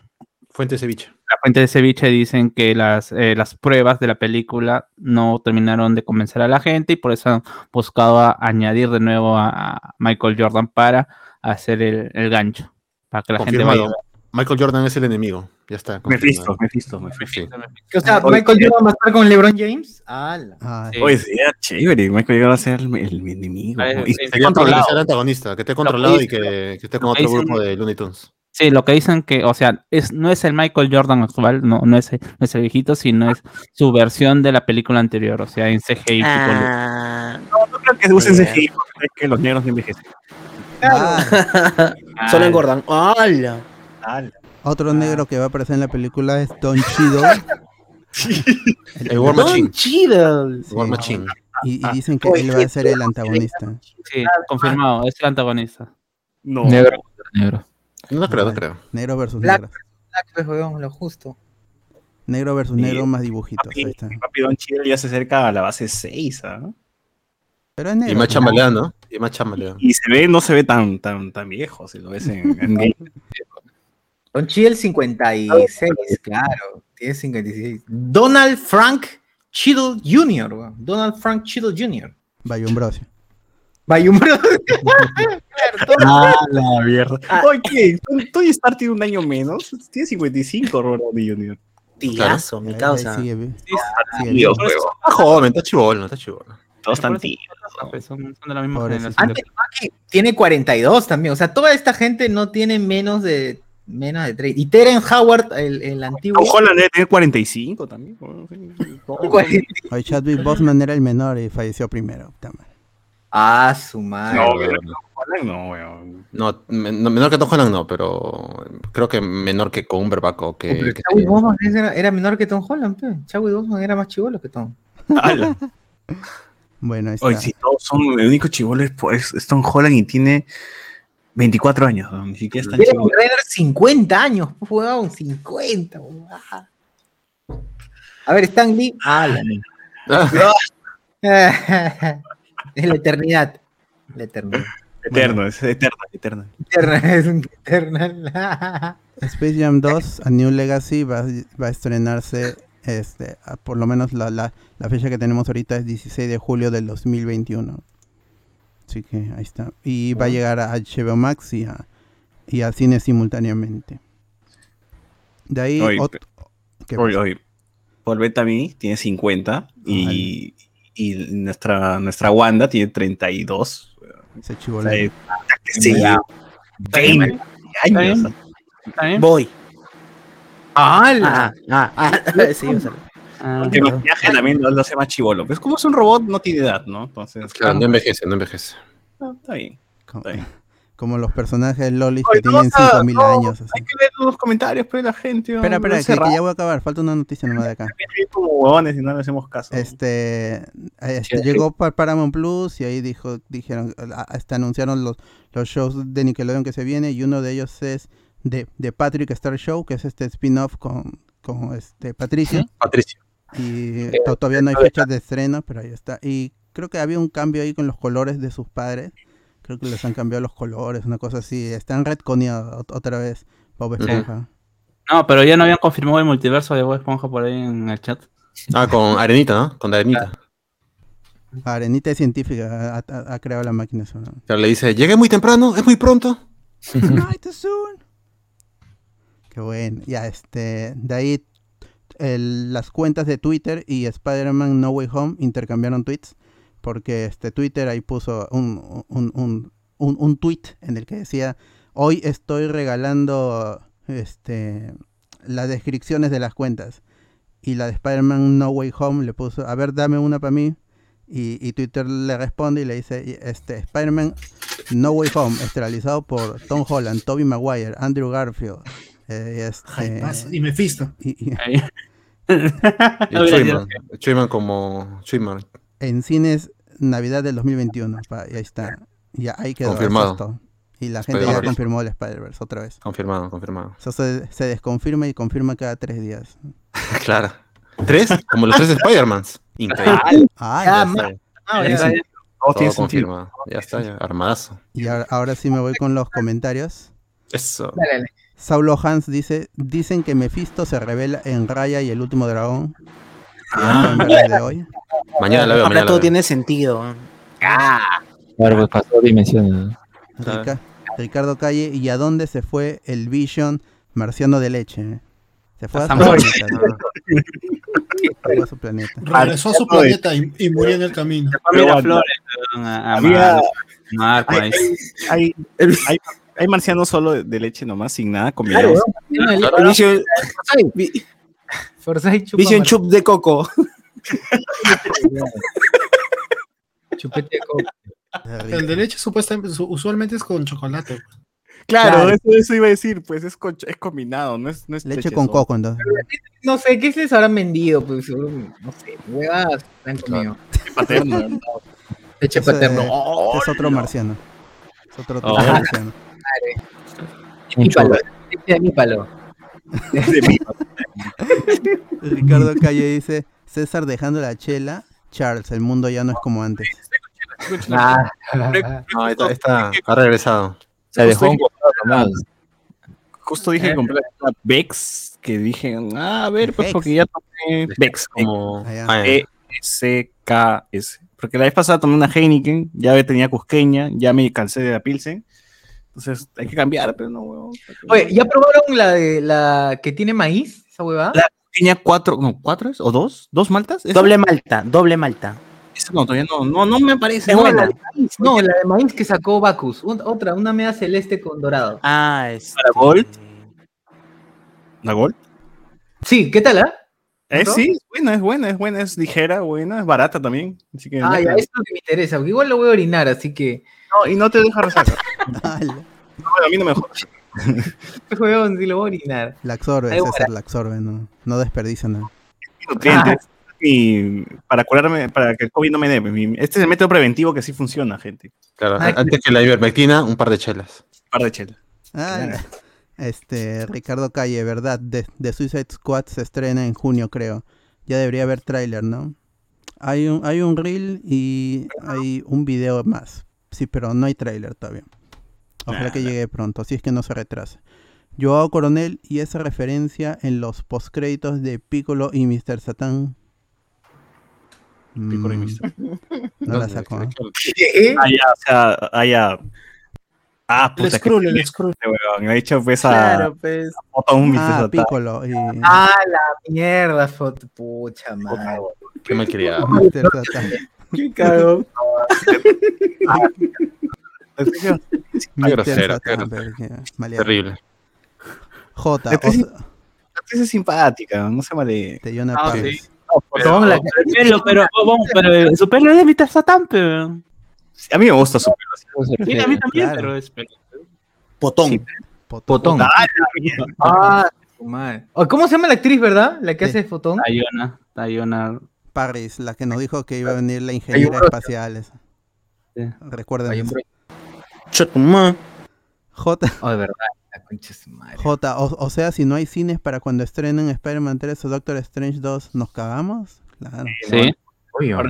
Fuente ceviche. la fuente de ceviche dicen que las, eh, las pruebas de la película no terminaron de convencer a la gente y por eso han buscado a- añadir de nuevo a, a Michael Jordan para hacer el, el gancho. Para que la gente vaya. Michael Jordan es el enemigo. Ya está. Mephisto. Mephisto, Mephisto. Sí. O sea, Michael Jordan va a estar con LeBron James. ¡Hala! Ah, Sí. Oye, sería chévere. Michael Jordan ser el, el enemigo. Ah. Y- sí. Sería controlado. que el antagonista, que esté controlado y que, que esté con lo que otro dicen- grupo de Looney Tunes. Sí, lo que dicen que, o sea, es, no es el Michael Jordan actual, no, no, es, el- no es el viejito, sino es su versión de la película anterior, o sea, en CGI. tipo Ah, No, no creo que usen Bien. CGI porque es que los negros no envejecen. ah, [laughs] Solo engordan. ¡Hala! Otro Ah. negro que va a aparecer en la película es Don Cheadle. [laughs] El War Machine. Don Cheadle. Sí. War Machine. Y, y dicen que él va a ser el antagonista. Sí, confirmado, es el antagonista. No. Negro. Negro. No creo, no creo. Negro versus Black. negro. Black, pues, lo justo. Negro versus Sí. negro más dibujitos. Papi, Ahí está. papi Don Cheadle ya se acerca a la base 6, ¿ah? Pero es negro. Y más chambaleán, ¿no? Y más chambaleán. Y se ve, no se ve tan, tan, tan viejo, si lo ves en, en [laughs] game. Don Cheadle 56, claro. Tiene 56. Donald Frank Cheadle Jr., weón. Donald Frank Cheadle Jr. Bayumbrosio. [laughs] Bayumbro. Ah, la mierda. Oye, ¿qué? Tony Stark tiene un año menos. Tiene 55, Robert Downey Jr. Tigazo, mi causa. Sí, huevo. Está joven, está chivolo, está chivolo. Todos están tíos. pues, son, son de la misma generación. Antes tiene 42 también. O sea, toda esta gente no tiene menos de menos de 3. Y Teren Howard, el, el antiguo. Tom Holland debe tener 45 también. Hoy [laughs] Chadwick Boseman era el menor y falleció primero. Ah, su madre. No, pero Tom Holland no, weón. No, no, menor que Tom Holland no, pero creo que menor que Cumberbatch o que... Pero que- Chadwick Boseman era, era menor que Tom Holland, pe. Chadwick Boseman era más chivolo que Tom. Bueno, ahí está. Oye, si todos son, el único chivolo es, es Tom Holland y tiene 24 años, weón, ni siquiera es tan Jeremy chivolo. Renner 50 años, [laughs] weón, 50. weón. A ver, Stan Lee. Ah, la- [laughs] es la eternidad. La eternidad. Eterno, es eterno, eterno. Eterna, [laughs] es un eternal. Space Jam 2, A New Legacy, va, va a estrenarse, este, a- por lo menos la, la, la fecha que tenemos ahorita es 16 de julio del 2021. Así que ahí está. Y va a llegar a HBO Max y a, y a cine simultáneamente. De ahí, Oye, ot- ¿qué Oye, oye, Paul Bettany tiene 50 y, y nuestra, nuestra Wanda tiene 32. Ese O chibolo. sea, es- sí, Ya. 20 años. Voy. Ah, la- Ah, ah, ah. [laughs] sí, o sea, Ah, Que el maquillaje también lo, lo hace más chivolo. Pues como es un robot, no tiene edad, ¿no? Entonces, Claro, no envejece, no envejece. ah, está bien. como, está bien. [laughs] como los personajes lolis Oye, que tienen no, 5000 no, años. así. Hay que leer los comentarios, pues, la gente. Espera, espera, que, que ya voy a acabar. Falta una noticia nomás de acá. como huevones y no le hacemos caso. Este, eh, este, llegó para Paramount Plus y ahí dijo, dijeron, ah, hasta anunciaron los, los shows de Nickelodeon que se viene y uno de ellos es de, de Patrick Star Show, que es este spin-off con, con este Patricio. Patricio. Y to- todavía no hay fechas de estreno, pero ahí está. Y creo que había un cambio ahí con los colores de sus padres. Creo que les han cambiado los colores, una cosa así. Están retconeados ot- otra vez Bob. Esponja. No, pero ya no habían confirmado el multiverso de Bob Esponja por ahí en el chat. Ah, con Arenita, ¿no? Con Arenita. Arenita es científica, ha, ha- ha creado la máquina. Claro, le dice, llegué muy temprano, es muy pronto. Too soon. Qué bueno. Ya, este. De ahí las cuentas de Twitter y Spider-Man No Way Home intercambiaron tweets. Porque este Twitter ahí puso un, un, un, un, un tweet en el que decía: Hoy estoy regalando este las descripciones de las cuentas. Y la de Spider-Man No Way Home le puso: A ver, dame una para mí. Y, Twitter le responde y le dice: este Spider-Man No Way Home, esterilizado por Tom Holland, Tobey Maguire, Andrew Garfield. Eh, y este, Ay. Y Mephisto. y- y- Chuyman. [laughs] Como Chuyman. en cines Navidad del 2021. pa, y ahí está. Ya ahí quedó. Confirmado. Y la gente ya confirmó el Spider-Verse otra vez. Confirmado, confirmado. Eso se, se desconfirma y confirma cada tres días. [laughs] claro. ¿Tres? Como los tres Spider-Mans. Increíble. Ah, Ya, está. Todo tiene confirmado. Ya está, ya, armadazo. Y ahora, ahora sí me voy con los comentarios. Eso. Dale, dale. Saulo Hans dice, dicen que Mephisto se revela en Raya y el último dragón. Ah. Hoy. Mañana la veo, Ahora mañana la todo veo. tiene sentido. Claro, pues pasó dimensiones. ¿no? Rica- Ricardo Calle, ¿y a dónde se fue el Vision marciano de leche? Se fue a su Hasta Marte. planeta. ¿no? Se fue a su planeta. Regresó a su planeta y, y murió en el camino. Mira Flores, a, a Había- ahí. Hay, hay, hay marcianos solo de, de leche nomás, sin nada, Claro, combinados. weón. Claro. Vision, Chup de coco. [laughs] Chupete de coco. El de leche supuestamente, su- usualmente es con chocolate. Claro, Claro. Eso, eso iba a decir, pues es, con- es combinado, no es, no es Leche con coco, entonces. No sé, ¿qué les habrán vendido? Pues no sé, huevas han comido. Paterno, ¿no? Leche paterno. ese Oh, es otro marciano. Es otro Oh. De marciano. Nípalo. Leche [laughs] de nípalo. Ricardo Calle dice, César dejando la chela, Charles, el mundo ya no es como antes. Ah. No, está, está- ha regresado. Se dejó un Justo, dije que compré una Vex, que dije, ah, a ver, pues porque ya tomé Vex, Como. E-C-K-S. Porque la vez pasada tomé una Heineken, ya tenía cusqueña, ya me cansé de la Pilsen. Entonces hay que cambiar, pero no, huevón. Oye, ¿ya probaron la de la que tiene maíz? Esa huevada. La Tenía cuatro, no, cuatro es, o dos, dos maltas. ¿Esa? Doble malta, doble malta. Esa no, todavía no, no, no me parece No, buena. la de maíz, no, la de maíz que sacó Bacus. Un- otra, una media celeste con dorado. Ah, es. ¿Para Gold? ¿La Gold? Sí, ¿qué tal, ah? Eh, sí, es buena, es buena, es buena, es ligera, buena, es barata también. Así que, Ah, ya, eso es lo que me interesa, porque igual lo voy a orinar, así que. No, y no te deja resaca. [laughs] Ala, No, a mí no me jodas. [laughs] Este huevón sí lo voy a orinar. la absorbe, César, la absorbe, no, no desperdicia nada. nutrientes. Y para curarme, para que el COVID no me dé. mi- Este es el método preventivo que sí funciona, gente. Claro, Ay, antes que la ivermectina, un par de chelas. Un par de chelas. Ah, Este, Ricardo Calle, ¿verdad? De, de Suicide Squad se estrena en junio, creo. Ya debería haber tráiler, ¿no? Hay un, hay un reel y hay un video más. Sí, pero no hay tráiler todavía. Ojalá que llegue pronto, si es que no se retrasa. Joao Coronel y esa referencia en los postcréditos de Piccolo y Mr. Satan. Piccolo y Mm, Mr. [laughs] No la saco. ¿eh? ¿Qué? Ah, ya, o sea, ah, ya. Ah, El Skrull, el Skrull. Me ha hecho pues a Claro, pues. foto un Mr. Ah, Satan. Piccolo y Ah, la mierda, foto. Pucha madre. Qué malcriado. Mr. Satan. Qué cagón. Grosero, qué que maleado. Terrible. J. Sí- La actriz es simpática, no se male. de Jonah Ah, la- Pero, su pelo es de Mr. Satan, pero. A mí me gusta su pelo. así. ¿Cómo se Sí, a mí también, pero es. Potón. Fotón. Ah, su madre. Oh, ¿Cómo se llama la actriz, verdad? La que Sí. hace fotón. Tayona, Tayona. Paris, la que nos dijo que iba a venir la ingeniera brocha. espacial. esa. Sí. Recuerden. J, Oh, de verdad. La. J o, o sea, si no hay cines para cuando estrenen Spider-Man 3 o Doctor Strange 2, ¿nos cagamos? Claro. Sí. Obvio.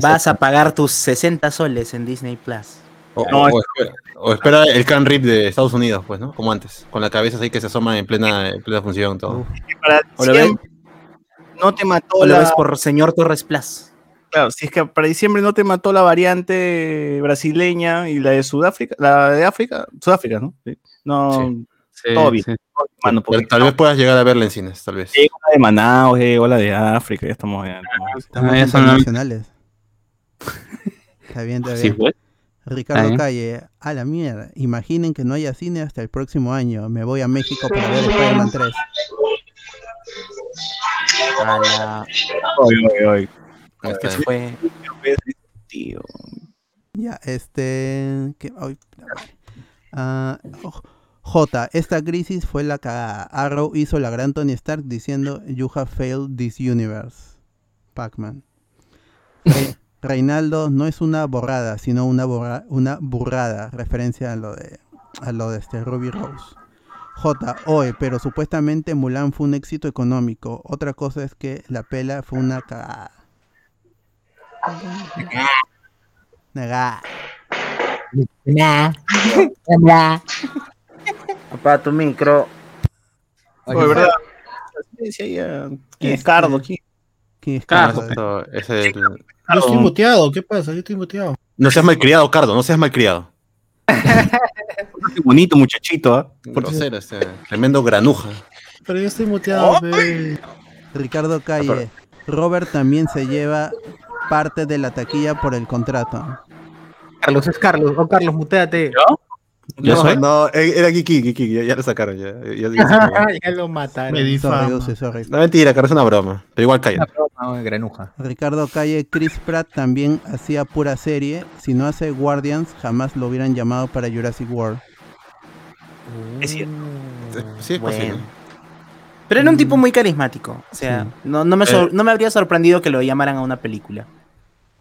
Vas a pagar tus 60 soles en Disney Plus. O, No, o- o espera, o espera el can rip de Estados Unidos, pues, ¿no? Como antes. Con la cabeza así que se asoma en plena, en plena función, todo. Para O lo diciembre no te mató O lo la... ves por señor Torres Plus. Claro, si es que para diciembre no te mató la variante brasileña y la de Sudáfrica, la de África, Sudáfrica, ¿no? Sí. No, Sí, Todo bien. sí. mano, Pero porque tal vez puedas llegar a verla en cines, tal vez. llegó la de Manaus, llegó la de África, ya estamos ya, estamos- Estamos Ah, ya son- internacionales. [laughs] Está bien, está Sí, bien. pues. Ricardo. Calle, a la mierda. Imaginen que no haya cine hasta el próximo año. Me voy a México para ver Spider-Man 3. A la- Oy, oy, oy. Que fue. Tío. Ya, este. ¿qué? Ay, la madre. Ah, oh, J, esta crisis fue la cagada. Arrow hizo la gran Tony Stark diciendo You have failed this universe. Pac-Man. Re- Reinaldo no es una borrada, sino una, borra- una burrada. Referencia a lo de a lo de este Ruby Rose. J, oe, pero supuestamente Mulan fue un éxito económico. Otra cosa es que la pela fue una cagada. Negá. Nah. Nah. Papá, tu micro. Oye, ¿verdad? ¿Quién es Cardo? ¿Quién? ¿Quién es Cardo? Yo estoy muteado, ¿qué pasa? Yo estoy muteado. No seas malcriado, Cardo, no seas malcriado. Qué bonito muchachito, ¿ah? Grosero, este, tremendo granuja. Pero yo estoy muteado, ve. Ricardo Calle. Robert también se lleva parte de la taquilla por el contrato. Carlos, es Carlos. Oh, Carlos, muteate. No, no, eh, era Kiki, Kiki, ya, ya lo sacaron. Ya, ya- [laughs] lo mataron. Me Sorry, difama. Dulce, sorry. no, mentira, Carlos, es una broma. Pero igual calla. No, granuja. Ricardo Calle, Chris Pratt también hacía pura serie. Si no hace Guardians, jamás lo hubieran llamado para Jurassic World. Es cierto. Sí, es Bueno. posible. Pero era un tipo muy carismático. O sea, Sí. no, no, me sor- Eh. no me habría sorprendido que lo llamaran a una película.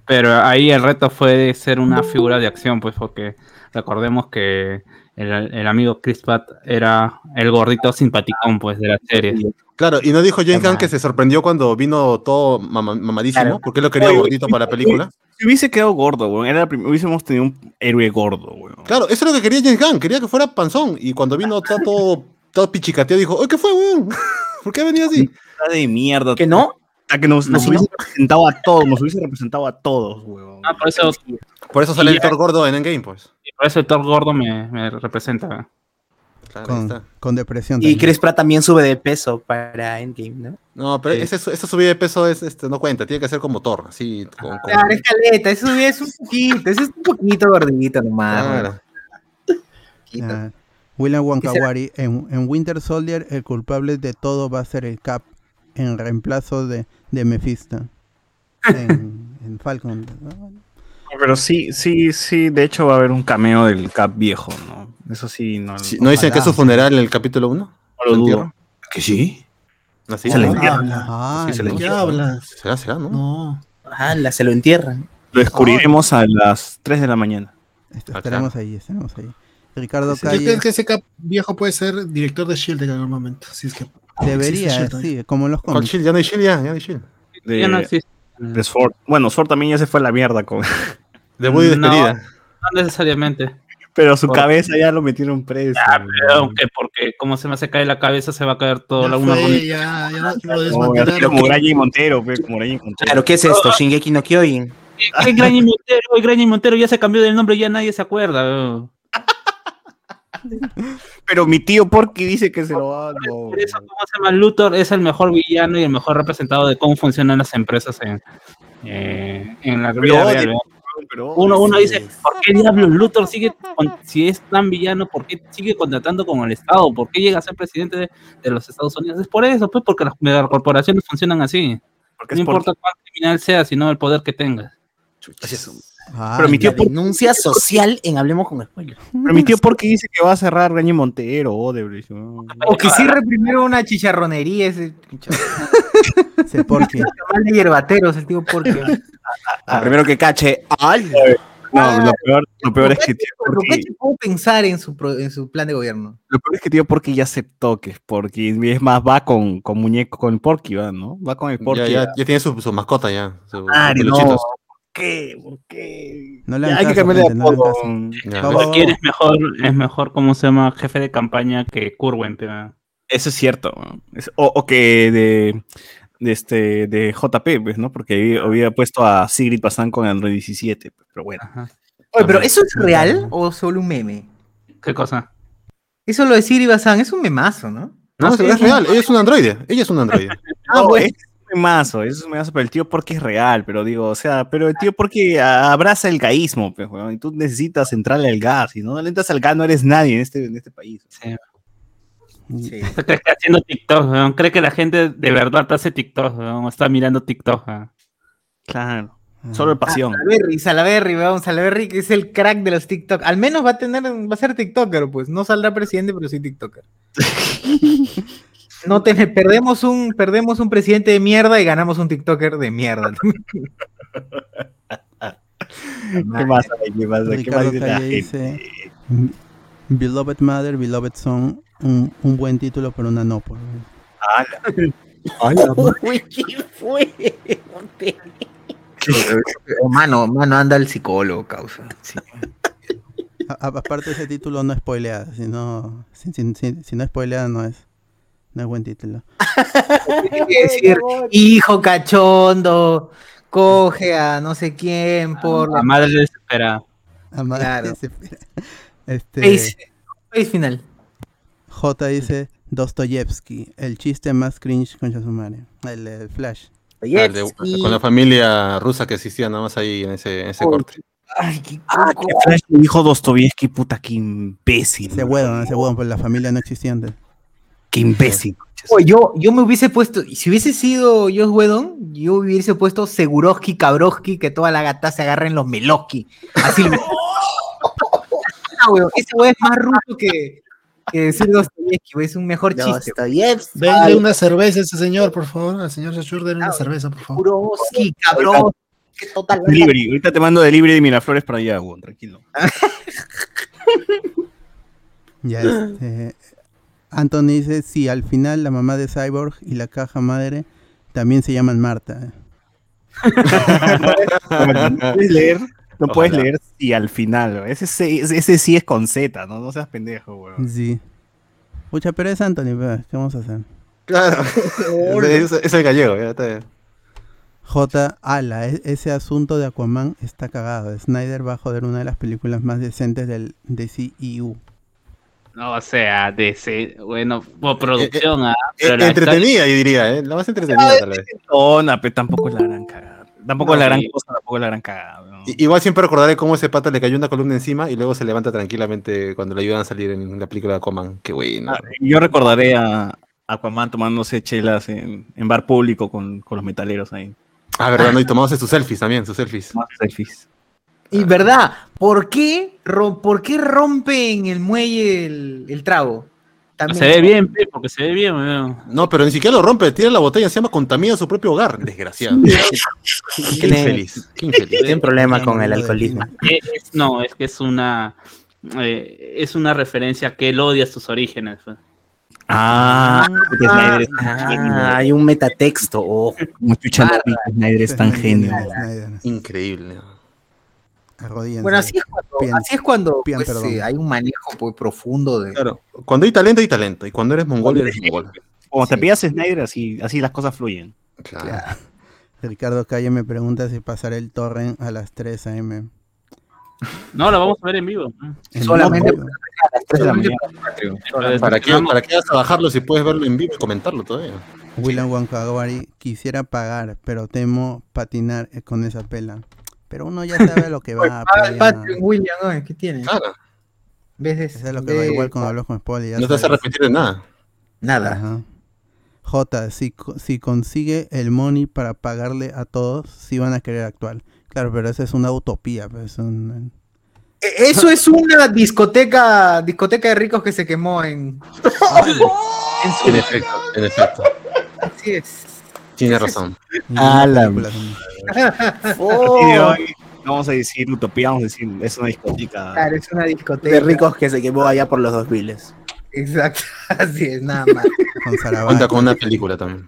Pero ahí el reto fue ser una figura de acción, pues, porque recordemos que el, el amigo Chris Pratt era el gordito simpaticón, pues, de la serie. Claro, y no dijo James Gunn que se sorprendió cuando vino todo mama- mamadísimo, Claro. porque él lo quería Oye, gordito para la película. Si hubiese quedado gordo, weón. Era la hubiésemos tenido un héroe gordo, weón. Claro, eso es lo que quería James Gunn, quería que fuera panzón. Y cuando vino está todo, todo pichicateado, dijo, oye, ¿qué fue, weón? [laughs] ¿Por qué venía así? Está de mierda. ¿Que no? Hasta que nos, hubiese representado a todos, nos hubiese representado a todos, weón. Ah, por eso, Por eso sale Y el Thor gordo en Endgame, pues. por eso el Thor gordo me, me representa. Claro, Con, está. con depresión. Y. Chris Pratt también sube de peso para Endgame, ¿no? No, pero Sí. ese, esa subida de peso es, este, no cuenta, tiene que ser como Thor, así. Con, con- Claro, es caleta, eso es un poquito, eso es un poquito gordito nomás. Claro. Ah, William Wankawari, en, en Winter Soldier el culpable de todo va a ser el Cap en reemplazo de, de Mephisto. En, [laughs] en Falcon. ¿no? Pero sí, sí, sí. De hecho, va a haber un cameo del Cap viejo, ¿no? Eso sí, no, Sí, ¿No dicen que es su funeral en el capítulo 1? no lo dudo. ¿Que sí? Así Se le entierra. Ah, Sí, se le no. ¿Qué entierra. hablas? Será, será, ¿no? No. Ah, se lo entierran. Lo descubriremos a las 3 de la mañana. Est- Ah, Estaremos ahí, estaremos ahí. Ricardo Yo Calle creo que ese cap viejo puede ser director de Shield en algún momento. Si es que debería, existe Shield sí, como en los ¿Cuál cómics. Shield? Ya no hay Shield, ya, ya no hay Shield. De, Ya no existe. de Sword. Bueno, Sword también ya se fue a la mierda con. [laughs] Debut y No. despedida. No necesariamente. Pero su cabeza ya lo metieron preso. Ah, pero aunque porque como se me hace caer la cabeza, se va a caer todo Ya la una fue, ya, ya lo No, como Graña y Montero, pe, como Graña y Montero. Claro, ¿qué es esto? Shingeki no Kyojin. ¿Qué Graña y Montero? El Graña y Montero ya se cambió del nombre, ya nadie se acuerda. weón. Pero mi tío Porky dice que se lo va a. no. Por eso, ¿cómo se llama? Luthor es el mejor villano y el mejor representado de cómo funcionan las empresas en, eh, en la vida real. Uno, uno dice, ¿por qué diablos Luthor sigue, con- si es tan villano, por qué sigue contratando con el Estado? ¿Por qué llega a ser presidente de, de los Estados Unidos? Es por eso, pues, porque las megacorporaciones funcionan así. Porque No es importa cuán criminal sea, sino el poder que tengas. Ah, Pero mi tío La Porky, denuncia social en Hablemos con Spoilers. pero mi tío Porky dice que va a cerrar y Montero, Odebrecht. ¿no? O que cierre primero una chicharronería ese ese [laughs] [laughs] mal de hierbateros, el tío porque. Ah, Primero que cache. ¡Ay! No, lo peor, lo peor es que tío ¿Por Porky, se puedo pensar en su, pro- en su plan de gobierno? lo peor es que tío Porky ya aceptó que es Porky. Es más, va con, con muñeco, con el Porky, va, ¿no? Va con el Porky. Ya, ya, ya tiene su, su mascota ya. Su, Ah, no. Peluchitos. ¿Por qué? ¿Por qué? No le Ya, hay que cambiarle de gente, no le apodo. va. es mejor, es mejor, ¿cómo se llama? Jefe de campaña que Curwen. Eso es cierto. ¿no? Es- o, o que de, de este de JP, pues, ¿no? Porque había, había puesto a Sigrid Bazán con Android 17, pues, pero bueno. Ajá. Oye, pero ¿eso es real o solo un meme? ¿Qué cosa? Eso lo de Siri Bazán es un memazo, ¿no? No, es, es real, ella es un androide. Ella es un androide. Ah, No, bueno. Memazo, es un memazo, pero el tío porque es real, pero digo, o sea, pero el tío porque abraza el gaísmo, pues, weón, y tú necesitas entrarle al gas, y no le entras al gas, no eres nadie en este, en este país. Sí. Sí. [laughs] ¿Crees que haciendo TikTok, weón? ¿Cree que la gente de verdad hace TikTok, weón? O está mirando TikTok? Claro, solo el pasión. Salaberry, Salaberry, weón, Salaberry que es el crack de los TikTok. Al menos va a tener, va a ser TikToker, pues. No saldrá presidente, pero sí TikToker. [laughs] No te- perdemos un, perdemos un presidente de mierda y ganamos un TikToker de mierda. [laughs] ¿Qué pasa? ¿Qué pasa? ¿Qué más Ricardo dice Calle dice: Beloved Mother, Beloved Son un, un buen título, pero una no. Por... [laughs] Uy, ¿qué fue? [laughs] mano, mano, anda el psicólogo, causa. Sí. A- aparte ese título no spoilea, si no, si, si- si- si no spoilea no es, no es buen que [laughs] decir, hijo cachondo, coge a no sé quién por La madre desesperada. Amar- Claro. desespera. Este, Face, face final. J dice Dostoyevsky, el chiste más cringe con Yasumare. El, el Flash. Ah, el de- con la familia rusa que existía nada más ahí en ese, en ese corte. Ay, qué Ah, que Flash dijo Dostoyevsky, puta, qué imbécil. Ese huevo, ese huevo, pues la familia no existía antes. Qué imbécil. Oye, yo, yo me hubiese puesto, si hubiese sido Joss Whedon, yo hubiese puesto Seguroski, Cabroski, que toda la gata se agarre en los Meloski. Así. [laughs] Ah, weón, ese weón es más ruso que, que decir Dostoyevsky, es un mejor chiste. Denle una cerveza a ese señor, por favor. Al señor Sashur, denle una cerveza, por favor. Seguroski, cabrón. Delivery, ahorita te mando delivery de Miraflores para allá, weón, tranquilo. [laughs] Ya, este, Anthony dice, sí, al final la mamá de Cyborg y la caja madre también se llaman Marta. no puedes leer, no puedes Ojalá. leer si al final, ese, sí- ese sí es con Z, ¿no? No seas pendejo, weón. Sí. Pucha, pero es Anthony, ¿qué vamos a hacer? Claro. [laughs] es, es el gallego, ya está bien. J. Ala, e- ese asunto de Aquaman está cagado. Snyder va a joder una de las películas más decentes del DCEU. No, o sea, de ese, bueno, por producción, ah, Eh, pero la entretenida, yo diría, ¿eh? La más entretenida, tal vez. Tona, pero tampoco es la gran cagada. Tampoco es la No, gran sí. cosa, tampoco es la gran cagada. Igual siempre recordaré cómo ese pata le cayó una columna encima y luego se levanta tranquilamente cuando le ayudan a salir en la película de Aquaman. Qué bueno. Ah, Yo recordaré a Aquaman tomándose chelas en, en bar público con, con los metaleros ahí. Ah, verdad, no, y tomándose sus selfies también, sus selfies. selfies. Y verdad, ¿por qué, ro- ¿por qué rompen el muelle el, el trago? También- Se ve bien, pe, porque se ve bien, weón. No, pero ni siquiera lo rompe, tira la botella encima, contamina su propio hogar. Desgraciado. [laughs] Qué infeliz. Qué infeliz. Tiene un problema con el alcoholismo. Eh, es- no, es que es una eh, es una referencia que él odia sus orígenes. pues. Ah, porque Snyder es tan Ah, genio. hay un metatexto. Oh. Snyder es tan genio. Increíble. Bueno, así es cuando, así es cuando pues, eh, hay un manejo pues, profundo de... Claro, cuando hay talento, hay talento. Y cuando eres mongol, eres mongol. Como te pillas Snyder, así, así las cosas fluyen. Claro. [laughs] Ricardo Calle me pregunta si pasaré el torrent a las 3 am. [laughs] No, la vamos a ver en vivo. En Solamente vivo. a las 3 de la mañana. ¿Para qué, ¿Para qué vas a bajarlo si puedes verlo en vivo y comentarlo todavía? William Wankagawari quisiera pagar, pero temo patinar con esa pela. Pero uno ya sabe a lo que [laughs] va. Ya- Patrick William, ¿no? ¿qué tiene? Claro. ¿Ves? Eso es lo que va igual cuando hablo con Spoli. No te vas a sabes. arrepentir de nada. Nada. Ajá. J, si, co- si consigue el money para pagarle a todos, sí van a querer actuar. Claro, pero esa es una utopía. Pues, es un- E- Eso es una discoteca, discoteca de ricos que se quemó en... [laughs] en su- En efecto, en efecto. Así es. Tienes razón. Ah, la-. Oh, vamos a decir utopía, vamos a decir, es una discoteca. claro, es una discoteca. De ricos que se quemó allá por los 2000. Exacto, así es, nada más. Con. Cuenta con una película también.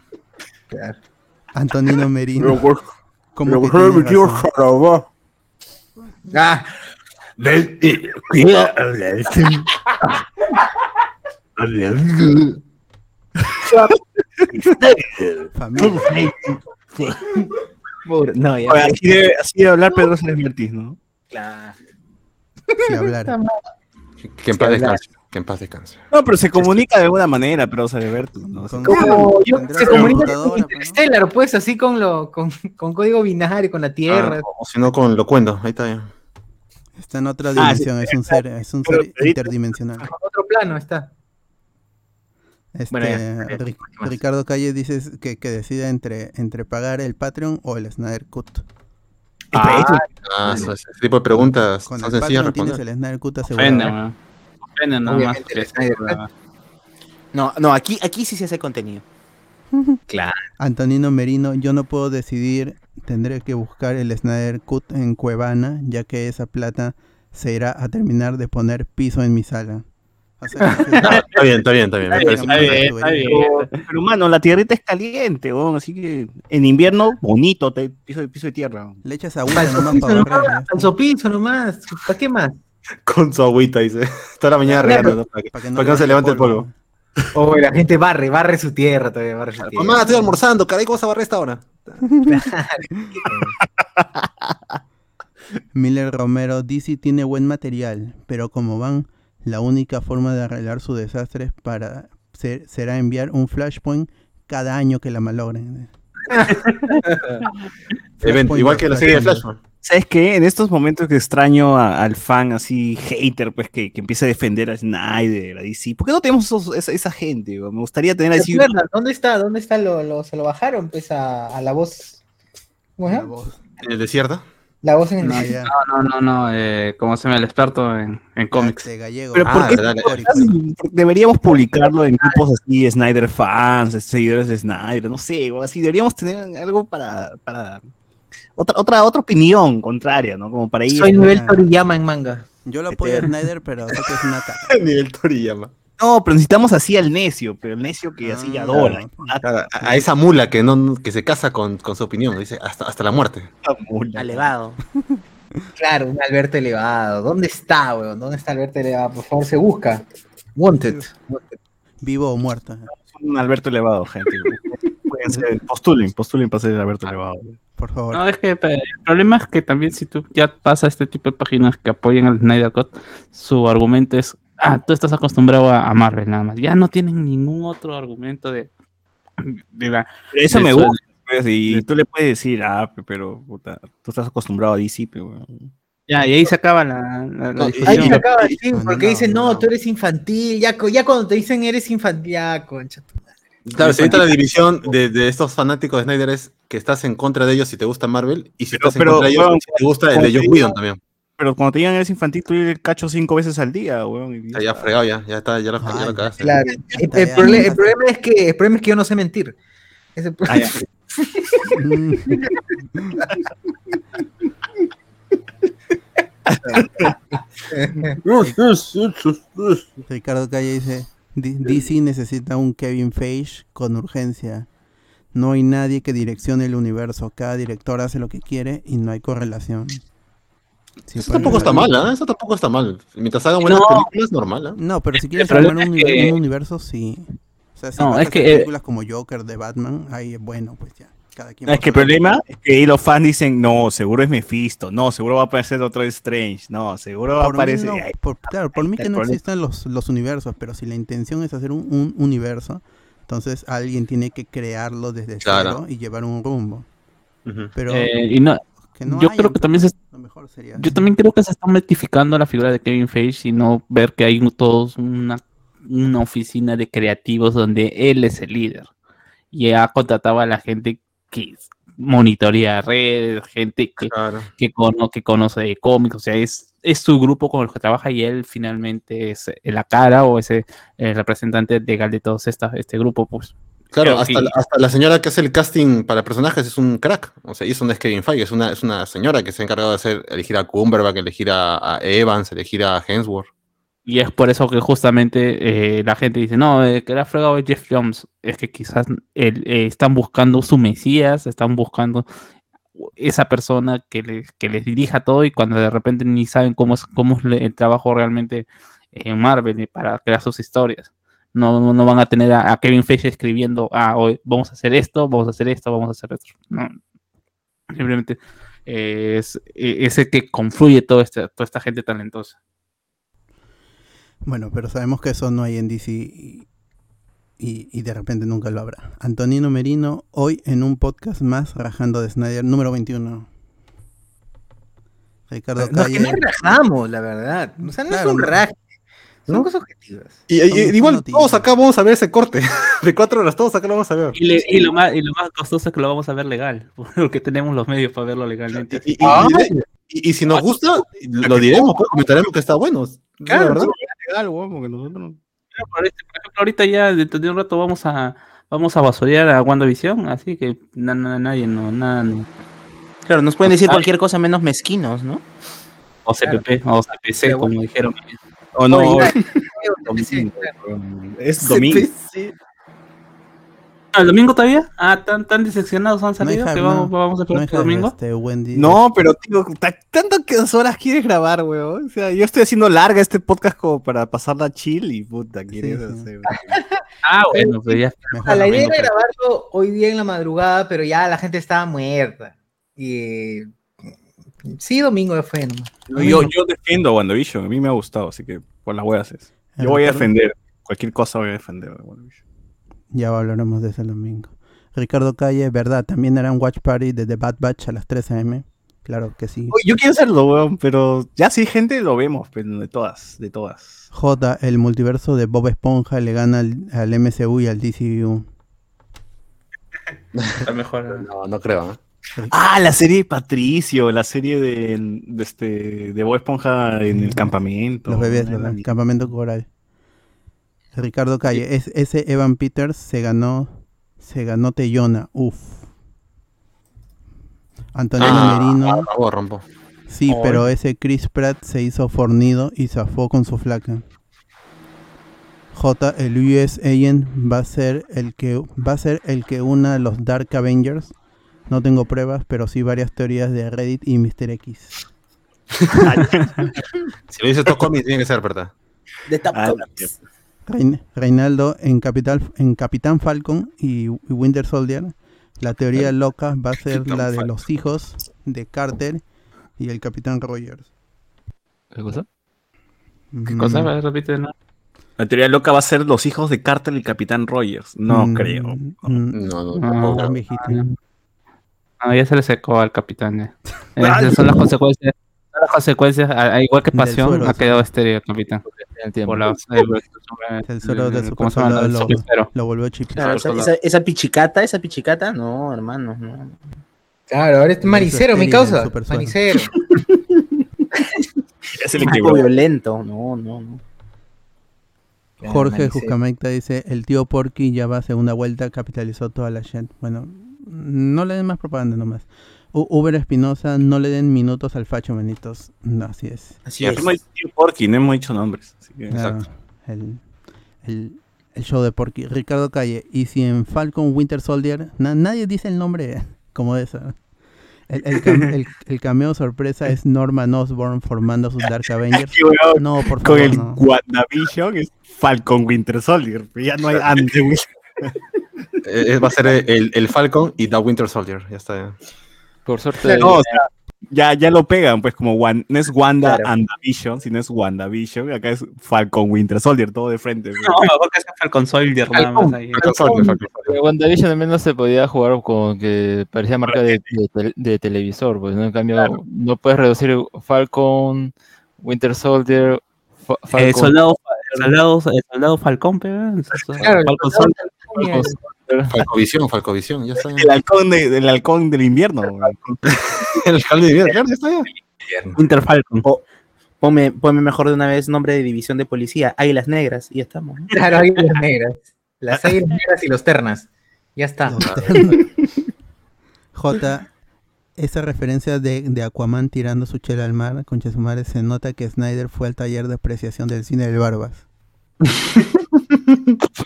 Claro. Antonino Merino. ¿Cómo que? Ah, Familia. no, ya. Oye, así, debe, así debe hablar Pedro Sánchez Martí, ¿no? Claro. Que en paz descanse. Que en paz descanse. No, pero se comunica de alguna manera, Pedro Alberto, ¿no? O sea, Con- Como yo, tendrá se comunica con pues. Interstellar, pues, así con, lo, con, con código binario, con la Tierra. Ah, o si no, con Locuendo. Ahí está ya. Está en otra Ah, sí, dimensión, es un ser, es un pero ser interdimensional. En otro plano está. Este. Ricardo Calle dice que, que decida entre, entre pagar el Patreon o el Snyder Cut. Ah, eso- ese tipo de preguntas Con son el Patreon tienes el Snyder Cut asegurado. más. No, no, aquí, aquí sí se hace contenido. [laughs] Claro. Antonino Merino, yo no puedo decidir, tendré que buscar el Snyder Cut en Cuevana, ya que esa plata se irá a terminar de poner piso en mi sala. O sea, [laughs] Está bien, está bien, está bien. me parece Está bien, está bien. Pero, pero, mano, la tierrita es caliente, weón, así que en invierno, bonito, te, piso, de- piso de tierra. Le echas agüita nomás para barrer. Al sopizo nomás. ¿Para qué más? Con su agüita, dice. [laughs] Toda la mañana regando, ¿no? Para que, para que no, se levante el polvo. Oh, la gente barre, barre su tierra todavía, barre su tierra. Mamá, estoy almorzando, caray, ¿cómo se barre esta hora? [laughs] Miller Romero, DC tiene buen material, pero como van, la única forma de arreglar su desastre para ser- será enviar un Flashpoint cada año que la malogren. [laughs] Event- igual que la serie de Flashpoint. ¿Sabes qué? En estos momentos que extraño a- al fan así, hater, pues, que, que empieza a defender a Snyder, a DC. ¿Por qué no tenemos esos- esa, esa gente? Me gustaría tener ¿Te así. ¿Dónde está? ¿Dónde está? Lo, lo- se lo bajaron pues a, a la voz. ¿Cómo? ¿En el desierto? La voz en el No, no, no, no, eh, ¿cómo se llama el experto en, en cómics? gallego. Pero ¿por Ah, qué deberíamos publicarlo en grupos así, Snyder fans, seguidores de Snyder, no sé, o así, deberíamos tener algo para, para otra, otra, otra opinión contraria, ¿no? Como para ir. Soy nivel Toriyama en manga. Yo lo apoyo a Snyder, pero sé que es una. [laughs] Nivel Toriyama. No, pero necesitamos así al necio, pero el necio que así adora. Claro, a, a esa mula que no que se casa con, con su opinión, dice, hasta, hasta la muerte. Elevado. [laughs] Claro, un Alberto elevado. ¿Dónde está, weón? ¿Dónde está Alberto elevado? Por favor, se busca. Wanted. Vivo o muerto. Un Alberto elevado, gente. [laughs] Pueden ser, postulen, postulen para ser el Alberto elevado. Por favor. No, es que el problema es que también si tú ya pasas este tipo de páginas que apoyan al Snyder Cut, su argumento es, ah, tú estás acostumbrado a, a Marvel nada más. Ya no tienen ningún otro argumento de... de la- eso de me gusta. pues, y tú le puedes decir, ah, pe- pero puta, tú estás acostumbrado a DC, pero. Ya, y ahí se acaba la, la- No. Ahí se acaba, sí, porque no, dicen, no, no. tú eres infantil. Ya, cu- ya cuando te dicen eres infantil, ya, concha. tu madre. Claro, si ahorita la división de, de estos fanáticos de Snyder es que estás en contra de ellos si te gusta Marvel y si Pero- estás en pero, contra de ellos si te gusta el de digo- Whedon también. Pero cuando te digan eres infantil, tú el cacho cinco veces al día, weón. y O sea, ya fregado, ya, ya está, ya lo, ya lo cagaste. Claro. El, ya, ya. problema es que, el problema es que yo no sé mentir. Ah, ya. [laughs] Ricardo Calle dice, "D- DC necesita un Kevin Feige con urgencia. No hay nadie que direccione el universo. Cada director hace lo que quiere y no hay correlación. Sí, Eso tampoco está no- mal, ¿ah? Eso tampoco está mal. Mientras hagan buenas No. películas, normal, ¿ah? No, pero si quieres armar un, es univer- que- un universo, sí. O sea, si No, es hacer que, eh, películas como Joker de Batman, ahí es bueno, pues ya. Cada quien Es por que el problema es que ahí los fans dicen, no, seguro es Mephisto, no, seguro va a aparecer otro Strange, no, seguro va a aparecer. no- por- claro, por mí que no existan los, los universos, pero si la intención es hacer un, un universo, entonces alguien tiene que crearlo desde Claro. cero y llevar un rumbo. Pero Eh, y no, que no yo haya, creo que también se, lo mejor sería. yo también creo que se está metificando la figura de Kevin Feige y no ver que hay todos una, una oficina de creativos donde él es el líder. Y ha contratado a la gente que monitorea redes, gente que, Claro. que, cono- que conoce de cómics, o sea, es, es su grupo con el que trabaja y él finalmente es eh, la cara o ese el representante legal de todos esta, este grupo, pues. Claro, hasta, la- hasta la señora que hace el casting para personajes es un crack. O sea, y eso no es Kevin Feige, es una, es una señora que se ha encargado de hacer, elegir a Cumberbatch, elegir a, a Evans, elegir a Hemsworth. Y es por eso que justamente eh, la gente dice, no, eh, que era fregado de Jeff Jones. Es que quizás el- eh, están buscando su Mesías, están buscando esa persona que, le- que les dirija todo y cuando de repente ni saben cómo es, cómo es el trabajo realmente en Marvel eh, para crear sus historias. No, no, no van a tener a, a Kevin Feige escribiendo, ah, hoy vamos a hacer esto, vamos a hacer esto, vamos a hacer esto. No. Simplemente eh, es, eh, es el que confluye todo este, toda esta gente talentosa. Bueno, pero sabemos que eso no hay en DC y, y- y de repente nunca lo habrá. Antonino Merino, hoy en un podcast más rajando de Snyder, número 21. Ricardo No, es que Calle. no rajamos, la verdad. O sea, no Claro, es un raje. Son cosas objetivas. Y, y- Son- son igual noticias. todos acá vamos a ver ese corte. [laughs] De cuatro horas, todos acá lo vamos a ver. Y, le- y lo más, y lo más costoso es que lo vamos a ver legal, [laughs] porque tenemos los medios para verlo legalmente. Y, y- Ah. y- y- y si nos gusta, lo diremos, pues, comentaremos que está bueno. Claro, La verdad. legal, porque nosotros- por, este- por ejemplo, ahorita ya dentro de un rato vamos a vamos a basurear a WandaVision, así que na- na- nadie no, nada, no. Claro, nos pueden decir Ah. cualquier cosa menos mezquinos, ¿no? O CPP, o CPC, como dijeron. O no, Oye, [laughs] domingo. Es domingo. PC. ¿Ah, ¿El domingo todavía? Ah, tan, tan decepcionados han No salido que no. vamos, vamos a No esperar hay este domingo. este. No, pero tío, ta- tanto que dos horas quieres grabar, weón. O sea, yo estoy haciendo larga este podcast como para pasarla chill y puta, quieres sí. hacer. [laughs] Ah, bueno, pues ya. Mejor A la no. idea era grabarlo hoy día en la madrugada, pero ya la gente estaba muerta. Y sí, domingo fue nomás. No, yo, yo defiendo a WandaVision, a mí me ha gustado, así que por las huevas es. Yo voy a defender, cualquier cosa voy a defender a WandaVision. Ya hablaremos de ese domingo. Ricardo Calle, verdad, también harán Watch Party de The Bad Batch a las 3 am. Claro que sí. Yo quiero hacerlo, weón, pero ya si hay gente lo vemos, pero de todas, de todas. J, el multiverso de Bob Esponja le gana al, al MCU y al DCU. [laughs] Está mejor. No, no creo. ¿eh? Ah, la serie de Patricio, la serie de, de este de Bob Esponja en el campamento. Los bebés, ¿no? ¿verdad? Campamento Coral. Ricardo Calle, es, ese Evan Peters se ganó, se ganó Teyona, uff. Antonio Ah, Merino, rompo, rompo. sí, pero ese Chris Pratt se hizo fornido y zafó con su flaca. J, el US Agent va a ser el que va a ser el que una a los Dark Avengers. No tengo pruebas, pero sí varias teorías de Reddit y Mr. X. [laughs] Si lo dices todo cómics, tiene que ser, ¿verdad? De Top Ah, Comics. Rein- Reinaldo en, Capital, en Capitán Falcon y, y Winter Soldier. La teoría loca va a ser Capitán la de Falcon. los hijos de Carter y el Capitán Rogers. ¿Qué cosa? ¿Qué Mm, cosa? Repite. La teoría loca va a ser los hijos de Carter y el Capitán Rogers. No mm, creo. mm, No, no, Ah. tampoco. tan viejito. Ah, ya se le secó al capitán. ya. [laughs] Esas son las consecuencias. son las consecuencias, igual que Pasión, ha quedado estéreo el capitán. En el tiempo. Por la, El de el- super ¿cómo se llama? soldado El lo, lo volvió chip. Claro, esa, esa, esa pichicata, esa pichicata, no, hermano, no. Claro, ahora es manicero, mi estéril, causa. Manicero. [laughs] Es el poco violento, no, no, no. Jorge. Jucamecta dice, el tío Porky ya va a segunda vuelta, capitalizó toda la shit. Bueno, no le den más propaganda nomás. U- Uber Espinosa, no le den minutos al facho, manitos. No, así es. Así es. hemos dicho Porky, no hemos dicho nombres. así que- Claro, el, el, el show de Porky. Ricardo Calle, y si en Falcon Winter Soldier, na- nadie dice el nombre [laughs] como de esa. El, el, cam- el- el cameo sorpresa es Norman Osborn formando sus Dark Avengers. [laughs] No, por Con favor, el no. WandaVision es Falcon Winter Soldier. Ya no hay [laughs] antes. Eh, va a ser el, el Falcon y The Winter Soldier. Ya está. ya. Por suerte, No, o sea, ya, ya lo pegan, pues como Wan- no es Wanda Claro. and Vision, sino es WandaVision. Acá es Falcon Winter Soldier, todo de frente. güey. No, mejor que sea Falcon Soldier nada más ahí. Falcon Soldier, Falcon WandaVision al menos se podía jugar con que parecía marca de, de de televisor, pues ¿no? en cambio no puedes reducir Falcon, Winter Soldier, Falcon, Eh, soldado, soldado, el soldado Falcón, pero. Claro, Falcovisión, Falcovisión, ya está. ya. El halcón, de- del halcón del invierno. [laughs] El alcalde de Villa, claro, ya está. ya. Winter Falcon. Ponme, ponme mejor de una vez nombre de división de policía, Águilas Negras, y ya estamos. ¿no? Claro, águilas negras. Las águilas negras y los ternas. Ya está. [laughs] J, esa referencia de, de Aquaman tirando su chela al mar, con madre, se nota que Snyder fue al taller de apreciación del cine del Barbas. [laughs]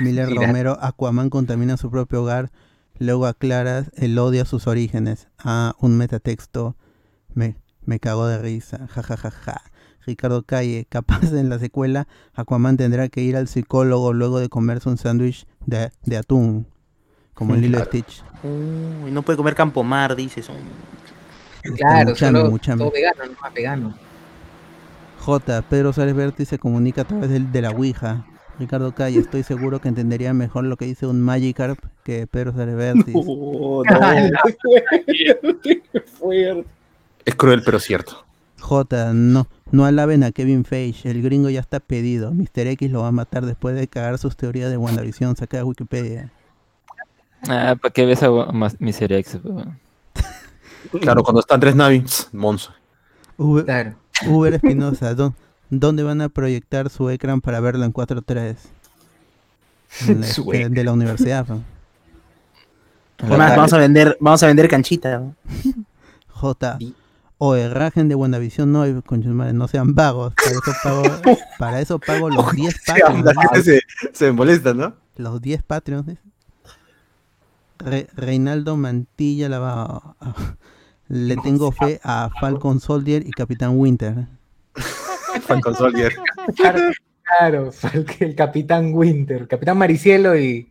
Miller Mira. Romero, Aquaman contamina su propio hogar, luego aclara el odio a sus orígenes. Ah, un metatexto. Me, me cago de risa. Ja, ja, ja, ja. Ricardo Calle, [laughs] capaz en la secuela, Aquaman tendrá que ir al psicólogo luego de comerse un sándwich de, de atún, como en Lilo Stitch. Uy, no puede comer Campomar, dices. Claro, Muchame, solo muchame. todo vegano, no más vegano. J. Pedro Suárez Berti se comunica a través del, de la Ouija. Ricardo Calle, estoy seguro que entendería mejor lo que dice un Magikarp que Pedro Suárez Berti. Es cruel, pero cierto. J. No, no alaben a Kevin Feige. El gringo ya está pedido. Mr. X lo va a matar después de cagar sus teorías de WandaVision. Saca de Wikipedia. Ah, ¿para qué ves a más Mr. X? Claro, cuando están tres Navi, Monzo. Uber, Claro. Uber Espinosa, ¿dó- ¿dónde van a proyectar su ecran para verlo en 4.3? En la- [laughs] Su de, de la universidad. ¿no? Además, vamos a vender, vamos a vender canchita. ¿no? [laughs] J. O rajen de WandaVision, no, no sean vagos. Para eso pago, [laughs] para eso pago los 10 Sí, la Patreons. gente se, se molesta, ¿no? Los 10 Patreons. Re- Reinaldo Mantilla la va a- Le tengo fe a Falcon Soldier y Capitán Winter. [laughs] Falcon Soldier. Claro, claro, Fal- el Capitán Winter, Capitán Maricielo y,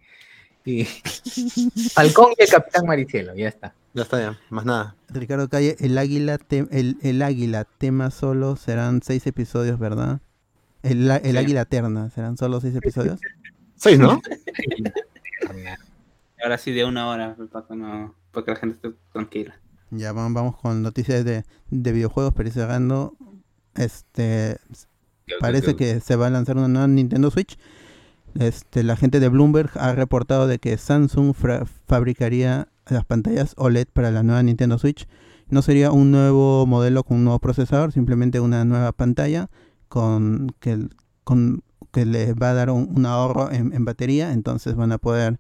y [laughs] Falcón y el Capitán Maricielo, ya está. Ya está, ya. Más nada. Ricardo Calle, el águila, te- el, el águila tema solo serán 6 episodios, ¿verdad? El, el Sí. águila eterna, ¿serán solo 6 episodios? Seis, ¿no? Ahora sí, de una hora, para que, no, para que la gente esté tranquila. Ya vamos, vamos con noticias de, de videojuegos, pero cerrando. Este parece que se va a lanzar una nueva Nintendo Switch. Este, la gente de Bloomberg ha reportado de que Samsung fabricaría las pantallas OLED para la nueva Nintendo Switch. No sería un nuevo modelo con un nuevo procesador, simplemente una nueva pantalla con que, con, que les va a dar un, un ahorro en, en batería. Entonces van a poder,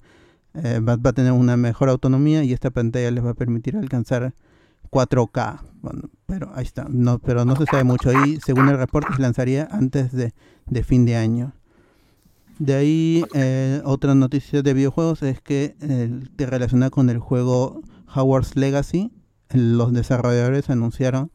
eh, va, a tener una mejor autonomía y esta pantalla les va a permitir alcanzar 4K. Bueno, pero ahí está. No, pero no se sabe mucho. Y según el reporte se lanzaría antes de, fin de año. De ahí, eh, otra noticia de videojuegos es que eh, relacionada con el juego Howard's Legacy, los desarrolladores anunciaron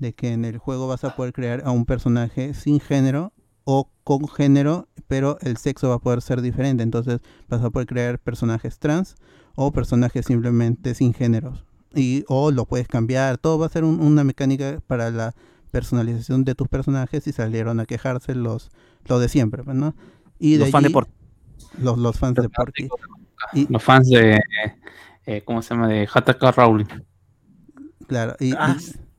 de que en el juego vas a poder crear a un personaje sin género o con género, pero el sexo va a poder ser diferente. Entonces vas a poder crear personajes trans o personajes simplemente sin géneros. Y, o lo puedes cambiar, todo va a ser un- una mecánica para la personalización de tus personajes y salieron a quejarse los, los de siempre, pues, ¿no? Y Los fans de allí- Porky. Los, los fans de Porky. Y- Los fans de. eh, ¿Cómo se llama? De Hataka Rowling. Claro, y, y Ah.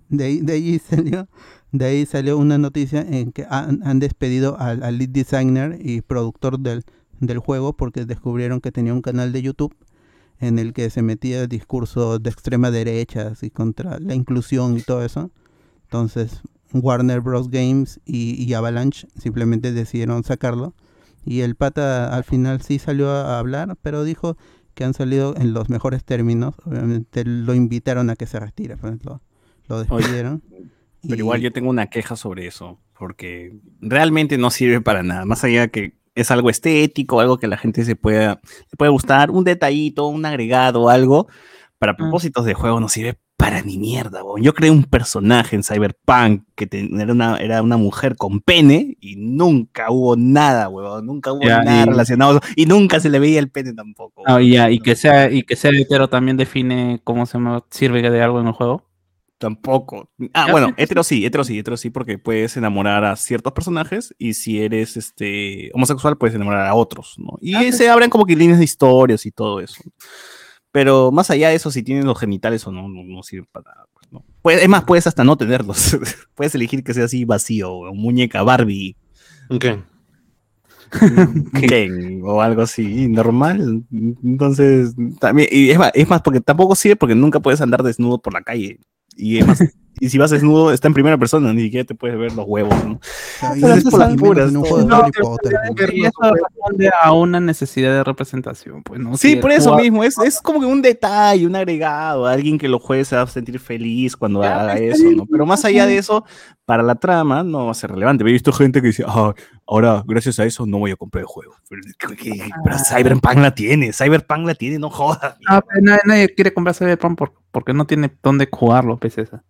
de, ahí, de ahí [laughs] salió de ahí salió una noticia en que han, han despedido al, al lead designer y productor del, del juego porque descubrieron que tenía un canal de YouTube en el que se metía discurso de extrema derecha así contra la inclusión y todo eso. Entonces Warner Bros. Games y, y Avalanche simplemente decidieron sacarlo. Y el pata al final sí salió a hablar, pero dijo que han salido en los mejores términos. Obviamente lo invitaron a que se retire, pues lo, lo despidieron. Pero igual yo tengo una queja sobre eso, porque realmente no sirve para nada, más allá que es algo estético, algo que la gente se pueda, le puede gustar, un detallito, un agregado, algo, para propósitos de juego no sirve para ni mierda. weón. Yo creé un personaje en Cyberpunk que era, una, era una mujer con pene y nunca hubo nada, huevón, nunca hubo Ya, nada y- relacionado y nunca se le veía el pene tampoco. Ah, y, ya, y que sea y que sea hetero también define cómo se llama, sirve de algo en el juego. Tampoco. Ah, bueno, hetero sí, hetero sí, hetero sí, porque puedes enamorar a ciertos personajes y si eres este homosexual puedes enamorar a otros, ¿no? Y Ah, se abren como que líneas de historias y todo eso. Pero más allá de eso, si tienes los genitales o no, no, no sirve para nada. ¿no? Puedes- es más, puedes hasta no tenerlos. [laughs] puedes elegir que sea así vacío, o muñeca Barbie. ¿Qué? [laughs] Ken o algo así, normal. Entonces, también, y es más, es más, porque tampoco sirve porque nunca puedes andar desnudo por la calle. Y [laughs] y si vas desnudo, está en primera persona, ni siquiera te puedes ver los huevos, ¿no? eso por las puras, No, pues. Y eso responde a una necesidad de representación, pues no. Sí, Si por eso jugador- mismo, es, es como que un detalle, un agregado, alguien que lo juegue se va a sentir feliz cuando Ya, haga está eso, ¿no? Pero más allá de eso, para la trama no va a ser relevante. He visto gente que dice, ah, ahora gracias a eso no voy a comprar el juego. Pero, ¿qué- qué- pero Cyberpunk la tiene, Cyberpunk la tiene, no jodas. Ah, nadie, nadie quiere comprar Cyberpunk por- porque no tiene dónde jugarlo, pues esa.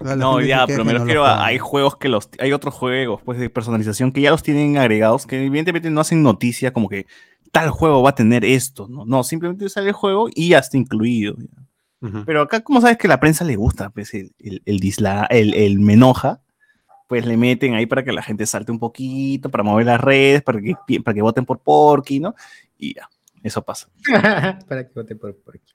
No, ya, pero me y no lo refiero a, hay juegos que los, hay otros juegos, pues, de personalización que ya los tienen agregados, que evidentemente no hacen noticia como que tal juego va a tener esto, ¿no? No, simplemente sale el juego y ya está incluido. Pero acá, como sabes que la prensa le gusta, pues, el, el, el, disla- el, el me enoja, pues le meten ahí para que la gente salte un poquito, para mover las redes, para que, para que voten por Porky, ¿no? Y ya, eso pasa. [laughs] Para que vote por, por aquí.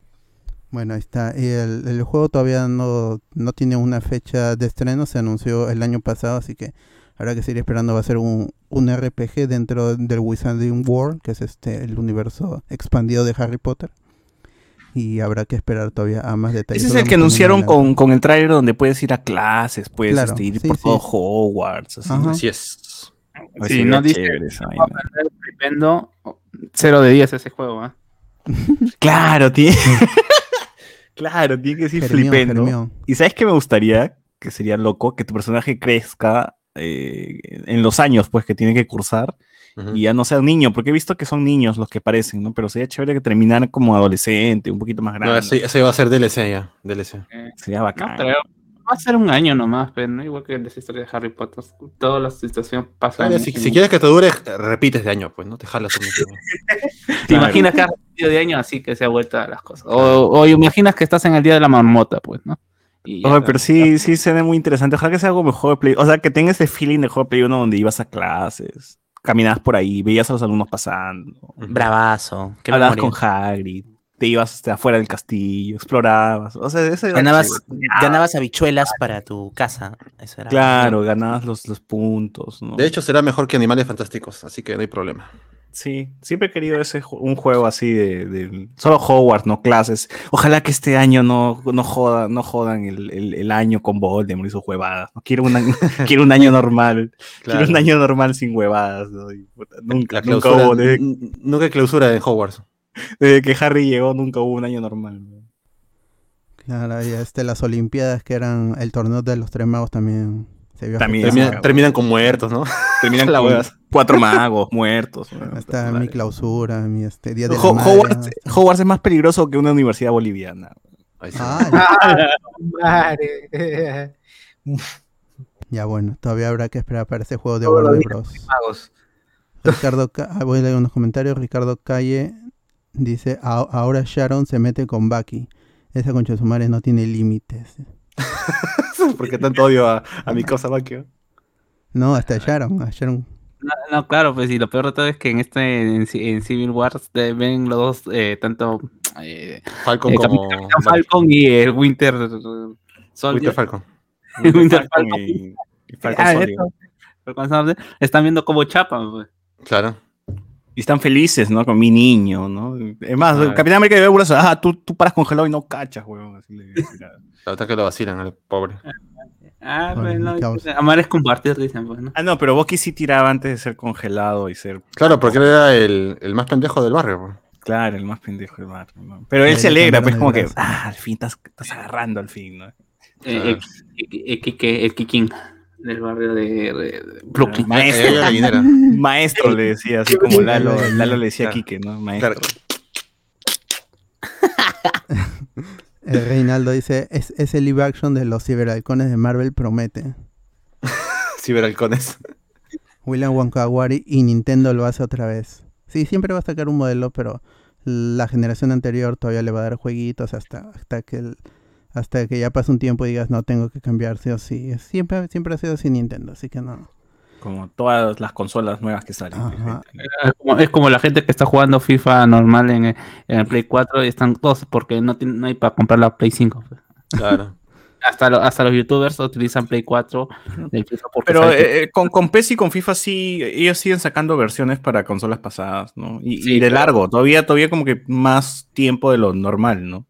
Bueno, ahí está. Y el, el juego todavía no, no tiene una fecha de estreno, se anunció el año pasado, así que habrá que seguir esperando. Va a ser un, un RPG dentro del Wizarding World, que es este el universo expandido de Harry Potter. Y habrá que esperar todavía a más detalles. Ese es el que anunciaron con, con el trailer donde puedes ir a clases, puedes Claro, este, ir sí, por sí. todo Hogwarts, así. Es. Pues Sí, no dice 0 de 10 ese juego, ¿ah? [laughs] Claro, tiene. [laughs] claro, tiene que decir Germión, flipendo. Germión. Y sabes que me gustaría que sería loco, que tu personaje crezca eh, en los años, pues, que tiene que cursar y ya no sea un niño, porque he visto que son niños los que parecen, ¿no? Pero sería chévere que terminaran como adolescente, un poquito más grande. No, ese, ese va a ser DLC ya. DLC. Sería bacán. No creo. Va a ser un año nomás, pero no igual que las historias de Harry Potter. Todas las situaciones pasan. Claro, si, si quieres que te dure, repites de año, pues no te jalas un. [laughs] ¿Te imaginas que has repetido de año así que se ha vuelto a las cosas? O, o imaginas que estás en el día de la marmota, pues, ¿no? Oye, pero sí, sí se ve muy interesante. Ojalá que sea algo mejor de Play. O sea, que tenga ese feeling de juego de Play 1 donde ibas a clases, caminabas por ahí, veías a los alumnos pasando. Bravazo. Hablabas memoria. con Hagrid, te ibas hasta afuera del castillo, explorabas. O sea, eso era Ganabas, ganabas habichuelas para tu casa. Eso era Claro, ganabas los, los puntos. ¿no? De hecho, será mejor que Animales Fantásticos, así que no hay problema. Sí, siempre he querido ese un juego así de, de- solo Hogwarts, no clases. Ojalá que este año no, no joda, no jodan el, el- el año con Voldemort y sus huevadas. No quiero un año, [laughs] quiero un año normal. Claro. Quiero un año normal sin huevadas. ¿no? Y, puta, nunca, La nunca clausura, hubo. Nunca hay clausura en Hogwarts. [laughs] desde que Harry llegó, nunca hubo un año normal. Claro, y este, las Olimpiadas que eran el torneo de los tres magos también se vio También afectado. Termina- terminan con muertos, ¿no? [laughs] Terminan La con huevas. cuatro magos muertos. ¿no? Está mi clausura, mi este, día de Ho- Hogwarts, Hogwarts es más peligroso que una universidad boliviana. Ah, [laughs] Madre. Ya bueno, todavía habrá que esperar para ese juego de Warner Bros. Ricardo, Ca- ah, voy a leer unos comentarios. Ricardo Calle dice, "A- ahora Sharon se mete con Bucky. Esa concha de su madre no tiene límites. [laughs] Porque tanto odio a, a mi cosa, Bakio. No, hasta Sharon, a Sharon. No, no, claro, pues y lo peor de todo es que en este en, Ci- en Civil Wars eh, ven los dos eh, tanto eh, Falcon eh, como Capitán Falcon y el Winter Soldier. Winter Falcon. [laughs] Winter Falcon Falcon. y- y Falcon Ah, Soldier. Están viendo como chapan, pues. Claro. Y están felices, ¿no? Con mi niño, ¿no? Es más, Ah. Capitán América de Brazo, ah, tú, tú paras congelado y no cachas, weón. Así le- La verdad que lo vacilan al pobre. Ah, Bueno, pues no, amar es compartir, dicen, pues, ¿no? Ah, no, pero Bucky sí tiraba antes de ser congelado y ser. Claro, porque él era el, el más pendejo del barrio. pues. Claro, el más pendejo del barrio. ¿no? Pero él se le alegra, pues como que, ah, al fin estás, estás agarrando al fin, ¿no? Eh, el, el, el, el Kikín del barrio de, de- de Brooklyn. Maestro, [laughs] maestro le decía, así como Lalo, Lalo le decía a Claro. Quique, ¿no? Maestro. [laughs] El Reinaldo dice, es, ese live action de los ciberhalcones de Marvel promete. [laughs] Ciberhalcones. William Wankawari y Nintendo lo hace otra vez. Sí, siempre va a sacar un modelo, pero la generación anterior todavía le va a dar jueguitos hasta, hasta que el- hasta que ya pase un tiempo y digas no tengo que cambiar sí o sí. Es- Siempre, siempre ha sido así Nintendo, así que no. Como todas las consolas nuevas que salen. Es como, es como la gente que está jugando FIFA normal en, el- en el Play 4 y están todos porque no, tienen, no hay para comprar la Play 5. pues. Claro. [laughs] Hasta, lo- hasta los youtubers utilizan Play 4 del FIFA porque Pero eh, eh, con, con PES y con FIFA sí, ellos siguen sacando versiones para consolas pasadas, ¿no? Y, Sí, y de claro. largo, todavía, todavía como que más tiempo de lo normal, ¿no?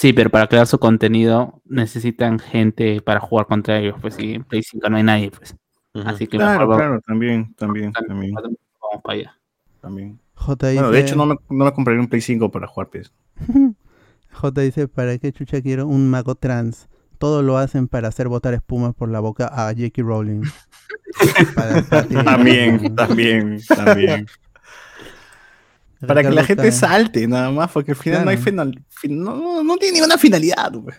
Sí, pero para crear su contenido necesitan gente para jugar contra ellos. Pues sí, en Play 5 no hay nadie, pues. Así que Claro, mejor claro, también, también, también. vamos para allá. también. J Bueno, de hecho no me, no me compraría un Play 5 para jugar PES. [laughs] J dice, ¿para qué chucha quiero un mago trans? Todo lo hacen para hacer botar espuma por la boca a J.K. Rowling. [laughs] Para- para ti- También, también, también. Para que la gente salte, nada más, porque al final no hay final, fin- no, no, no tiene ninguna finalidad. pues.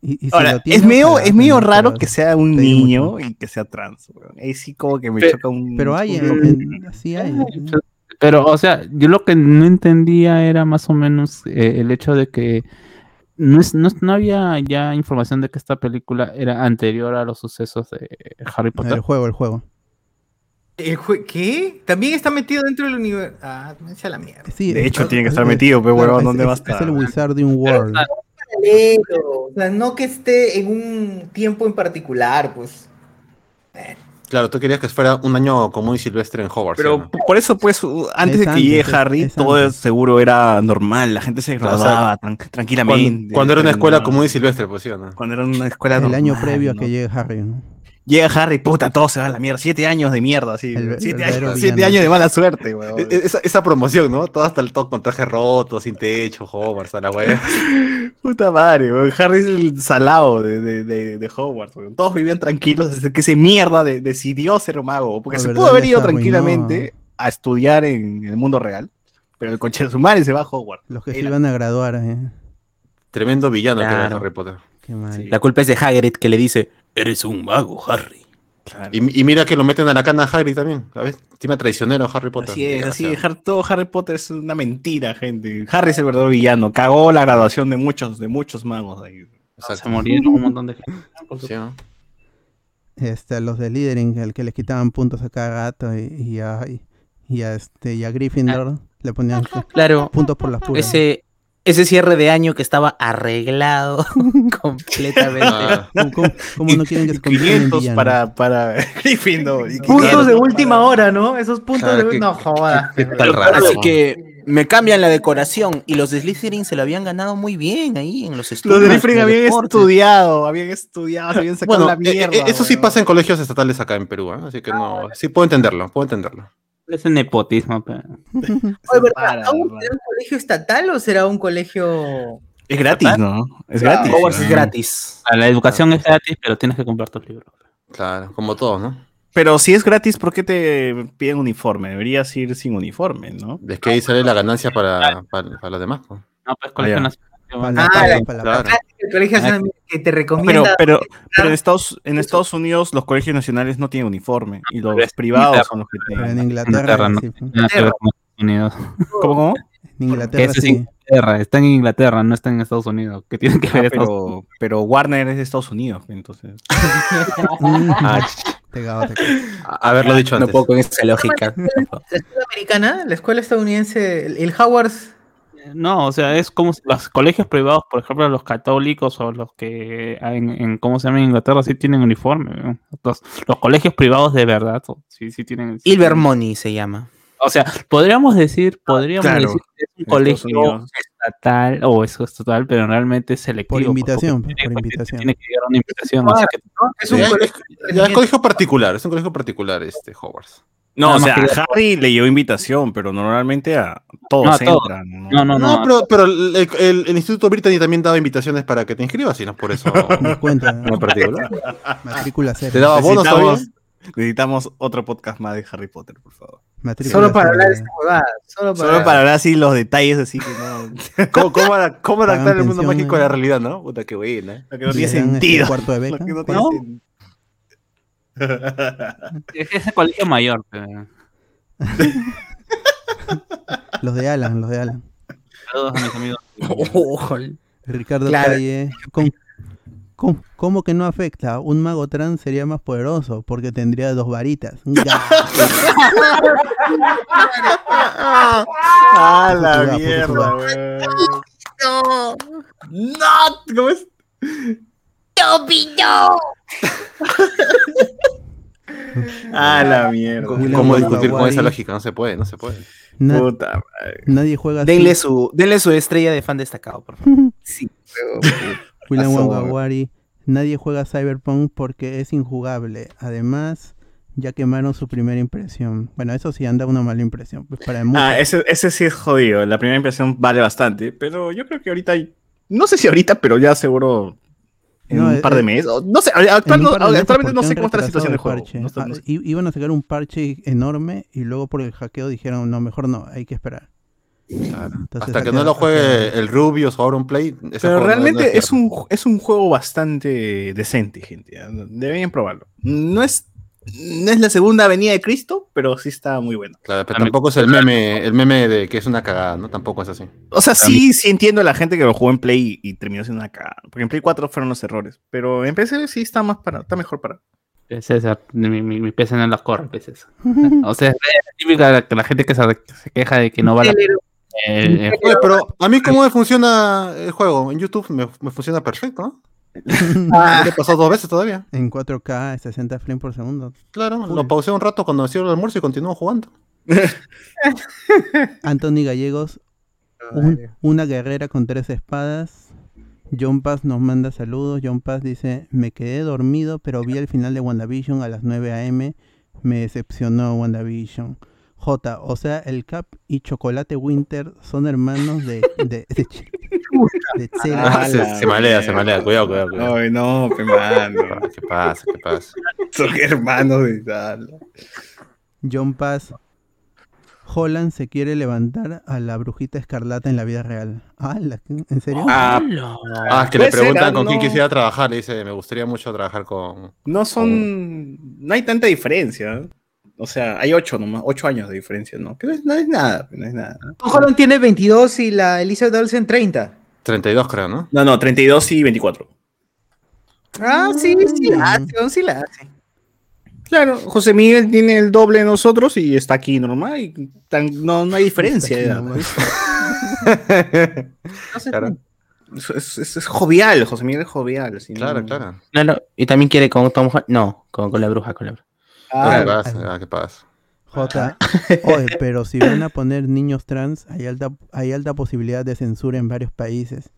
Y- y Ahora, es medio, es medio raro que sea un niño mucho. y que sea trans. weón. Ahí sí como que me choca un... Pero hay, un- en- en- sí hay. Pero, o sea, yo lo que no entendía era más o menos eh, el hecho de que no, es, no, no había ya información de que esta película era anterior a los sucesos de Harry Potter. El juego, el juego. ¿El jue- ¿Qué? ¿También está metido dentro del universo? Ah, me echa la mierda. Sí, De es- hecho, tiene que es- estar es- metido, pero huevón, es- ¿dónde va a es- estar? Es el Wizardium World. O sea, no que esté en un tiempo en particular, pues. Claro, tú querías que fuera un año común y silvestre en Hogwarts. Pero por eso, pues, antes Es de que llegue Harry, es todo antes. seguro era normal. La gente se Claro, o sea, graduaba tran- tranquilamente. Cuando, cuando era una escuela común y silvestre, pues sí o no. Cuando era una escuela El año previo a que llegue Harry, ¿no? Llega Harry, puta, todo se va a la mierda. Siete años de mierda, así. El- siete, años, siete años de mala suerte, weón. E- e- Esa, esa promoción, ¿no? Todo hasta el top con traje roto, sin techo, Hogwarts, a la wea. [laughs] Puta madre, weón. Harry es el salado de, de, de, de Hogwarts, weón. Todos vivían tranquilos desde que ese mierda de- decidió ser mago. Porque La se pudo haber ido se tranquilamente a estudiar en el mundo real. Pero el coche de su madre se va a Hogwarts. Los que se iban a graduar, eh. Tremendo villano que era Claro. Harry Potter. Qué mal. La culpa es de Hagrid que le dice, eres un mago, Harry. Claro. Y, y mira que lo meten a la cana a Harry también, ¿sabes? Encima traicionero a Harry Potter. Así es, así es. Todo Harry Potter es una mentira, gente. Harry es el verdadero villano. Cagó la graduación de muchos, de muchos magos ahí. Exacto. Se murieron un montón de gente. por Sí, ¿no? Este, a los de Littering, el que les quitaban puntos a cada gato y, y a, y, y a, este, y a Gryffindor le ponían Claro, puntos por las puras. ese, ese cierre de año que estaba arreglado [laughs] completamente. Ah, ¿Cómo, cómo- cómo no quieren que se conviertan en 500 villanos? para, para [laughs] Gryffindor. y Puntos 500 de para- última hora, ¿no? Esos puntos Claro, de que- No jodas. qué tal raro. Así que me cambian la decoración y los de Slytherin se lo habían ganado muy bien ahí en los estudios. Los de de habían deportes. estudiado, habían estudiado, se habían sacado Bueno, la eh, eh, mierda. eso sí pasa en colegios estatales acá en Perú, ¿eh? así que no, sí puedo entenderlo, puedo entenderlo. Es el nepotismo, pero... [laughs] Oye, ¿verdad? Para, ¿Aún será un colegio estatal o será un colegio.? Es gratis, ¿no? Es Claro. gratis. Hogwarts es weón. gratis. La educación es gratis, pero tienes que comprar tus libros. Claro, como todos, ¿no? Pero si es gratis, ¿por qué te piden uniforme? Deberías ir sin uniforme, ¿no? Es que ahí sale la ganancia para, para, para los demás. pues. No, pues Colegio ya. Nacional. Ah, Claro. El colegio nacional que te Pero, recomienda. pero, pero en Estados, en Estados Unidos los colegios nacionales no tienen uniforme y los Pero es privados Inglaterra. son los que Pero en tienen. Inglaterra, Inglaterra, ¿no? sí, pues. Ver Estados Unidos. [laughs] ¿Cómo, cómo? En Inglaterra Ese es sí. Inglaterra, está en Inglaterra, no está en Estados Unidos. ¿Qué tiene que ver Ah, Estados Unidos? pero, pero Warner es de Estados Unidos, entonces. [laughs] Ah, [laughs] a- haberlo dicho No antes. puedo con esa lógica. La escuela americana, la escuela estadounidense, el, el Hogwarts. No, o sea, es como si los colegios privados, por ejemplo, los católicos o los que en, en ¿cómo se llama en Inglaterra? Sí tienen uniforme. ¿no? Los, los colegios privados de verdad, sí, sí tienen. sí Ilver tienen- Money se llama. O sea, podríamos decir, podríamos Claro, decir que es un colegio Unidos. estatal o es estatal, pero realmente es selectivo. Por invitación, por tiene- invitación. Tiene que llegar una invitación. así que- Es un colegio. es- colegio particular, es un colegio particular este Hogwarts. No, Nada o sea, que- a Harry le llevó invitación, pero normalmente a todos No, a todos. entran. ¿no? No, no, No, no. pero, pero el, el- el Instituto Brittany también daba invitaciones para que te inscribas y no es por eso [laughs] Descuento, en particular. matrícula Te cero. daba bonos necesitamos, necesitamos otro podcast más de Harry Potter, por favor. Matrícula Solo para hablar de esta huevada. Solo para. Solo para hablar así los detalles así que no. [laughs] ¿Cómo, cómo, adaptar el mundo mágico a eh. la realidad, no? Puta, qué buena. Lo que no tiene este, sentido. cuarto de Lo beca. que no tiene sen- Es ese colegio mayor. pero- [laughs] Los de Alan, los de Alan. Saludos a mis amigos. [laughs] Ricardo Claro. Calle. ¿Cómo, cómo, cómo que no afecta? Un mago trans sería más poderoso porque tendría dos varitas. Ah, [laughs] la mierda, weón. No. No, ¿cómo es? Ah, [laughs] la mierda. ¿Cómo discutir con esa lógica? No se puede, no se puede. Na- Puta madre. nadie juega así. Denle su, denle su estrella de fan destacado, por favor. [laughs] Sí. William Pasó, Wagawari. Nadie juega Cyberpunk porque es injugable. Además, ya quemaron su primera impresión. Bueno, eso sí anda una mala impresión. Pues para. Ah, ese, ese sí es jodido. La primera impresión vale bastante. Pero yo creo que ahorita hay. No sé si ahorita, pero ya seguro. En No, un par de meses. No sé, actual- meses actualmente no sé cómo está la situación del juego. No Ah, iban a sacar un parche enorme y luego por el hackeo dijeron, no, mejor no, hay que esperar. Claro. Entonces, Hasta ha que no lo juegue el Rubius o Auron Play. Pero no- realmente es un, es un juego bastante decente, gente. ¿ya? Deberían probarlo. No es, no es la segunda avenida de Cristo, pero sí está muy bueno. Claro, pero A mí- tampoco es el meme, el meme de que es una cagada, ¿no? Tampoco es así. O sea, sí, sí entiendo a la gente que lo jugó en Play y terminó siendo una cagada. Porque en Play 4 fueron los errores. Pero en PC sí está más para, está mejor para. César, mi, mi, mi PC no la corre, ¿qué es eso? [laughs] O sea, es la típica que la gente que se, que se queja de que no va la, el- el- Oye, pero a mí cómo me funciona el juego en YouTube me, me funciona perfecto, ¿no? [laughs] Ah. Le he pasado dos veces todavía. En 4K, 60 frames por segundo. Claro, lo pausé un rato cuando hacía el almuerzo y continúo jugando. [laughs] Anthony Gallegos, un- una guerrera con tres espadas, John Paz nos manda saludos. John Paz dice, me quedé dormido, pero vi el final de WandaVision a las 9 a.m. Me decepcionó WandaVision. J, o sea, el Cap y Chocolate Winter son hermanos de... de, de, de. [laughs] Ah, se, se malea, se malea. Cuidado, cuidado, cuidado. Ay, no, pe mano. ¿Qué pasa? ¿Qué pasa? Son hermanos de tal. John Paz. Holland se quiere levantar a la brujita escarlata en la vida real. Ah, ¿la- ¿En serio? Ah, ah, es que le ser, preguntan ah, con quién quisiera trabajar. Le dice, me gustaría mucho trabajar con. No son. No hay tanta diferencia. O sea, hay ocho nomás, ocho años de diferencia, ¿no? Que no es, no es nada, no es nada. Tom Holland tiene 22 y la Elizabeth Olsen 30. 32, creo, ¿no? No, no, 32 y 24. Ah, sí, sí la hace, aún sí la hace. Claro, José Miguel tiene el doble de nosotros y está aquí normal. Y tan- no, no hay diferencia. pues. [laughs] No sé Claro. Es, es- es- es jovial, José Miguel es jovial. si Claro, no- claro. Claro, y también quiere con Tom Holland. No, con, con la bruja, con la bruja. ¿Qué pasa? Ah, ¿Qué pasa? J. [laughs] Oye, pero si van a poner niños trans, hay alta, hay alta posibilidad de censura en varios países.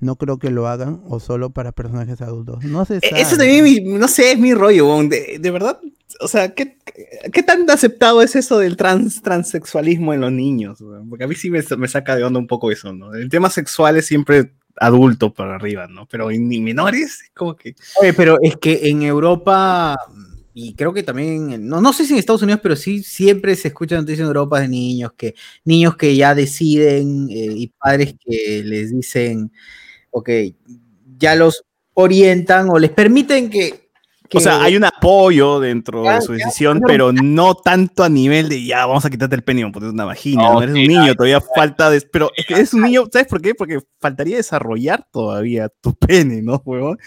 No creo que lo hagan o solo para personajes adultos. No se E-. Eso también, no sé, es mi rollo, de, de verdad. O sea, ¿qué, ¿qué tan aceptado es eso del trans, transexualismo en los niños? Porque a mí sí me, me saca de onda un poco eso, ¿no? El tema sexual es siempre adulto para arriba, ¿no? Pero en ni menores, es como que. Oye, pero es que en Europa, y creo que también, no, no sé si en Estados Unidos, pero sí siempre se escuchan noticias en Europa de niños que, niños que ya deciden eh, y padres que les dicen, ok, ya los orientan o les permiten que... O sea, hay un apoyo dentro Ya, de su decisión, pero no tanto a nivel de ya, vamos a quitarte el pene, porque es una vagina, No, no, eres sí, un niño, todavía falta de. Pero es que eres un niño, ¿sabes por qué? Porque faltaría desarrollar todavía tu pene, ¿no, huevón?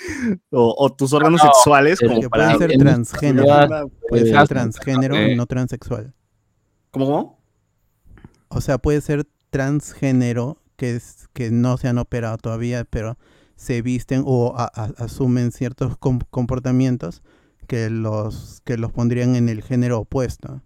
O, o tus órganos No, sexuales pero como Que para. puede ser transgénero. realidad, Puede ser eh, transgénero eh, y no transexual. ¿Cómo, cómo? O sea, puede ser transgénero que, es, que no se han operado todavía, pero se visten o a- a- asumen ciertos com- comportamientos que los, que los pondrían en el género opuesto.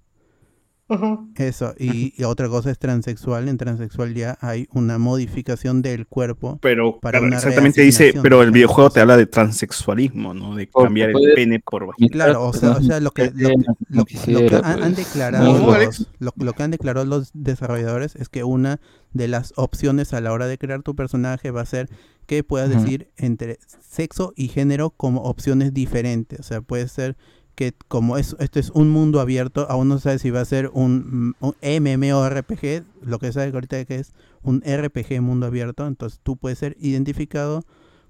Eso, y, y otra cosa es transexual. En transexual ya hay una modificación del cuerpo. Pero Para claro, una exactamente dice, pero el videojuego te habla de transexualismo, ¿no? De cambiar el pene por vagina. Claro, o sea, o sea, lo que, lo, que- lo- lo que quisiera, han, han pues. declarado ¿Cómo, los, lo, lo que han declarado los desarrolladores es que una de las opciones a la hora de crear tu personaje va a ser que puedas decir entre sexo y género como opciones diferentes. O sea, puede ser que como es, esto es un mundo abierto, aún no sabes si va a ser un, un MMORPG, lo que sabes ahorita que es un RPG mundo abierto, entonces tú puedes ser identificado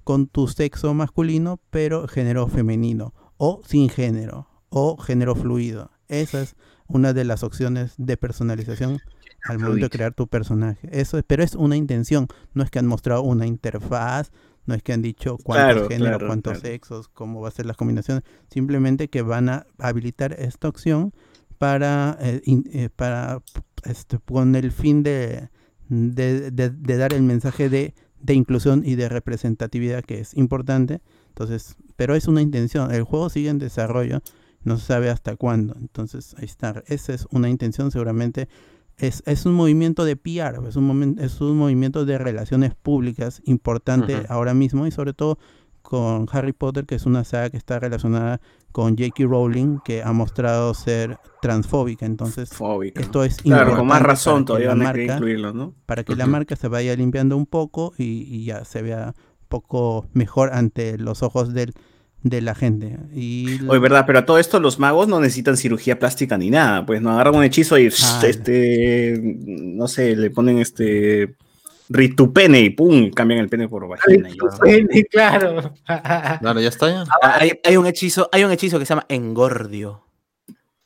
con tu sexo masculino, pero género femenino, o sin género, o género fluido. Esa es una de las opciones de personalización al momento de crear tu personaje. Eso es, pero es una intención, no es que han mostrado una interfaz, no es que han dicho cuántos Claro, géneros, claro, cuántos claro. sexos, cómo va a ser las combinaciones, simplemente que van a habilitar esta opción para, eh, in- eh, para este, con el fin de, de, de- de dar el mensaje de, de inclusión y de representatividad que es importante. Entonces, pero es una intención. El juego sigue en desarrollo, no se sabe hasta cuándo. Entonces, ahí está. Esa es una intención, seguramente. Es, es un movimiento de PR, es un, es un movimiento de relaciones públicas importante ahora mismo y sobre todo con Harry Potter, que es una saga que está relacionada con J.K. Rowling, que ha mostrado ser transfóbica. Entonces, Fóbica. esto es Claro, con más razón que todavía la marca- incluirlo, ¿no? para que la marca se vaya limpiando un poco y, y ya se vea un poco mejor ante los ojos del, de la gente. Y Oye, verdad, pero a todo esto los magos no necesitan cirugía plástica ni nada, pues no agarran un hechizo y Ah. este, no sé, le ponen este ritupene y pum, cambian el pene por vagina. y ya. [laughs] claro. Claro, ya está ya. Ah, hay, hay un hechizo, hay un hechizo que se llama engordio.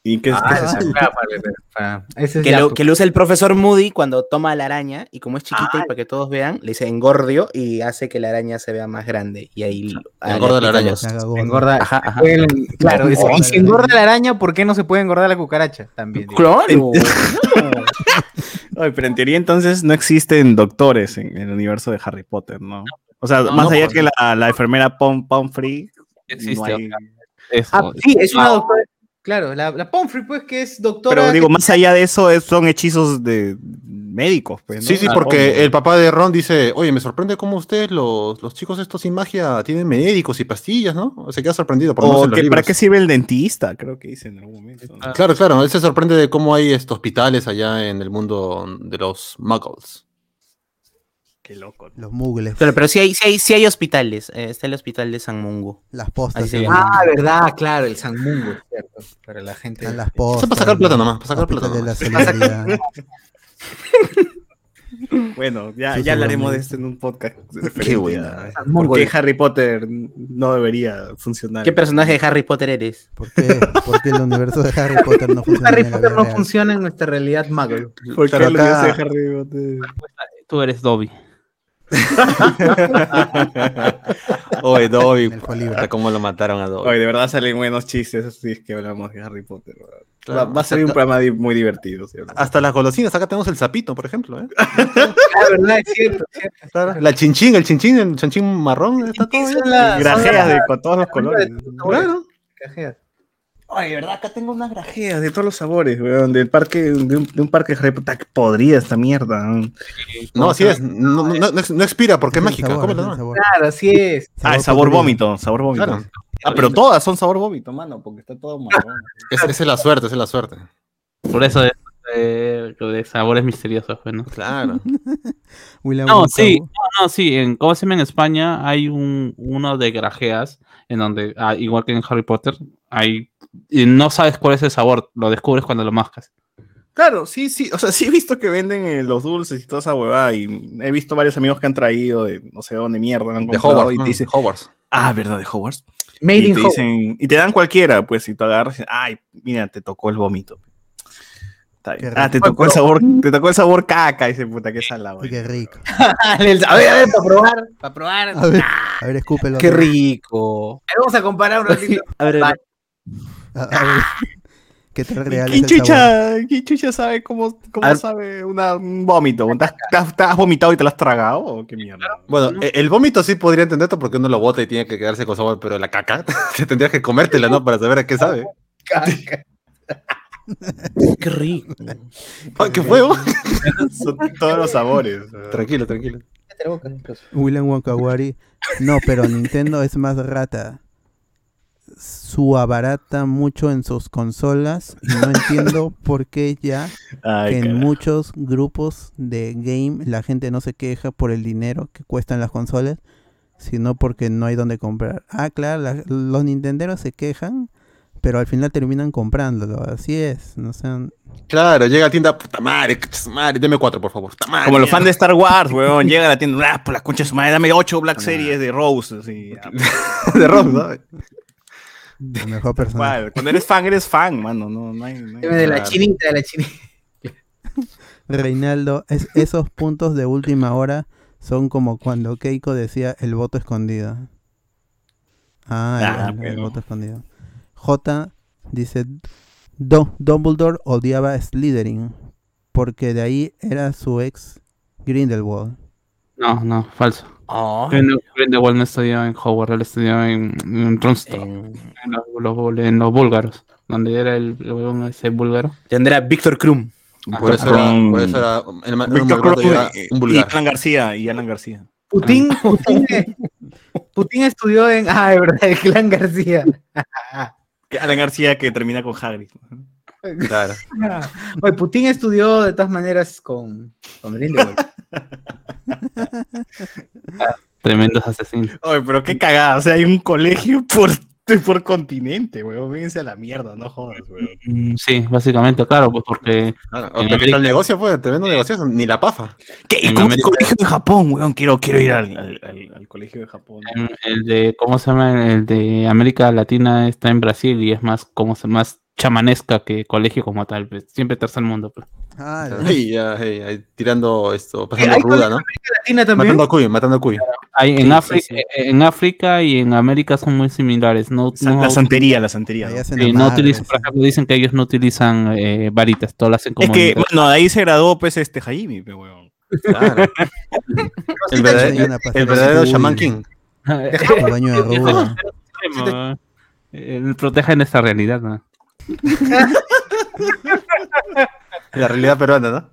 ¿Y qué es, qué es eso? Ah, [laughs] vale, vale, para- ese es Que lo, que lo usa el profesor Moody cuando toma a la araña y como es chiquita y para que todos vean, le dice engordio y hace que la araña se vea más grande. Y ahí ah, Engorda la araña. engorda. Ajá, ajá. claro, No, eso. engorda y si la engorda araña. la araña, ¿por qué no se puede engordar la cucaracha? También. Claro. [laughs] Oye, pero en teoría entonces no existen doctores en el universo de Harry Potter, ¿no? O sea, No, más no, allá pues, que la, la enfermera Pom Pomfrey, Existe. no hay- Eso. Ah, sí, es una doctora. Claro, la, la Pomfrey, pues, que es doctora. Pero digo, que- más allá de eso, es- son hechizos de, médicos, pues, ¿no? Sí, sí, Ah, porque obvio. el papá de Ron dice, oye, me sorprende cómo ustedes, los, los chicos estos sin magia, tienen médicos y pastillas, ¿no? Se queda sorprendido por O que, ¿para qué sirve el dentista? Creo que dice en algún momento. ¿no? Claro, claro, él se sorprende de cómo hay estos hospitales allá en el mundo de los muggles. Qué loco. Los mugles. Pero, pero sí hay, sí hay, sí hay hospitales. eh, está el hospital de San Mungo. Las postas. Ah, verdad, claro, el San Mungo, cierto. Para la gente. Están las postas. para sacar plata nomás, para sacar plata de la. [laughs] Bueno, ya, Sí, ya hablaremos de esto en un podcast referente buena. por qué Harry Potter no debería funcionar. ¿Qué personaje de Harry Potter eres? ¿Por qué? Porque el universo de Harry Potter no funciona Harry en la Potter no real. funciona en nuestra realidad muggle. ¿Por qué el acá- universo de Harry Potter? Tú eres Dobby. [laughs] Oye, Dobby, puta, cómo lo mataron a Dobby. Oye, de verdad salen buenos chistes así es que hablamos de Harry Potter. Claro, va, va a ser un programa di- muy divertido. ¿sí? Hasta las golosinas, acá tenemos el sapito, por ejemplo. ¿eh? [laughs] Ah, verdad, es cierto. es cierto. Claro, La chinchín, el chinchín, el chanchín marrón, está todo son Grajeas las- de, con todos los colores. Claro. Cajeas. Ay, de verdad, acá tengo unas grajeas de todos los sabores, weón, del parque, de un, de un parque de Harry Potter. Está podrida esta mierda. No, así es. No, no, no- no expira porque es mágica. sabor, cómela es. Claro, así es. Ah, el sabor vómito, sabor vómito. Claro. Ah, pero todas son sabor vómito, mano, porque está todo marrón. Es- Esa es la suerte, esa es la suerte. Por eso es eh, de sabores misteriosos, pues, ¿no? Claro. [laughs] No, sí, no, no, sí, en, ¿cómo se llama en España? Hay un, uno de grajeas, en donde, ah, igual que en Harry Potter, hay, y no sabes cuál es el sabor, lo descubres cuando lo mascas. Claro, sí, sí. O sea, sí he visto que venden eh, los dulces y toda esa huevada. Y he visto varios amigos que han traído de no sé dónde mierda. han De Hogwarts. Y te dicen, Hogwarts. ah, ¿verdad? De Hogwarts. Made y in te Hogwarts. dicen, y te dan cualquiera, pues, si tú agarras, y, ay, mira, te tocó el vómito. Ah, te tocó el sabor, te tocó el sabor caca, dice puta, qué salado. Qué rico. [laughs] a ver, a ver, para probar. Para probar. A ver, a ver, escúpelo. Qué rico. Vamos a comparar un [laughs] ratito. A ver, Vale. A, a [laughs] ver. ¿Qué tal real es ¿Quién el sabor? chucha, quién chucha sabe cómo, cómo ver. sabe una- un vómito? ¿Te has, te has- te has vomitado y te lo has tragado? ¿O qué mierda? Bueno, e- el vómito sí podría entender porque uno lo bota y tiene que quedarse con sabor, pero la caca, [laughs] te tendrías que comértela, ¿no? Para saber a qué sabe. [laughs] qué rico. Ay, ¿Qué fue? vos? Son todos los sabores. tranquilo, tranquilo. William Wonkawari. No, pero Nintendo es más rata. Su abarata mucho en sus consolas y no entiendo [laughs] por qué ya Ay, que en carajo. muchos grupos de game la gente no se queja por el dinero que cuestan las consolas, sino porque no hay donde comprar. Ah, claro, la- los nintenderos se quejan, pero al final terminan comprándolo. Así es, no sean Claro, llega a tienda, puta madre, su madre, deme cuatro, por favor. Puta madre, Como los fans de Star Wars, weón. Llega a la tienda, ah, por la concha de su madre, dame ocho Black Series de Rose. Así, ah, [laughs] de Ross, ¿no? El [laughs] mejor personaje. cual. Cuando eres fan, eres fan, mano. No, no hay, no hay- De la chinita, de la chinita. [laughs] Reinaldo, es, esos puntos de última hora son como cuando Keiko decía el voto escondido. Ah, el- Ah, el, el bueno. voto escondido. J dice, Do- Dumbledore odiaba a Slytherin porque de ahí era su ex Grindelwald. No, no, falso. Oh, Grinde- Grindelwald no estudió en Hogwarts, él estudió en, en en- en, los, en los búlgaros, donde era el, el ese búlgaro. Tendrá Víctor Krum. Por eso era, por eso era Víctor Cruz y era y, un y vulgar. Alan García. Y Alan García. Putin, Putin, Putin estudió en. Ah, es verdad, el clan García. Alan García que termina con Hagrid. Claro. [laughs] Oye, Putin estudió de todas maneras con, con Grindelwald. [laughs] Tremendos asesinos. Oye, pero qué cagada. O sea, hay un colegio por, por continente, weón. Vénganse a la mierda, no jodas, weón. Mm, Sí, básicamente, claro, pues porque Claro, En ¿qué América- tal negocio, pues? Tremendo negocio, ni la pafa. ¿Qué? En ¿Cómo América- colegio de Japón, weón? Quiero, quiero ir al, al- al- al colegio de Japón. en- el de, ¿cómo se llama? El de América Latina está en Brasil y es más, como se más chamanesca que colegio como tal, pues, siempre tercer mundo. pues. Ah, tirando esto, pasando hay ruda, ¿no? Latina también. Matando a Cuy, matando a Cuy. Hay, en, Sí, África, sí. eh, en África y en América son muy similares. No, no, la santería, la santería. ¿no? no utilizan, por ejemplo, dicen que ellos no utilizan eh, varitas, todo lo hacen como... Es que, en- bueno, de ahí se graduó, pues, este Jaime, pe, weón. Claro. El verdadero, el verdadero Shaman King. el baño de ruda. extremo, eh, protegen esta realidad, ¿no? La realidad peruana, ¿no?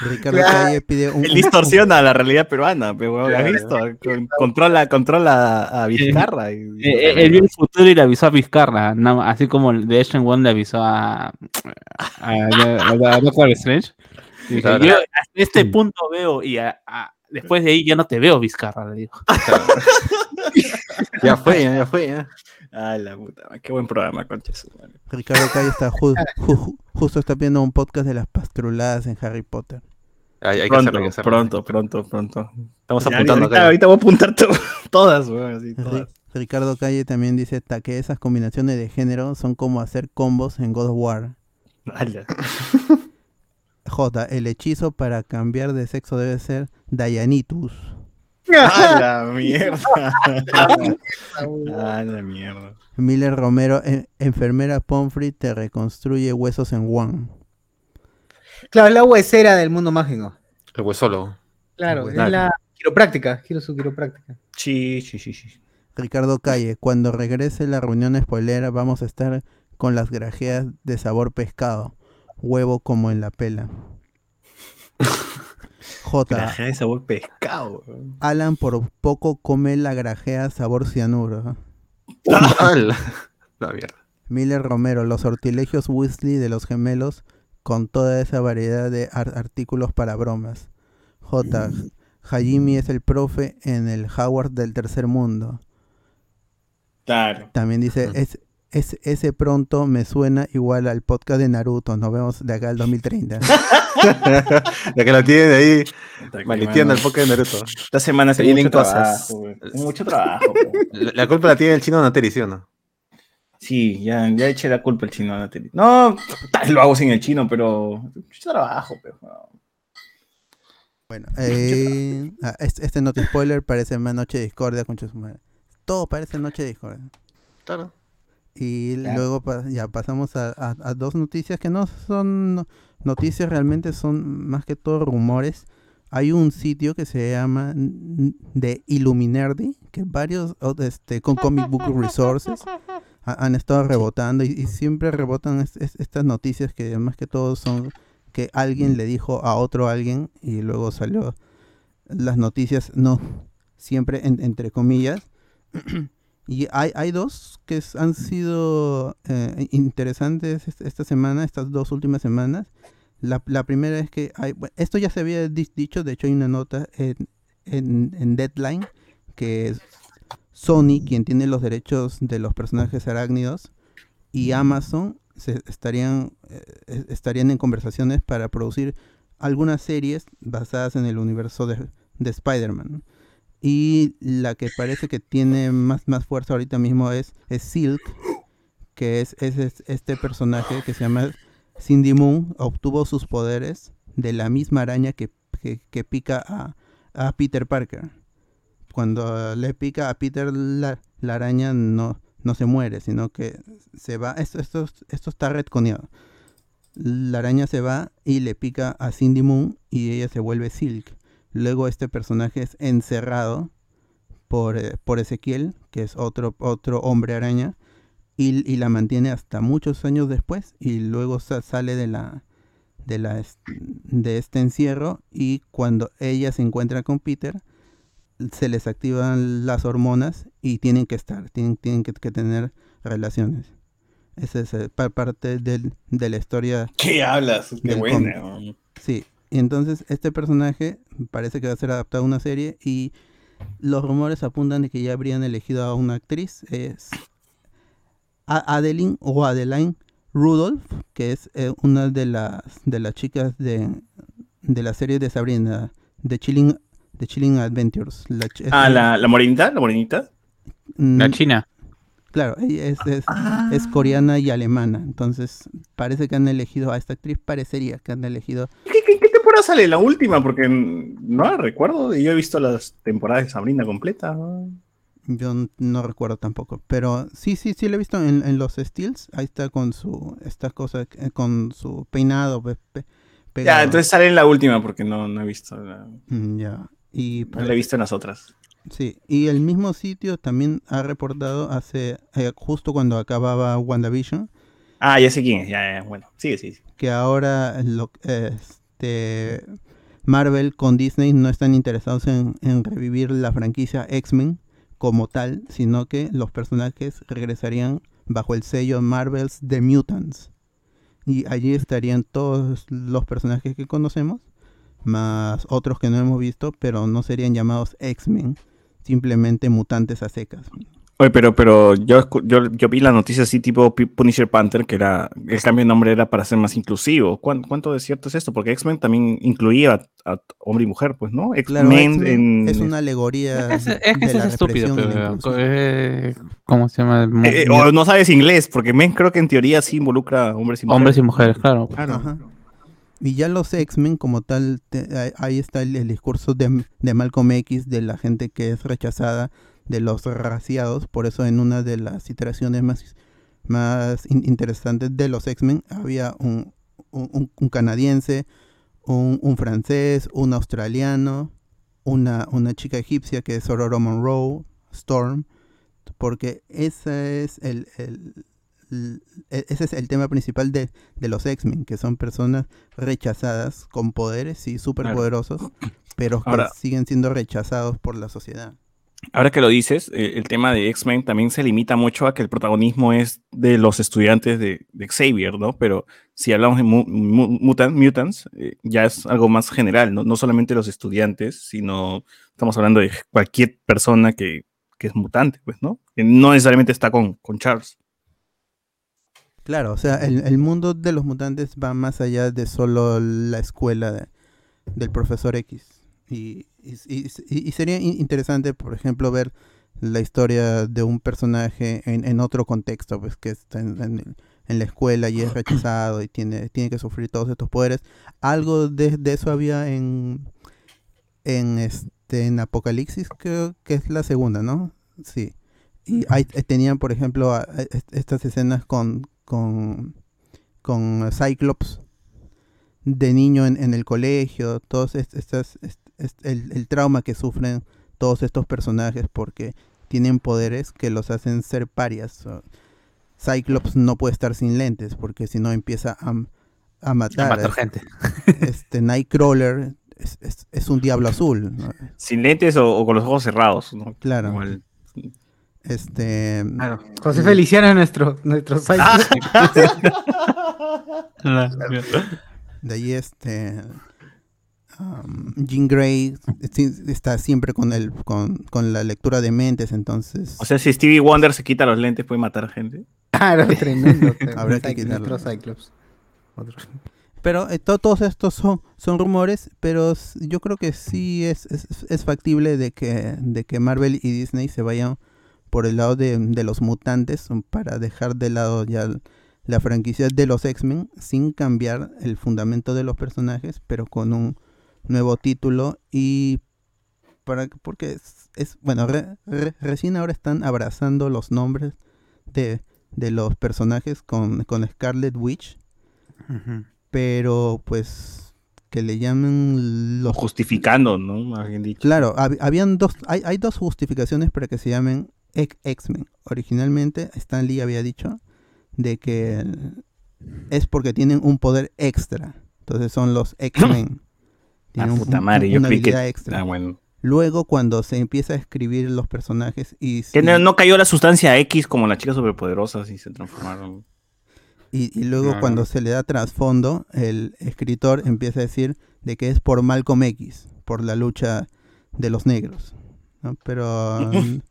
Ricardo Claro. Calle pide un, Él distorsiona la realidad peruana, pero ¿has Claro. visto? Con- Controla, controla a Vizcarra. y- Eh, eh, Él vio el futuro y le avisó a Vizcarra, más, así como el de Asian One le avisó a, a, Doctor Strange. Y dijo, Claro. Yo hasta este punto veo y a- a- después de ahí ya no te veo, Vizcarra, le dijo. [laughs] Ya fue, ya, ya fue, ya. Ay, la puta, qué buen programa, conches. Ricardo Calle está ju- [laughs] ju- ju- justo está viendo un podcast de las pastruladas en Harry Potter. Hay, que Pronto, hacerlo, hay que hacerlo. pronto, pronto, pronto. Estamos Ya, apuntando ahorita, ahorita voy a apuntar to- [laughs] todas, weón, así, Ri- todas. Ricardo Calle también dice "Ta- que esas combinaciones de género son como hacer combos en God of War. Ala. [laughs] J, el hechizo para cambiar de sexo debe ser Dianitus. ¡A la [laughs] mierda! ¡A la mierda! Miller Romero, en- enfermera Pomfrey te reconstruye huesos en One. Claro, es la huesera del mundo mágico. El huesólogo. Claro, es la quiropráctica. Quiero su quiropráctica. Sí, sí, sí, sí. Ricardo Calle, cuando regrese la reunión spoilera vamos a estar con las grajeas de sabor pescado, huevo como en la pela. [laughs] J. Grajea de sabor pescado. Alan por poco come la grajea sabor cianuro. Ala. La mierda. Miller Romero, los sortilegios Weasley de los gemelos con toda esa variedad de ar- artículos para bromas. J. Hajimi es el profe en el Howard del tercer mundo. Claro. También dice, es, es, ese pronto me suena igual al podcast de Naruto. Nos vemos de acá al 2030. Ya [laughs] que la tienen ahí maleteando el poke de Naruto. Esta semana Se se viene vienen cosas. trabajo, mucho trabajo. [laughs] La, la culpa la tiene el chino Nateri, ¿sí o no? Sí, ya, ya eché la culpa al chino la tele. No, tal, lo hago sin el chino, pero mucho trabajo, pero. Bueno, eh, ah, este, este noti spoiler parece más Noche de Discordia, su madre. Todo parece Noche de Discordia. Claro. Y Claro. luego pa- ya pasamos a, a- a dos noticias que no son no- noticias, realmente son más que todo rumores. Hay un sitio que se llama The Illuminati, que varios este, con Comic Book Resources ha- han estado rebotando y, y siempre rebotan es- es- estas noticias que más que todo son que alguien le dijo a otro alguien y luego salió las noticias, no, siempre en- entre comillas. [clears throat] y hay, hay dos que han sido eh, interesantes est- esta semana, estas dos últimas semanas. La, la primera es que hay, bueno, esto ya se había di- dicho, de hecho hay una nota en, en, Deadline que Sony, quien tiene los derechos de los personajes arácnidos, y Amazon se estarían, eh, estarían en conversaciones para producir algunas series basadas en el universo de, de Spider-Man. Y la que parece que tiene más, más fuerza ahorita mismo es, Silk, que es, es- es este personaje que se llama Cindy Moon, obtuvo sus poderes de la misma araña que, que- que pica a, a Peter Parker. Cuando le pica a Peter la, la araña no, no se muere, sino que se va. Esto, esto, esto está retconeado. La araña se va y le pica a Cindy Moon y ella se vuelve Silk. Luego este personaje es encerrado por, eh, por Ezequiel, que es otro, otro hombre araña, y, y la mantiene hasta muchos años después y luego sa- sale de la de la est- de este encierro y cuando ella se encuentra con Peter se les activan las hormonas y tienen que estar, tienen, tienen que, que tener relaciones. Esa es eh, pa- parte del- de la historia. ¿Qué hablas? Qué buena. Sí, entonces este personaje parece que va a ser adaptado a una serie y los rumores apuntan de que ya habrían elegido a una actriz. Es a- Adeline o Adeline Rudolph, que es eh, una de las de las chicas de, de la serie de Sabrina, de Chilling, de Chilling Adventures. La ch- Ah, la, la morenita, la morenita. La Mm, China. Claro, ella es, es, es coreana y alemana. Entonces, parece que han elegido a esta actriz. Parecería que han elegido. ¿Qué, qué, qué temporada sale? La última, porque no la recuerdo. Yo he visto las temporadas de Sabrina completa. Yo no recuerdo tampoco. Pero sí, sí, sí, lo he visto en, en los Steels. Ahí está con su. Esta cosa, eh, con su peinado pe- pe- pegado. Ya, entonces sale en la última, porque no, no he visto. La, Mm, Ya. Y no la he visto en las otras. Sí, y el mismo sitio también ha reportado hace. eh, justo cuando acababa WandaVision. Ah, ya sé quién es. Ya, ya, bueno. Sigue, sigue. sigue. que ahora lo, este Marvel con Disney no están interesados en, en revivir la franquicia X-Men como tal, sino que los personajes regresarían bajo el sello Marvel's The Mutants. Y allí estarían todos los personajes que conocemos, más otros que no hemos visto, pero no serían llamados X-Men, simplemente mutantes a secas. Oye, pero, pero yo, escu- yo, yo vi la noticia así tipo Punisher Panther, que era, el cambio de nombre era para ser más inclusivo. ¿Cuán- ¿Cuánto de cierto es esto? Porque X-Men también incluía a, a hombre y mujer, pues, ¿no? Claro, X-Men en... es una alegoría Es, es que de eso la es estúpido, pero, eh, ¿cómo se llama? Mu- Eh, o no sabes inglés, porque Men creo que en teoría sí involucra a hombres y mujeres. Hombres y mujeres, claro. Ajá. Y ya los X-Men como tal, te- ahí- está el, discurso de, de Malcolm X, de la gente que es rechazada, de los raciados. Por eso en una de las iteraciones más, más in- interesantes de los X-Men había un, un- canadiense, un, un francés, un australiano, una, una chica egipcia que es Aurora Monroe, Storm, porque ese es el, ese es el tema principal de, de los X-Men, que son personas rechazadas con poderes y superpoderosos, [clears throat] pero que Ahora- siguen siendo rechazados por la sociedad. Ahora que lo dices, eh, el tema de X-Men también se limita mucho a que el protagonismo es de los estudiantes de, de Xavier, ¿no? Pero si hablamos de mu- mu- mutan- mutants, eh, ya es algo más general, ¿no? No solamente los estudiantes, sino estamos hablando de cualquier persona que, que es mutante, pues, ¿no? Que no necesariamente está con, con Charles. Claro, o sea, el, el mundo de los mutantes va más allá de solo la escuela de- del profesor X. Y, y- y- sería in- interesante, por ejemplo, ver la historia de un personaje en, en otro contexto, pues que está en, en el- en la escuela y es [clears throat] rechazado y tiene, tiene que sufrir todos estos poderes. Algo de, de eso había en, en, este, en Apocalipsis, creo que es la segunda, ¿no? Sí. Y ahí eh, tenían, por ejemplo, a- a- est- estas escenas con, con, con Cyclops de niño en, en el colegio, todos est- estas, est- est- el, el trauma que sufren todos estos personajes porque tienen poderes que los hacen ser parias. Cyclops no puede estar sin lentes porque si no empieza a, a matar. matar Es- gente. [laughs] Este Nightcrawler es, es- es un diablo azul. ¿no? Sin lentes o, o con los ojos cerrados, ¿no? Claro. Igual. Este. José Feliciano es nuestro, nuestro Cyclops. [laughs] [laughs] De ahí este. um, Jean Grey sí, está siempre con el con, con la lectura de mentes, entonces. O sea, si Stevie Wonder se quita los lentes, puede matar gente. Claro, [laughs] tremendo. Habrá que Cyclops, quitarlo. Otro Cyclops. Otro. Pero eh, to- todos estos son, son rumores, pero yo creo que sí es, es, es factible de que, de que Marvel y Disney se vayan por el lado de, de los mutantes um, para dejar de lado ya la franquicia de los X-Men sin cambiar el fundamento de los personajes, pero con un nuevo título y para que- porque es, es- bueno, re- re- recién ahora están abrazando los nombres de, de los personajes con, con Scarlet Witch pero pues que le llamen los Justificando, ¿no? Más bien dicho. Claro, hab- habían dos, hay, hay dos justificaciones para que se llamen X-Men. Originalmente Stan Lee había dicho de que es porque tienen un poder extra. Entonces son los X-Men. [gasps] Tienen un- puta un- madre, yo una creí que- habilidad extra. ah, bueno. Luego cuando se empieza a escribir los personajes y, Que no, no cayó la sustancia X como las chicas superpoderosas y se transformaron. Y, y luego Ah. cuando se le da trasfondo, el escritor empieza a decir de que es por Malcolm X, por la lucha de los negros. ¿no? Pero [laughs]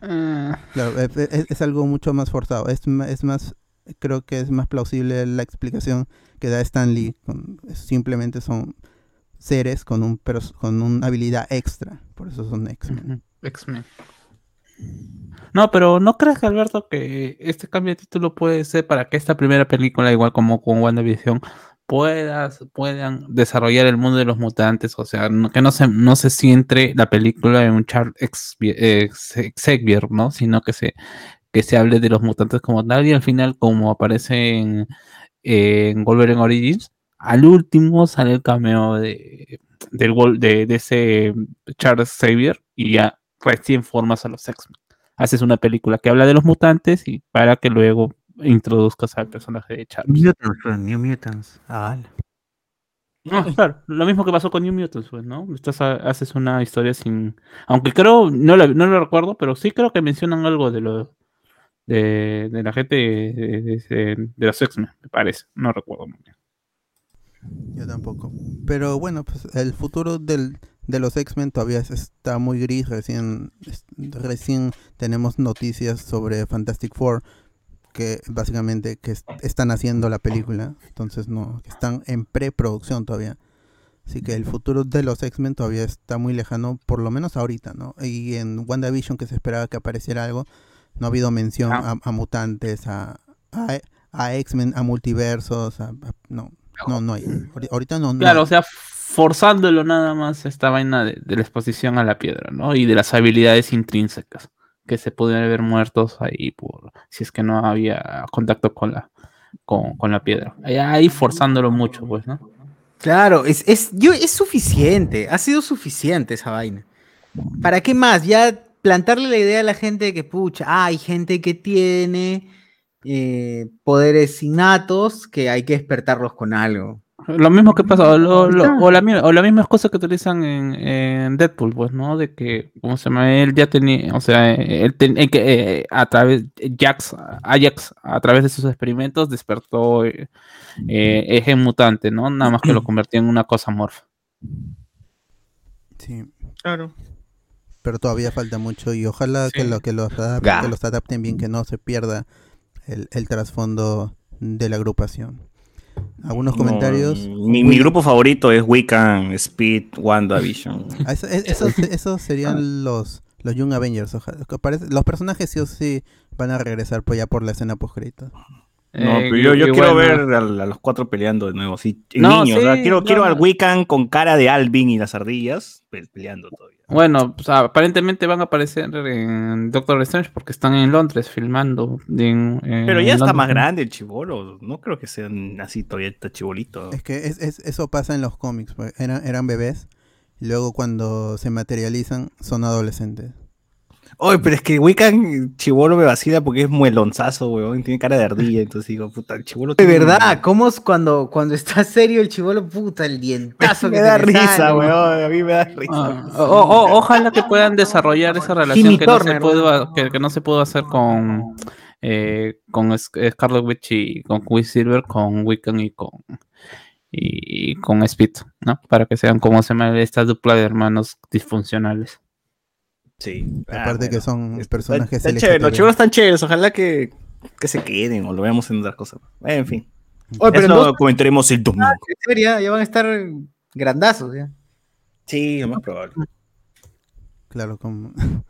claro, es, algo mucho más forzado. Es, es más, creo que es más plausible la explicación que da Stan Lee. con- simplemente son seres con un pers- con una habilidad extra. Por eso son X-Men. X-Men. No, pero ¿no crees, Alberto, que este cambio de título puede ser para que esta primera película, igual como con WandaVision, puedas, puedan desarrollar el mundo de los mutantes? O sea, que no se, no se centre la película en un Charles Xavier, ¿no? Sino que se, que se hable de los mutantes como tal y al final, como aparece en, en Wolverine Origins, al último sale el cameo de, del, de, de ese Charles Xavier y ya recién formas a los X-Men. Haces una película que habla de los mutantes y para que luego introduzcas al personaje de Charles. Mutants, New Mutants. Ah, No, claro, lo mismo que pasó con New Mutants, pues, ¿no? Estás a- haces una historia sin. Aunque creo, no, la- no lo recuerdo, pero sí creo que mencionan algo de lo de, de la gente de, de- de- de los X-Men, me parece. No recuerdo muy bien. Yo tampoco. Pero bueno, pues el futuro del, de los X-Men todavía es- está muy gris. Recién, recién tenemos noticias sobre Fantastic Four que básicamente que es- están haciendo la película. Entonces no, que están en preproducción todavía. Así que el futuro de los X-Men todavía está muy lejano, por lo menos ahorita, ¿no? Y en WandaVision que se esperaba que apareciera algo, no ha habido mención a, a mutantes, a, a, a X-Men, a multiversos, a- no, no, no hay. Ahori- Ahorita no, no Claro, o sea, forzándolo nada más esta vaina de, de la exposición a la piedra, ¿no? Y de las habilidades intrínsecas que se pudieran ver muertos ahí por si es que no había contacto con la con, con la piedra. Ahí, ahí forzándolo mucho, pues, ¿no? Claro, es, es, yo, es suficiente, ha sido suficiente esa vaina. ¿Para qué más? Ya plantarle la idea a la gente de que, pucha, ah, hay gente que tiene eh, poderes innatos que hay que despertarlos con algo. Lo mismo que pasa, o, lo- lo- o la, mi- o la misma cosa que utilizan en, en Deadpool, pues, ¿no? De que, ¿cómo se llama? Él ya tenía, o sea, él ten- eh, que, eh, a través, Jax, Ajax, a través de sus experimentos, despertó eh, eje mutante, ¿no? Nada más que lo convirtió en una cosa morfa. Sí. Claro. Pero todavía falta mucho y ojalá que, lo, que, los adap- Ga. que los adapten bien, que no se pierda el, el trasfondo de la agrupación. Algunos No, comentarios. mi, mi grupo favorito es Wiccan, Speed, WandaVision. Ah, eso- es- esos, [laughs] esos serían los, los Young Avengers. ojalá. los personajes sí o sí van a regresar pues, ya por la escena post crédito. No, Eh, pero yo, yo quiero ver a, a los cuatro peleando de nuevo, No, niños. sí, ¿verdad? quiero no, quiero al. Wiccan con cara de Alvin y las ardillas pe- peleando todavía. Bueno, pues, aparentemente van a aparecer en Doctor Strange porque están en Londres filmando. en- Pero en ya está Londres. más grande el chivolo. No creo que sean así todavía está chibolito. Es que es, es- eso pasa en los cómics. pues, Eran, eran bebés y luego cuando se materializan son adolescentes. Oye, pero es que Wiccan chivolo me vacila porque es muelonzazo, weón. Tiene cara de ardilla. Entonces digo, puta, el chivolo. De verdad, ¿cómo es cuando, cuando está serio el chivolo? Puta, el dientazo [laughs] Me que da se le risa, sale. weón. A mí me da risa. Ah, o- o- ojalá que puedan desarrollar esa relación que no, se Turner, pudo, que, que no se pudo hacer con, eh, con Sc- Scarlet Witch y con Quicksilver, con Wiccan y con y, y con Speed, ¿no? Para que sean como se llama esta dupla de hermanos disfuncionales. Sí. Aparte que son personajes Están chéveres, los LGTB. chivolos están chéveres. Ojalá que, que se queden o lo veamos en otras cosas. En fin. Oye, pero Eso no- lo comentaremos el domingo. Serio, ya, ya van a estar grandazos, ya. Sí, lo más probable. Claro, como, [laughs]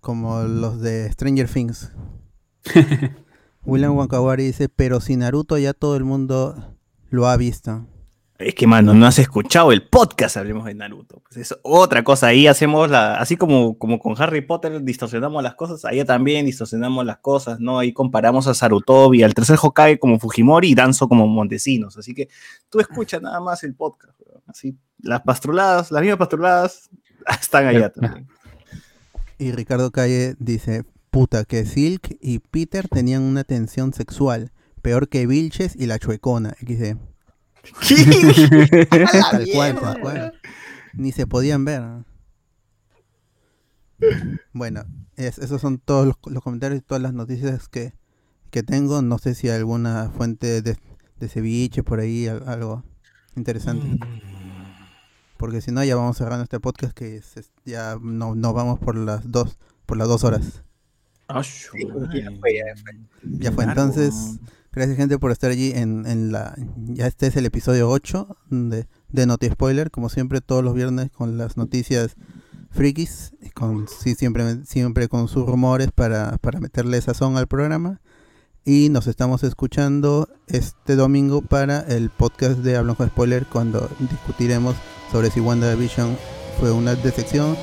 como los de Stranger Things. [laughs] William Wakawari dice, pero si Naruto ya todo el mundo lo ha visto. Es que, mano, no has escuchado el podcast, hablemos de Naruto. Pues es otra cosa. Ahí hacemos la. Así como, como con Harry Potter distorsionamos las cosas, ahí también distorsionamos las cosas, ¿no? Ahí comparamos a Sarutobi, al tercer Hokage como Fujimori y Danzo como Montesinos. Así que tú escucha nada más el podcast, weón. Así, las pastruladas, las mismas pastruladas, [laughs] están allá también. Y Ricardo Calle dice, puta, que Silk y Peter tenían una tensión sexual, peor que Vilches y la Chuecona, XD. [laughs] tal cual, tal cual. Ni se podían ver. ¿no? Bueno, es- esos son todos los, los comentarios y todas las noticias que, que tengo. No sé si alguna fuente de, de ceviche por ahí, al- algo interesante. Porque si no, ya vamos cerrando este podcast que es- ya no, no vamos por las dos, por las dos horas. Ah, ya fue, ya fue. Ya fue, entonces, gracias gente por estar allí en, en la... Ya este es el episodio 8 de, de Noti Spoiler, como siempre todos los viernes con las noticias frikis, con, sí, siempre, siempre con sus rumores para, para meterle sazón al programa. Y nos estamos escuchando este domingo para el podcast de Hablando con Spoiler cuando discutiremos sobre si WandaVision fue una decepción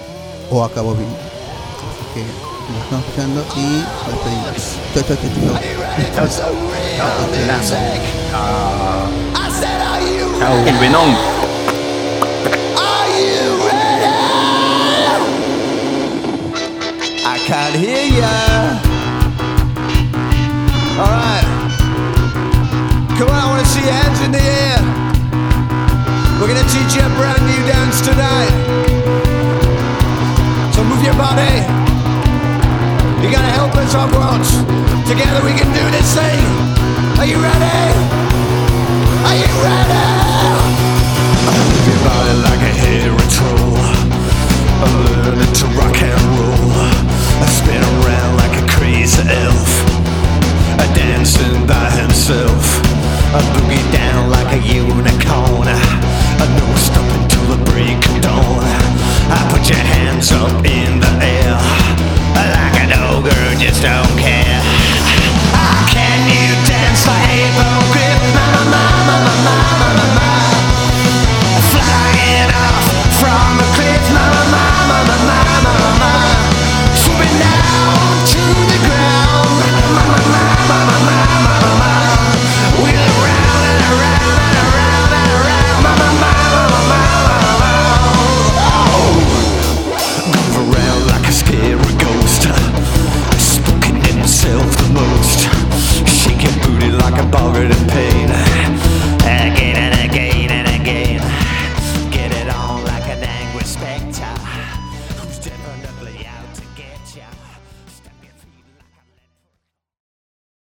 o acabó bien. Así que nos estamos escuchando y nos despedimos. Chao, chao, chao, chao. Chao, el Venom. I can't hear ya. All right. Come on, I want to see hands in the air. We're gonna teach you a brand new dance tonight. So move your body. You gotta help us out once. Together we can do this thing. Are you ready? Are you ready? Your body like a hairy troll. I'm learning to rock and roll. I spin around like a crazy elf. A dancing by himself. I boogie down like a unicorn. I no stop until the break of dawn. I put your hands up in the air. Like an ogre, just don't care. Can you dance for hypocrite?